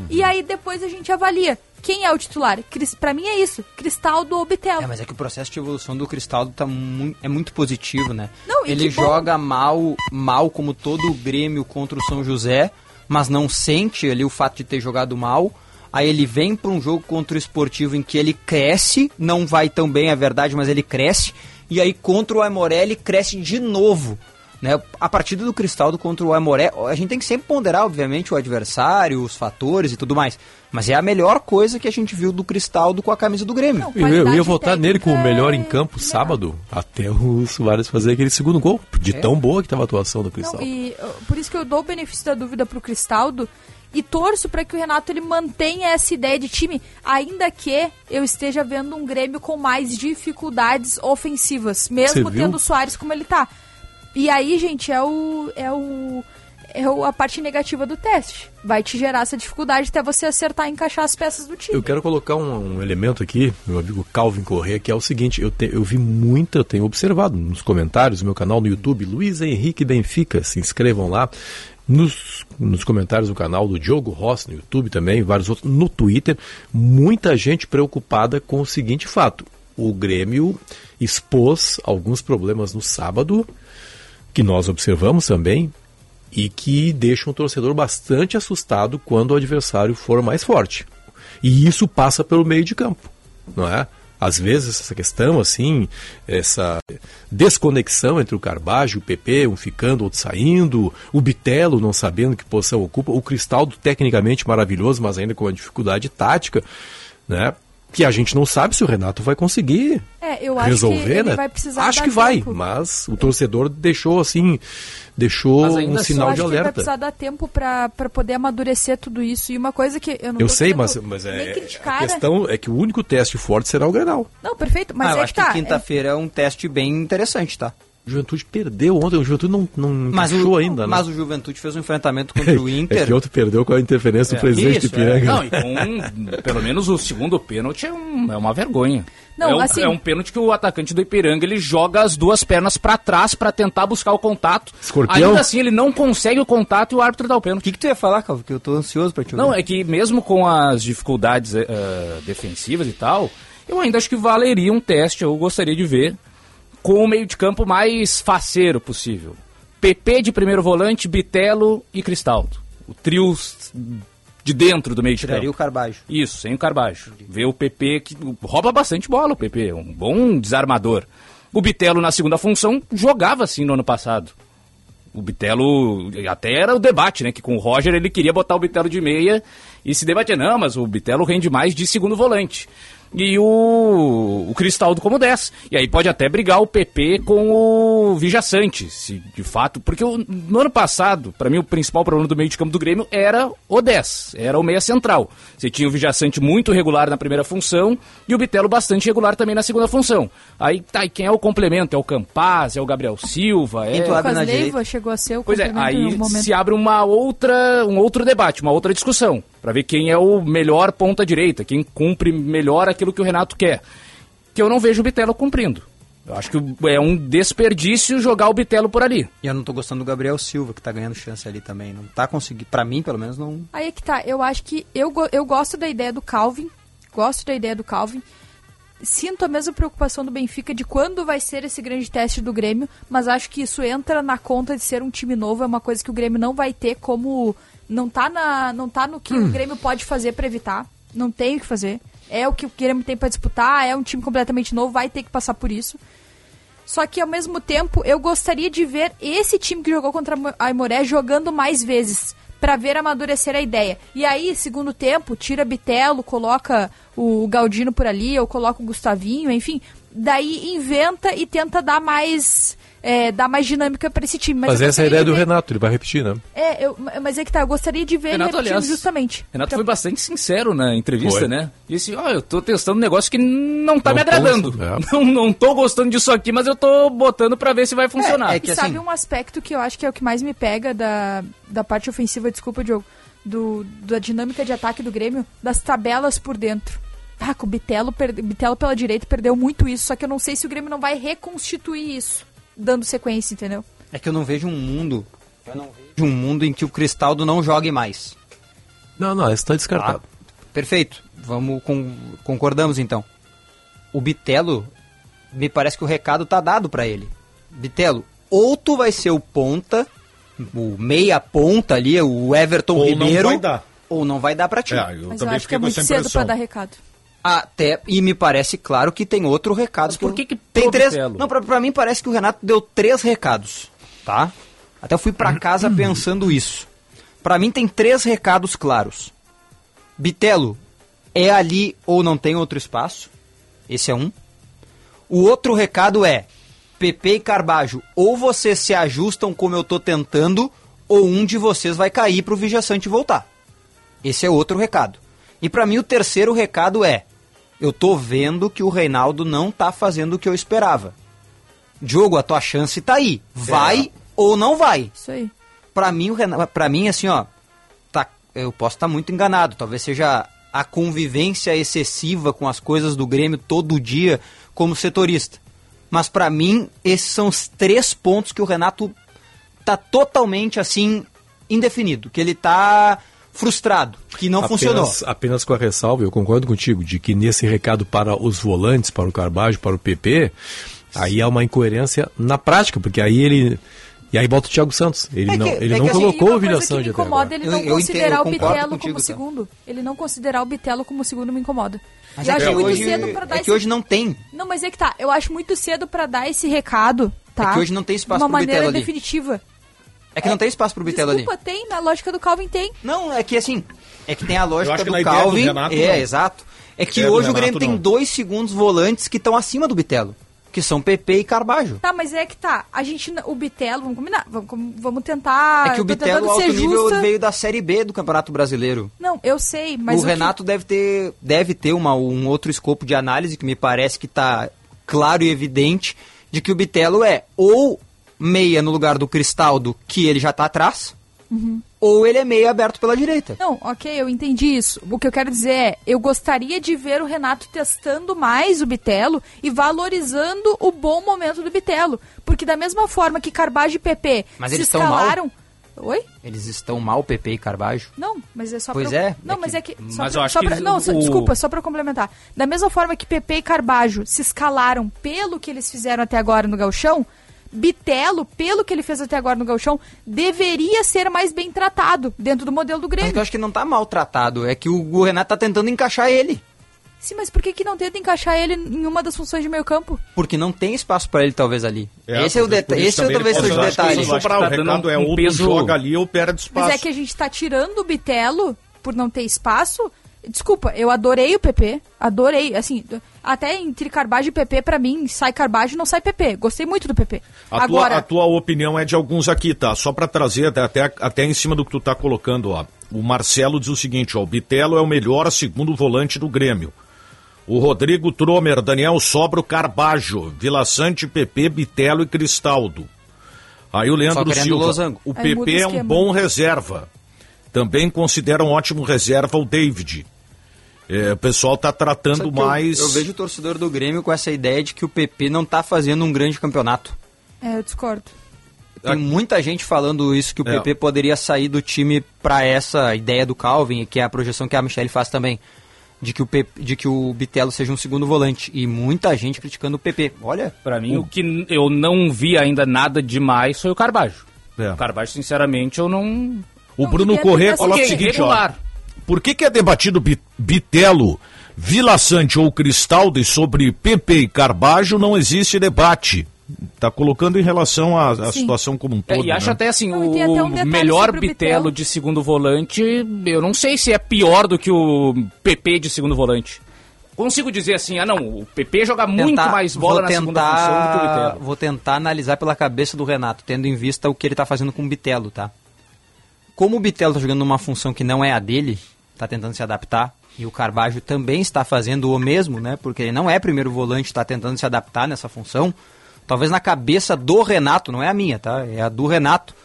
E aí depois a gente avalia. Quem é o titular? Pra mim é isso. Cristaldo ou Bitelo. É, mas é que o processo de evolução do Cristaldo tá mu é muito positivo, né? Não, Ele que bom. joga mal, mal como todo o Grêmio contra o São José, mas não sente ali o fato de ter jogado mal. Aí ele vem para um jogo contra o Esportivo em que ele cresce, não vai tão bem, é verdade, mas ele cresce. E aí contra o Aimoré ele cresce de novo. Né? A partida do Cristaldo contra o Aimoré, a gente tem que sempre ponderar, obviamente, o adversário, os fatores e tudo mais. Mas é a melhor coisa que a gente viu do Cristaldo com a camisa do Grêmio. Eu, eu ia votar nele como o melhor em campo sábado, até o Soares fazer aquele segundo gol, de É. tão boa que estava a atuação do Não, Cristal. e por isso que eu dou o benefício da dúvida pro Cristaldo e torço para que o Renato ele mantenha essa ideia de time, ainda que eu esteja vendo um Grêmio com mais dificuldades ofensivas, mesmo tendo o Soares como ele tá. E aí, gente, é o é o é o- a parte negativa do teste. Vai te gerar essa dificuldade até você acertar e encaixar as peças do time. Eu quero colocar um, um elemento aqui, meu amigo Calvin Corrêa, que é o seguinte, eu, te- eu vi muita, eu tenho observado nos comentários do meu canal no YouTube, Luiz Henrique Benfica, se inscrevam lá. Nos, nos comentários do canal do Diogo Rossi no YouTube também, vários outros, no Twitter, muita gente preocupada com o seguinte fato. O Grêmio expôs alguns problemas no sábado, que nós observamos também, e que deixam o torcedor bastante assustado quando o adversário for mais forte. E isso passa pelo meio de campo, não é? Às vezes essa questão assim, essa desconexão entre o Carbajo e o PP, um ficando, outro saindo, o Bitelo não sabendo que posição ocupa, o Cristaldo tecnicamente maravilhoso, mas ainda com uma dificuldade tática, né? Que a gente não sabe se o Renato vai conseguir É, eu acho resolver, que ele né? vai precisar acho dar que vai, tempo. mas o torcedor deixou assim, deixou um ainda sinal eu de acho que vai alerta. precisar dar tempo pra poder amadurecer tudo isso. E uma coisa que eu não Eu sei, mas, mas é, criticar, a questão é que o único teste forte será o Grenal. Não, perfeito, mas ah, eu é acho que tá. que quinta-feira é um teste bem interessante, tá? O Juventude perdeu ontem, o Juventude não, não Mas encaixou o, ainda, né? mas o Juventude fez um enfrentamento contra o <laughs> Inter. É que ontem perdeu com a interferência do presidente de Isso, é. Ipiranga. Não, e com pelo menos o segundo pênalti é, um- é uma vergonha. Não, é, um, assim- é um pênalti que o atacante do Ipiranga ele joga as duas pernas pra trás pra tentar buscar o contato. Escorpião? Ainda assim ele não consegue o contato e o árbitro dá o pênalti. O que, que tu ia falar, Calvo? Que eu tô ansioso pra te ouvir. Não, é que mesmo com as dificuldades eh, defensivas e tal, eu ainda acho que valeria um teste, eu gostaria de ver, com o meio de campo mais faceiro possível. PP de primeiro volante, Bitelo e Cristaldo. O trio de dentro do meio de Tiraria campo. o Carbajo. Isso, sem o Carbajo. Ver o PP que rouba bastante bola, o PP, um bom desarmador. O Bitelo na segunda função jogava assim no ano passado. O Bitelo, até era o debate, né? Que com o Roger ele queria botar o Bitelo de meia e se debatia, não, mas o Bitelo rende mais de segundo volante. E o, o Cristaldo como 10. E aí pode até brigar o PP com o Vijaçante, se de fato. Porque o, no ano passado, para mim, o principal problema do meio de campo do Grêmio era o 10, era o meia central. Você tinha o Vijaçante muito regular na primeira função e o Bitelo bastante regular também na segunda função. Aí tá, e quem é o complemento? É o Campaz, é o Gabriel Silva? É... O Lucas Leiva chegou a ser o Pois é, aí momento. se abre uma outra, um outro debate, uma outra discussão, para ver quem é o melhor ponta direita, quem cumpre melhor aquilo que o Renato quer. Que eu não vejo o Bitelo cumprindo. Eu acho que é um desperdício jogar o Bitelo por ali. E eu não tô gostando do Gabriel Silva, que tá ganhando chance ali também. Não tá conseguindo, pra mim, pelo menos, não. Aí é que tá, eu acho que eu, eu gosto da ideia do Calvin, gosto da ideia do Calvin. Sinto a mesma preocupação do Benfica de quando vai ser esse grande teste do Grêmio, mas acho que isso entra na conta de ser um time novo, é uma coisa que o Grêmio não vai ter como não tá na não tá no que o Grêmio pode fazer pra evitar, não tem o que fazer. É o que o Grêmio tem pra disputar, é um time completamente novo, vai ter que passar por isso. Só que ao mesmo tempo, eu gostaria de ver esse time que jogou contra a Aimoré jogando mais vezes. Pra ver amadurecer a ideia. E aí, segundo tempo, tira Bitelo, coloca o Galdino por ali, ou coloca o Gustavinho, enfim. Daí inventa e tenta dar mais. É, dar mais dinâmica pra esse time. Mas, Mas essa é a ideia de do ver- Renato, ele vai repetir, né? É, eu, mas é que tá, eu gostaria de ver Renato, ele repetindo aliás, justamente. Renato Pra- foi bastante sincero na entrevista, Foi. né? Disse, ó, eu tô testando um negócio que não tá Não me tô agradando. gostando, é. <laughs> Não, não tô gostando disso aqui, mas eu tô botando pra ver se vai funcionar. é que E sabe assim- um aspecto que eu acho que é o que mais me pega da, da parte ofensiva, desculpa, Diogo, do, da dinâmica de ataque do Grêmio, das tabelas por dentro. Ah, com o Bitelo, per, Bitelo pela direita perdeu muito isso, só que eu não sei se o Grêmio não vai reconstituir isso, dando sequência, entendeu? É que eu não vejo um mundo. Eu não vejo um mundo em que o Cristaldo não jogue mais. Não, não, isso tá descartado. Perfeito. Vamos com, concordamos então. O Bitelo, me parece que o recado tá dado pra ele. Bitelo, ou tu vai ser o ponta, o meia ponta ali, o Everton Ou não Ribeiro, vai dar. ou não vai dar pra ti. É, eu Mas eu acho que é muito cedo pra dar recado. Até, e me parece claro que tem outro recado. por que que tem três? Bitelo? Não, pra, pra mim parece que o Renato deu três recados, tá? Até eu fui pra casa <clears throat> pensando isso. Pra mim tem três recados claros. Bitelo, é ali ou não tem outro espaço? Esse é um. O outro recado é: PP e Carbajo, ou vocês se ajustam como eu tô tentando, ou um de vocês vai cair pro Vijaçante voltar. Esse é outro recado. E pra mim o terceiro recado é: eu tô vendo que o Reinaldo não tá fazendo o que eu esperava. Diogo, a tua chance tá aí. Vai ou não vai? Isso aí. Pra mim, o Renato, pra mim assim, ó, tá, eu posso estar muito enganado, talvez seja a convivência excessiva com as coisas do Grêmio todo dia como setorista. Mas pra mim, esses são os três pontos que o Renato tá totalmente assim indefinido, que ele tá frustrado, que não apenas, funcionou. Apenas com a ressalva, eu concordo contigo, de que nesse recado para os volantes, para o Carbajo, para o PP, aí há uma incoerência na prática, porque aí ele. E aí volta o Thiago Santos. Ele É não, que- ele é não assim, colocou o me de até incomoda agora. ele Eu- não eu considerar entendo, eu o Bitelo contigo, como tá? segundo. Ele não considerar o Bitelo como segundo me incomoda. Mas e é acho que muito hoje- cedo pra dar é esse... que hoje não tem. Não, mas é que tá. Eu acho muito cedo pra dar esse recado, tá? É que hoje não tem espaço De uma maneira Bitelo ali. É que não tem espaço pro Bitelo ali. Desculpa, tem. Na lógica do Calvin tem. Não, é que assim, é que tem a Eu lógica que do ideia do Calvin. Renato, é, não. exato. É que hoje o Grêmio Renato, tem não. dois segundos volantes que estão acima do Bitelo, que são PP e Carbajo. Tá, mas é que tá. A gente, o Bitelo, vamos combinar. Vamos, vamos tentar. é que o Bitelo alto nível justa. veio da Série B do Campeonato Brasileiro. Não, eu sei, mas o que- Renato deve ter, deve ter uma, um outro escopo de análise que me parece que está claro e evidente de que o Bitelo é ou meia no lugar do Cristaldo, que ele já está atrás, Uhum. ou ele é meia aberto pela direita. Não, ok, eu entendi isso. O que eu quero dizer é, eu gostaria de ver o Renato testando mais o Bitelo e valorizando o bom momento do Bitelo. Porque da mesma forma que Carbajo e PP Mas se eles estão mal? escalaram... Oi? Eles estão mal, PP e Carbajo. Não, mas é só Pois pra... é, Não, é mas que- é que... Só Mas pra, eu acho que Não, só- desculpa, só pra complementar. Da mesma forma que PP e Carbajo se escalaram pelo que eles fizeram até agora no Galchão, Bitelo, pelo que ele fez até agora no Galchão, deveria ser mais bem tratado dentro do modelo do Mas Grêmio. eu acho que não tá maltratado, é que o, Renato tá tentando encaixar ele. Sim, mas por que, que não tenta encaixar ele em uma das funções de meio campo? Porque não tem espaço pra ele, talvez, ali. É, esse é o talvez deta por isso esse é, talvez ele seja o que detalhe. soprar, Tá o recado é um ou peso- joga ali ou perde espaço. Mas é que a gente tá tirando o Bitelo por não ter espaço. Desculpa, eu adorei o PP, adorei, assim, até entre Carbajo e PP, pra mim, sai Carbajo não sai PP. Gostei muito do PP. A, Agora, tua, a tua opinião é de alguns aqui, tá? Só pra trazer até, até, até em cima do que tu tá colocando, ó. O Marcelo diz o seguinte, ó, o Bitelo é o melhor segundo volante do Grêmio. O Rodrigo Tromer, Daniel Sobro, Carbajo, Vila Sante, PP, Bitelo e Cristaldo. Aí o Leandro Silva, losango. o Aí PP o é um bom reserva. Também considera um ótimo reserva o David. É, o pessoal tá tratando Sabe que eu- mais... Eu, vejo o torcedor do Grêmio com essa ideia de que o PP não tá fazendo um grande campeonato. é, eu discordo. Tem muita gente falando isso, que o É. PP poderia sair do time pra essa ideia do Calvin, que é a projeção que a Michelle faz também. De que, o PP, de que o Bitelo seja um segundo volante. E muita gente criticando o PP. Olha. Pra mim, o que n- eu não vi ainda nada demais foi o Carbajo. É. O Carbajo, sinceramente, eu não. O Bruno devia ter Corrêa coloca o seguinte, ó. Por que, que é debatido Bi- Bitelo, Vila Sante ou Cristaldo e sobre PP e Carbajo não existe debate? Tá colocando em relação à, situação como um É, todo. e acho né? até assim, Não, o até um melhor Bitelo Bitelo. de segundo volante, eu não sei se é pior do que o PP de segundo volante. Consigo dizer assim, ah não, o PP joga muito Tentar- mais bola na segunda função do que o Bitelo. Vou tentar analisar pela cabeça do Renato, tendo em vista o que ele tá fazendo com o Bitelo, tá? Como o Bitelo tá jogando numa função que não é a dele, tá tentando se adaptar, e o Carbajo também está fazendo o mesmo, né? Porque ele não é primeiro volante, está tentando se adaptar nessa função. Talvez na cabeça do Renato, não é a minha, tá? É a do Renato.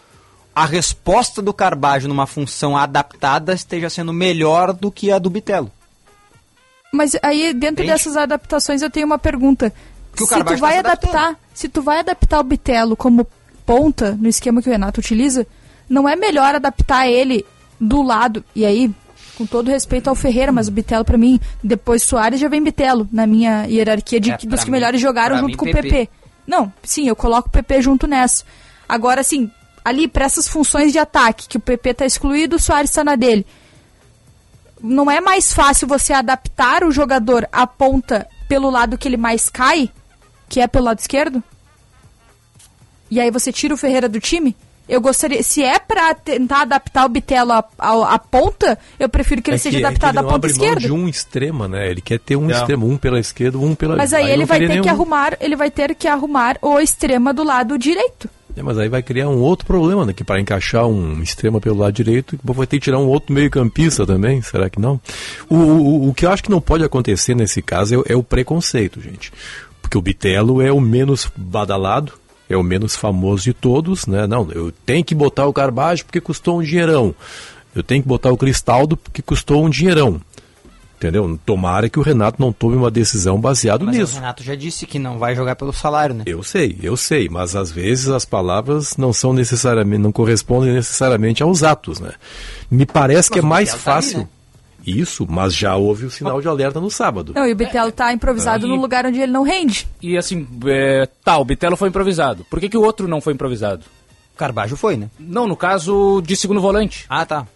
A resposta do Carbajo numa função adaptada esteja sendo melhor do que a do Bitelo. Mas aí, dentro Entende? dessas adaptações, eu tenho uma pergunta. Se tu vai tá se adaptar, se tu vai adaptar o Bitelo como ponta no esquema que o Renato utiliza, não é melhor adaptar ele do lado e aí com todo respeito ao Ferreira, mas o Bitelo pra mim, depois Soares já vem Bitelo na minha hierarquia de É, dos que mim- melhores jogaram junto mim, com o PP. PP. Não, sim, eu coloco o PP junto nessa. Agora assim, ali pra essas funções de ataque que o PP tá excluído, o Soares tá na dele não é mais fácil você adaptar o jogador à ponta pelo lado que ele mais cai, que é pelo lado esquerdo? E aí você tira o Ferreira do time? Eu gostaria, se é pra tentar adaptar o Bitelo à, à, à ponta, eu prefiro que ele É seja que- é que adaptado ele à ponta abre mão esquerda. de um extrema, né? Ele quer ter um É. extremo, um pela esquerda, um pela Mas aí, ele não vai ter teria que nenhum. arrumar, ele vai ter que arrumar o extrema do lado direito. É, mas aí vai criar um outro problema, né? Que para encaixar um extrema pelo lado direito, vai ter que tirar um outro meio-campista também, será que não? O, o, o que eu acho que não pode acontecer nesse caso é, o- é o preconceito, gente. Porque o Bitelo é o menos badalado, é o menos famoso de todos, né? Não, eu tenho que botar o Carbajo porque custou um dinheirão. Eu tenho que botar o Cristaldo porque custou um dinheirão. Entendeu? Tomara que o Renato não tome uma decisão baseado Mas nisso. o Renato já disse que não vai jogar pelo salário, né? Eu sei, eu sei, mas às vezes as palavras não são necessariamente, não correspondem necessariamente aos atos, né? Me parece que é Mas mais tá ali, fácil. né? Isso, mas já houve o sinal de alerta no sábado. Não, e o Bitelo tá improvisado E- no lugar onde ele não rende. E assim, é, tá, o Bitelo foi improvisado. Por que, que o outro não foi improvisado? Carbajo foi, né? Não, no caso de segundo volante. Ah, tá.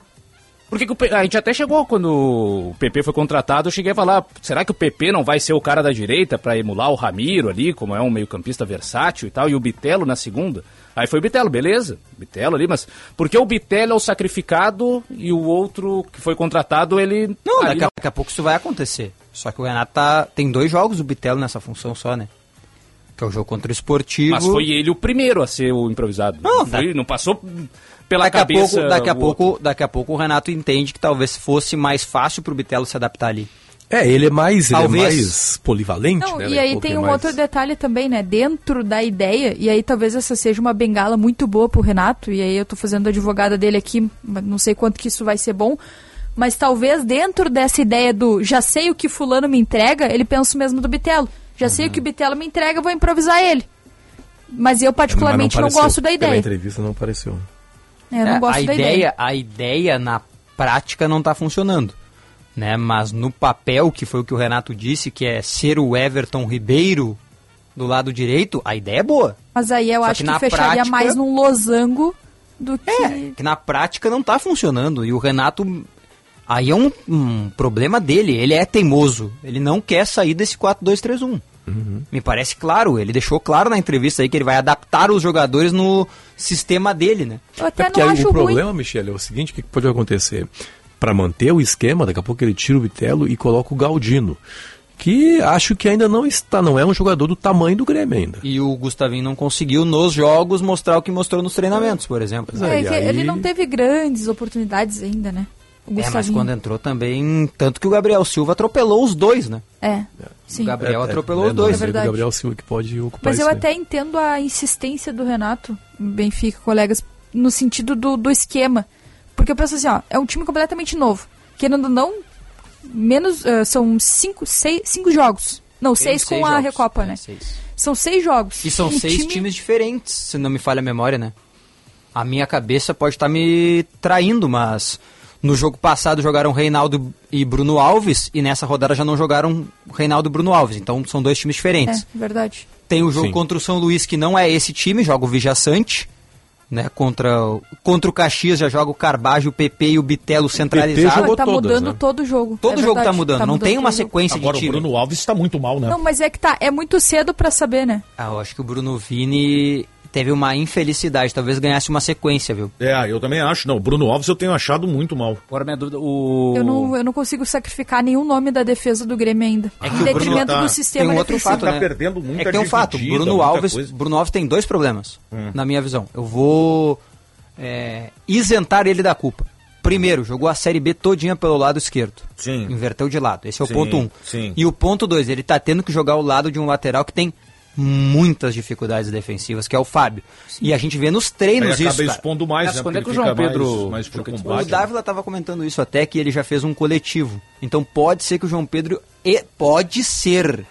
Porque que o a gente até chegou quando o PP foi contratado, eu cheguei a falar, será que o PP não vai ser o cara da direita pra emular o Ramiro ali, como é um meio-campista versátil e tal, e o Bitelo na segunda? Aí foi o Bitelo, beleza, Bitelo ali, mas por que o Bitelo é o sacrificado e o outro que foi contratado, ele Não, ali daqui a, daqui a pouco isso vai acontecer. Só que o Renato tá, tem dois jogos do Bitelo nessa função só, né? Que é o jogo contra o Esportivo. Mas foi ele o primeiro a ser o improvisado. Não, foi- não passou pela daqui a cabeça. pouco, daqui a o pouco, daqui a pouco o Renato entende que talvez fosse mais fácil pro Bitelo se adaptar ali. É, ele é mais, ele é Talvez. mais polivalente, Não, né? e é aí tem um mais- outro detalhe também, né? Dentro da ideia, e aí talvez essa seja uma bengala muito boa pro Renato, e aí eu tô fazendo a advogada dele aqui, não sei quanto que isso vai ser bom, mas talvez dentro dessa ideia do já sei o que fulano me entrega, ele pensa o mesmo do Bitelo. Já sei o que o Bitelo me entrega, eu vou improvisar ele. Mas eu particularmente Mas não, pareceu. gosto da ideia. entrevista não pareceu. É, eu não É, gosto a da ideia, ideia. A ideia na prática não tá funcionando. Né? Mas no papel, que foi o que o Renato disse, que é ser o Everton Ribeiro do lado direito, a ideia é boa. Mas aí eu Só acho que que, na fecharia prática- mais num losango do que. Que na prática não tá funcionando. E o Renato. Aí é um, um problema dele. Ele é teimoso. Ele não quer sair desse 4-2-3-1. Me parece claro. Ele deixou claro na entrevista aí que ele vai adaptar os jogadores no sistema dele, né? Eu até É porque não aí acho o ruim. problema, Michele, é o seguinte, o que pode acontecer? para manter o esquema, daqui a pouco ele tira o Bitelo e coloca o Galdino. Que acho que ainda não está, não é um jogador do tamanho do Grêmio ainda. E o Gustavinho não conseguiu nos jogos mostrar o que mostrou nos treinamentos, por exemplo. É, que ele não teve grandes oportunidades ainda, né? O É, mas quando entrou também, tanto que o Gabriel Silva atropelou os dois, né? É, sim. O Gabriel É, atropelou é, os dois. é verdade. O Gabriel Silva que pode ocupar Mas eu aí. até entendo a insistência do Renato, Benfica, colegas, no sentido do, do esquema. Porque eu penso assim, ó, é um time completamente novo. Querendo ou não, menos. ah, são cinco, seis, cinco jogos. Não, Tem seis com seis a. Recopa, É, né? seis. São seis jogos. E são seis time- times diferentes, se não me falha a memória, né? A minha cabeça pode estar me traindo, mas no jogo passado jogaram Reinaldo e Bruno Alves, e nessa rodada já não jogaram Reinaldo e Bruno Alves. Então são dois times diferentes. É, verdade. Tem o jogo Sim. contra o São Luís, que não é esse time, joga o Vijaçante. Né, contra, o- contra o Caxias já joga o Carbajo, o PP e o Bitelo centralizado. jogou tá todas, mudando né? todo o jogo. Todo é jogo verdade, tá mudando, não tem uma o sequência Agora de o time. Bruno Alves está muito mal, né? Não, mas é que tá, é muito cedo pra saber, né? Ah, eu acho que o Bruno Vini teve uma infelicidade, talvez ganhasse uma sequência, viu? É, eu também acho. Não, o Bruno Alves eu tenho achado muito mal. Agora minha dúvida, o... Eu não, eu não consigo sacrificar nenhum nome da defesa do Grêmio ainda. É que em o Bruno detrimento tá- do sistema tem um outro fato, Tá né? perdendo muita É que tem um fato, Bruno Alves, coisa. Bruno Alves tem dois problemas, Hum. na minha visão. Eu vou é, isentar ele da culpa. Primeiro, jogou a Série B todinha pelo lado esquerdo. Sim. Inverteu de lado. Esse é o Sim, ponto um. sim. E o ponto dois, ele tá tendo que jogar ao lado de um lateral que tem muitas dificuldades defensivas, que é o Fábio. E a gente vê nos Aí treinos acaba isso, cara. expondo mais, Mas né? quando é que o João Pedro- mais, mais combate. O Dávila estava comentando isso até que ele já fez um coletivo. Então pode ser que o João Pedro. E pode ser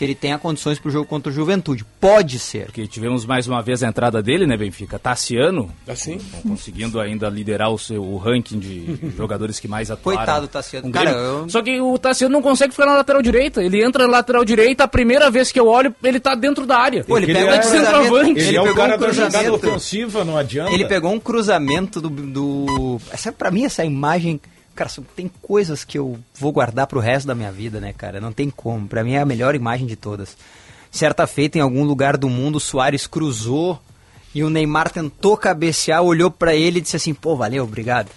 que ele tenha condições para o jogo contra o Juventude. Pode ser. Porque tivemos mais uma vez a entrada dele, né, Benfica? Tassiano, Assim? não conseguindo ainda liderar o seu o ranking de <laughs> jogadores que mais atuaram. Coitado do Tassiano. Cara, eu- Só que o Tassiano não consegue ficar na lateral direita. Ele entra na lateral direita, a primeira vez que eu olho, ele tá dentro da área. Pô, ele Ele pega é cruzamento. centroavante. Ele, Ele é o pegou cara um da jogada cruzamento. ofensiva, não adianta. Ele pegou um cruzamento do. do... Essa, pra mim, essa imagem. Cara, tem coisas que eu vou guardar pro resto da minha vida, né, cara? Não tem como. Pra mim é a melhor imagem de todas. Certa feita, em algum lugar do mundo, o Soares cruzou e o Neymar tentou cabecear, olhou pra ele e disse assim: pô, valeu, obrigado.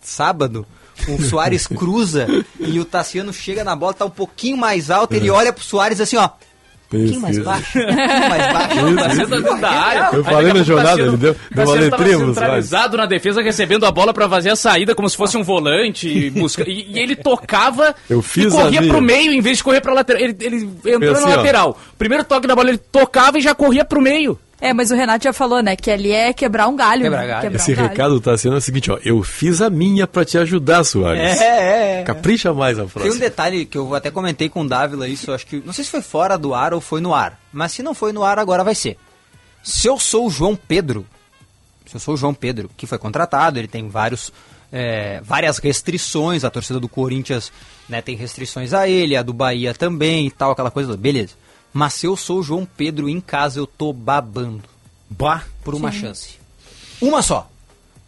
Sábado, o <laughs> Soares cruza e o Tassiano chega na bola, tá um pouquinho mais alto, ele olha pro Soares assim, ó. <laughs> Um pouquinho mais baixo, um mais baixo. Tá dentro da área. Eu Aí falei na pouco jornada, ele deu- deu uma letrinha centralizado na defesa, recebendo a bola pra fazer a saída como se fosse um volante. E, <laughs> busca... e, e ele tocava Eu e fiz corria a minha. pro meio em vez de correr pra lateral. Ele, ele entrou assim, na ó. lateral. Primeiro toque da bola, ele tocava e já corria pro meio. É, mas o Renato já falou, né, que ali é quebrar um galho. Quebrar né? galho. Quebrar Esse um galho. recado tá sendo o seguinte, ó. Eu fiz a minha pra te ajudar, Soares. É, é, é. Capricha mais a Tem um próxima. detalhe que eu até comentei com o Dávila isso, acho que. Não sei se foi fora do ar ou foi no ar. Mas se não foi no ar, agora vai ser. Se eu sou o João Pedro, se eu sou o João Pedro, que foi contratado, ele tem vários. é, várias restrições, a torcida do Corinthians né, tem restrições a ele, a do Bahia também e tal, aquela coisa. Beleza. Mas se eu sou o João Pedro em casa, eu tô babando Bah. por uma chance. Uma só.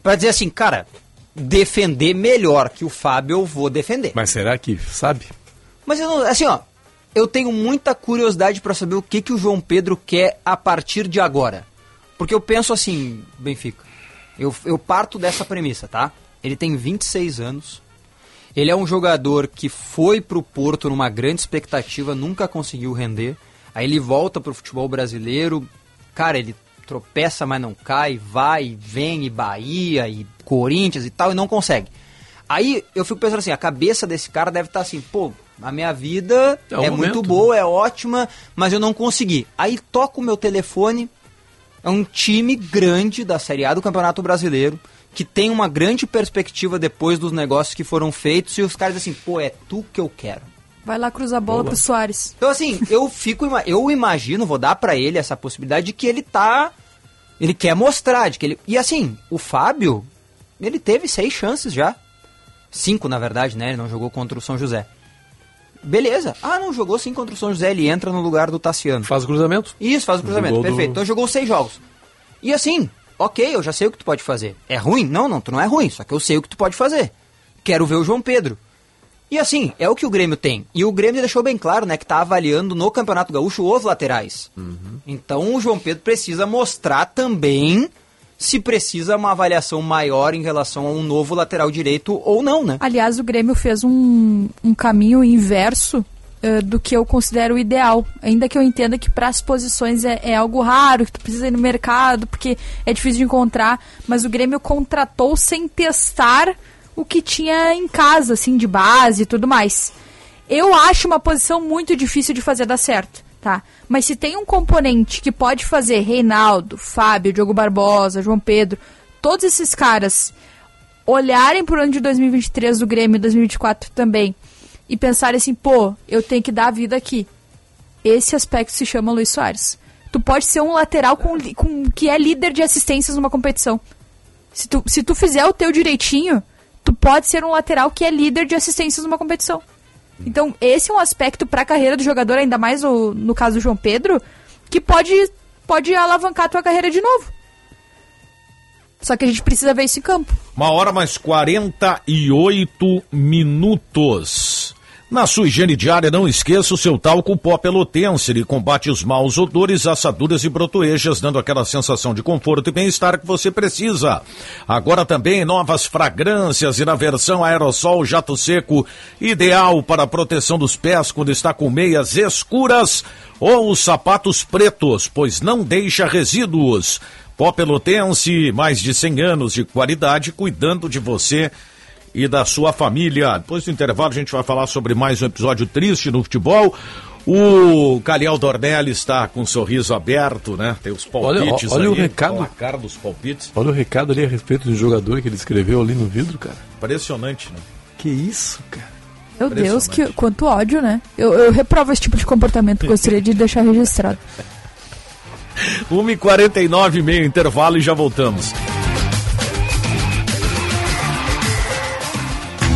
Pra dizer assim, cara, defender melhor que o Fábio, eu vou defender. Mas será que sabe? Mas eu não, assim, ó, eu tenho muita curiosidade pra saber o que que o João Pedro quer a partir de agora. Porque eu penso assim, Benfica. Eu, eu parto dessa premissa, tá? Ele tem 26 anos. Ele é um jogador que foi pro Porto numa grande expectativa, nunca conseguiu render. Aí ele volta pro futebol brasileiro. Cara, ele tropeça, mas não cai, vai, vem, e Bahia, e Corinthians e tal, e não consegue. Aí eu fico pensando assim, a cabeça desse cara deve estar assim, pô, a minha vida É é, muito momento. boa, é ótima, mas eu não consegui. Aí toco o meu telefone, é um time grande da Série A do Campeonato Brasileiro, que tem uma grande perspectiva depois dos negócios que foram feitos, e os caras assim, pô, é tu que eu quero. Vai lá cruzar a bola Boa. pro Soares. Então assim, eu fico, eu imagino, vou dar pra ele essa possibilidade de que ele tá, ele quer mostrar, de que ele, e assim, o Fábio, ele teve seis chances já, cinco na verdade, né, ele não jogou contra o São José. Beleza, ah não, jogou sim contra o São José, ele entra no lugar do Tassiano. Faz o cruzamento? Isso, faz o cruzamento, do- perfeito. Então jogou seis jogos. E assim, ok, eu já sei o que tu pode fazer. É ruim? Não, não, tu não é ruim, só que eu sei o que tu pode fazer. Quero ver o João Pedro. E assim, é o que o Grêmio tem. E o Grêmio deixou bem claro, né, que tá avaliando no Campeonato Gaúcho os laterais. Então o João Pedro precisa mostrar também se precisa uma avaliação maior em relação a um novo lateral direito ou não, né? Aliás, o Grêmio fez um, um caminho inverso uh, do que eu considero ideal. Ainda que eu entenda que para as posições é, é, algo raro, que tu precisa ir no mercado, porque é difícil de encontrar. Mas o Grêmio contratou sem testar o que tinha em casa, assim, de base e tudo mais. Eu acho uma posição muito difícil de fazer dar certo, tá? Mas se tem um componente que pode fazer Reinaldo, Fábio, Diogo Barbosa, João Pedro, todos esses caras olharem para o ano de 2023 do Grêmio e 2024 também e pensarem assim, pô, eu tenho que dar a vida aqui. Esse aspecto se chama Luiz Soares. Tu pode ser um lateral com, com que é líder de assistências numa competição. Se tu, se tu fizer o teu direitinho, tu pode ser um lateral que é líder de assistências numa competição. Então, esse é um aspecto para a carreira do jogador, ainda mais no, no caso do João Pedro, que pode, pode alavancar a tua carreira de novo. Só que a gente precisa ver isso em campo. Uma hora mais 48 minutos. Na sua higiene diária, não esqueça o seu talco pó pelotense. Ele combate os maus odores, assaduras e brotoejas, dando aquela sensação de conforto e bem-estar que você precisa. Agora também novas fragrâncias e na versão aerossol jato seco, ideal para a proteção dos pés quando está com meias escuras ou os sapatos pretos, pois não deixa resíduos. Pó pelotense, mais de 100 anos de qualidade, cuidando de você e da sua família. Depois do intervalo, a gente vai falar sobre mais um episódio triste no futebol. O Caliel Dornelli está com um sorriso aberto, né? Tem os palpites olha, olha aí, o recado. a cara dos palpites. Olha o recado ali a respeito do jogador que ele escreveu ali no vidro, cara. Impressionante, né? Que isso, cara. Meu Deus, que, quanto ódio, né? Eu, eu reprovo esse tipo de comportamento, gostaria de deixar registrado. <laughs> 1h49 meio intervalo e já voltamos.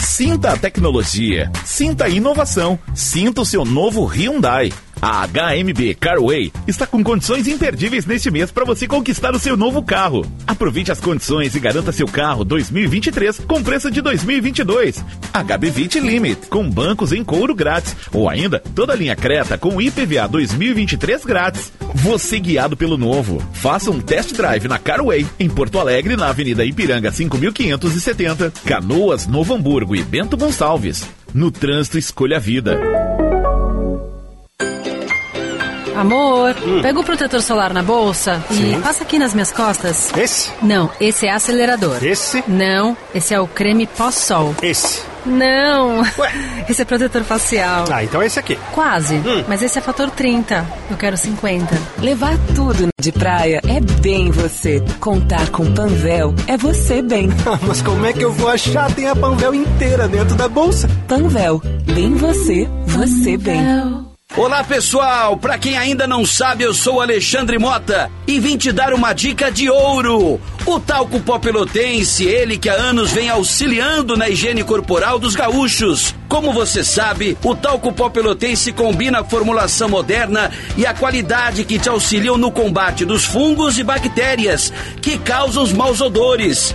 Sinta a tecnologia, sinta a inovação, sinta o seu novo Hyundai. A HMB Carway está com condições imperdíveis neste mês para você conquistar o seu novo carro. Aproveite as condições e garanta seu carro 2023 com preço de 2022. HB20 Limit com bancos em couro grátis ou ainda toda a linha Creta com IPVA 2023 grátis. Você guiado pelo novo. Faça um test drive na Carway em Porto Alegre na Avenida Ipiranga 5570, Canoas, Novo Hamburgo e Bento Gonçalves. No trânsito escolha a vida. Amor, pega o protetor solar na bolsa Sim. e passa aqui nas minhas costas. Esse? Não, esse é acelerador. Esse? Não, esse é o creme pós-sol. Esse? Não. <laughs> Esse é protetor facial. Ah, então é esse aqui. Quase, mas esse é fator 30. Eu quero 50. Levar tudo de praia é bem você. Contar com Panvel é você bem. <laughs> Mas como é que eu vou achar? Tem a Panvel inteira dentro da bolsa. Panvel, bem você, você bem. Olá pessoal, pra quem ainda não sabe, eu sou Alexandre Mota e vim te dar uma dica de ouro. O talco pó pelotense, ele que há anos vem auxiliando na higiene corporal dos gaúchos. Como você sabe, o talco pó pelotense combina a formulação moderna e a qualidade que te auxiliam no combate dos fungos e bactérias que causam os maus odores.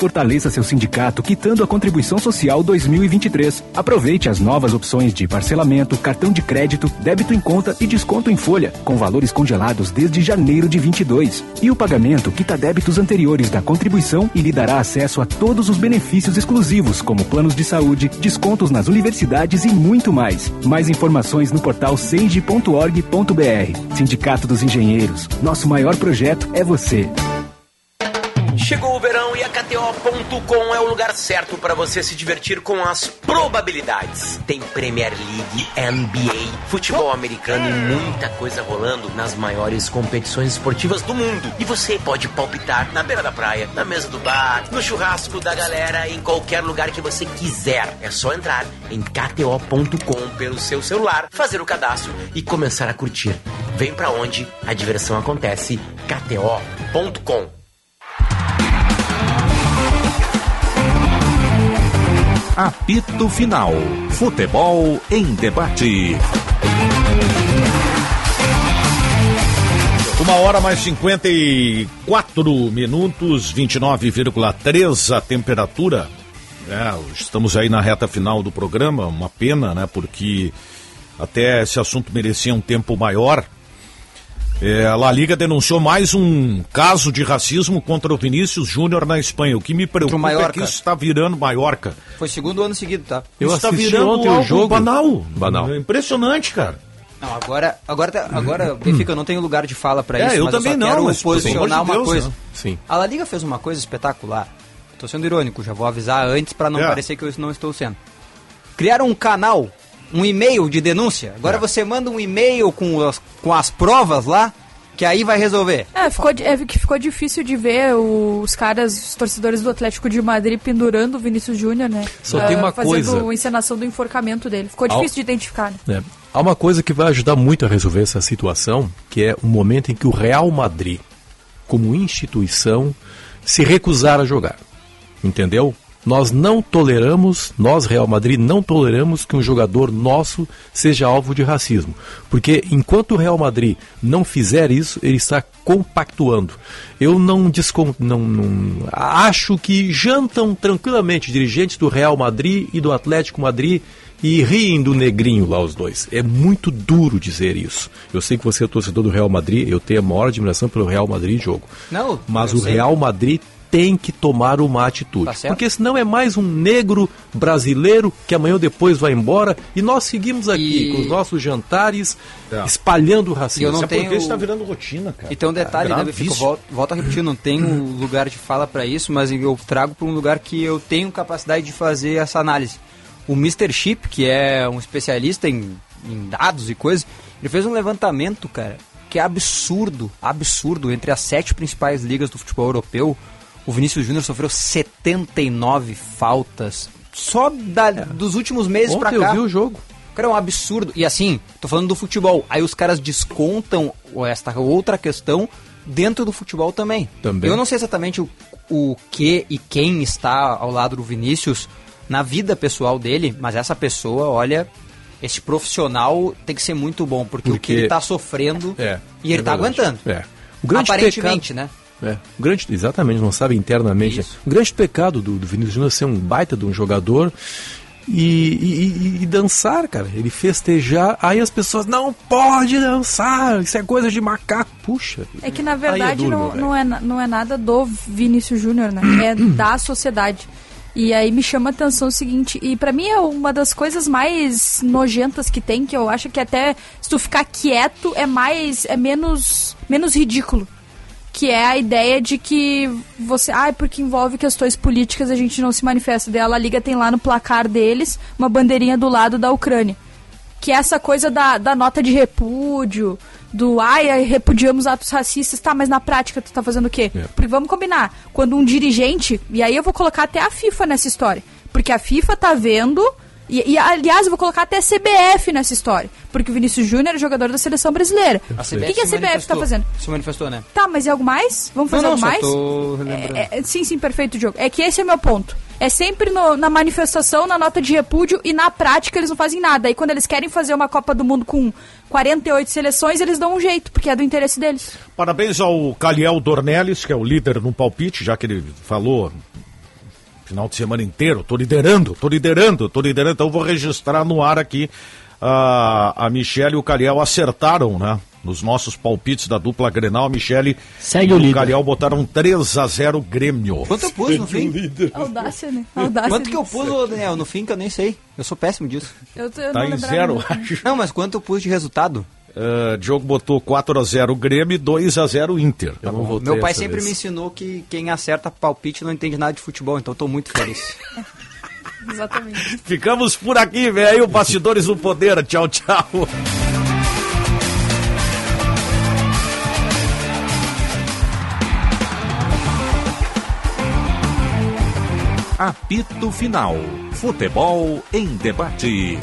Fortaleça seu sindicato quitando a contribuição social 2023. Aproveite as novas opções de parcelamento, cartão de crédito, débito em conta e desconto em folha, com valores congelados desde janeiro de 22. E o pagamento quita débitos anteriores da contribuição e lhe dará acesso a todos os benefícios exclusivos, como planos de saúde, descontos nas universidades e muito mais. Mais informações no portal senge.org.br. Sindicato dos Engenheiros. Nosso maior projeto é você. Chegou o verão e a KTO.com é o lugar certo para você se divertir com as probabilidades. Tem Premier League, NBA, futebol americano e muita coisa rolando nas maiores competições esportivas do mundo. E você pode palpitar na beira da praia, na mesa do bar, no churrasco da galera, em qualquer lugar que você quiser. É só entrar em KTO.com pelo seu celular, fazer o cadastro e começar a curtir. Vem pra onde a diversão acontece. KTO.com Apito Final. Futebol em debate. Uma hora mais 54 minutos, 29,3 a temperatura. É, estamos aí na reta final do programa, uma pena, né? Porque até esse assunto merecia um tempo maior. É, a La Liga denunciou mais um caso de racismo contra o Vinícius Júnior na Espanha. O que me preocupa é que isso está virando Maiorca. Foi segundo ano seguido, tá? Isso está virando ontem o jogo banal. Banal. É impressionante, cara. Não, agora, agora, tá- agora, Benfica, eu não tenho lugar de fala pra É, isso, eu mas também eu só não, quero mas, posicionar uma Deus, coisa. Sim. A La Liga fez uma coisa espetacular. Tô sendo irônico, já vou avisar antes pra não É. parecer que eu não estou sendo. Criaram um canal, um e-mail de denúncia. Agora você manda um e-mail com as, com as provas lá, que aí vai resolver. É, ficou, é que ficou difícil de ver os caras, os torcedores do Atlético de Madrid pendurando o Vinícius Júnior, né? Só tem uma fazendo coisa. a encenação do enforcamento dele. Ficou difícil de identificar, né? né? Há uma coisa que vai ajudar muito a resolver essa situação, que é o momento em que o Real Madrid, como instituição, se recusar a jogar. Entendeu? Nós não toleramos, nós Real Madrid não toleramos que um jogador nosso seja alvo de racismo, porque enquanto o Real Madrid não fizer isso, ele está compactuando. Eu não, descon... não, não acho que jantam tranquilamente dirigentes do Real Madrid e do Atlético Madrid e riem do negrinho lá os dois. É muito duro dizer isso. Eu sei que você é torcedor do Real Madrid, eu tenho a maior admiração pelo Real Madrid jogo. Não, Mas o sei. Real Madrid tem que tomar uma atitude. Tá porque senão é mais um negro brasileiro que amanhã ou depois vai embora e nós seguimos aqui E- com os nossos jantares É. espalhando o racismo. E eu não Isso é porque tenho- isso está virando rotina, cara. E tem um detalhe, né, Benfica? gravíssimo. Volto, volto a repetir, não tenho <clears throat> lugar de fala pra isso, mas eu trago para um lugar que eu tenho capacidade de fazer essa análise. O Mr. Chip, que é um especialista em, em dados e coisas, ele fez um levantamento, cara, que é absurdo, absurdo. Entre as sete principais ligas do futebol europeu, o Vinícius Júnior sofreu 79 faltas só da- dos últimos meses pra É. Ontem cá. eu vi o jogo. Cara, é um absurdo. E assim, tô falando do futebol. Aí os caras descontam esta outra questão dentro do futebol também. Também. Eu não sei exatamente o, o que e quem está ao lado do Vinícius na vida pessoal dele, mas essa pessoa, olha, esse profissional tem que ser muito bom, porque, o que Porque- ele tá sofrendo É, e ele é tá verdade. aguentando. É. O grande Aparentemente, pecado- né? É, o grande, exatamente, não sabe internamente. né? O grande pecado do, do Vinícius Júnior é ser um baita de um jogador e, e- e- dançar, cara. Ele festejar, aí as pessoas, não pode dançar, isso é coisa de macaco. Puxa. É que na Aí verdade duro, meu não, velho. não, é, não é nada do Vinícius Júnior, né? É <clears throat> da sociedade. E aí me chama a atenção o seguinte, e pra mim é uma das coisas mais nojentas que tem, que eu acho que até se tu ficar quieto é mais é menos menos ridículo. Que é a ideia de que você, ah, porque envolve questões políticas a gente não se manifesta. Daí a La Liga tem lá no placar deles uma bandeirinha do lado da Ucrânia que é essa coisa da, da nota de repúdio, do ai, ai, repudiamos atos racistas, tá, mas na prática tu tá fazendo o quê? É. Porque vamos combinar, quando um dirigente, e aí eu vou colocar até a FIFA nessa história, porque a FIFA tá vendo, e, e, aliás eu vou colocar até a CBF nessa história, porque o Vinícius Júnior é jogador da seleção brasileira. O que, que a CBF tá manifestou. fazendo? Se manifestou, né? Tá, mas é algo mais? Vamos fazer não, algo não, mais? tô relembrando. É, é, sim, sim, perfeito, Diogo. É que esse é meu ponto. É sempre no- na manifestação, na nota de repúdio e na prática eles não fazem nada. Aí quando eles querem fazer uma Copa do Mundo com 48 seleções, eles dão um jeito, porque é do interesse deles. Parabéns ao Caliel Dornelles, que é o líder no palpite, já que ele falou final de semana inteiro. Tô liderando, tô liderando, tô liderando. Então vou registrar no ar aqui. A, a Michelle e o Cariel acertaram, né? Nos nossos palpites da dupla Grenal, a Michelle Segue e o o. Cariel botaram 3 a 0 Grêmio. Quanto eu pus no fim? Audácia, né? Audácia. Quanto que eu pus, ô, Daniel, no fim que eu nem sei. Eu sou péssimo disso. Eu, tô- eu Tá não em zero, acho. Não, mas quanto eu pus de resultado? Uh, Diogo botou 4 a 0 Grêmio e 2 a 0 Inter. Eu não votei Meu pai sempre vez. me ensinou que quem acerta palpite não entende nada de futebol, então eu tô muito feliz. <laughs> <laughs> Exatamente. Ficamos por aqui, velho. Bastidores do Poder. Tchau, tchau. Apito Final. Futebol em debate.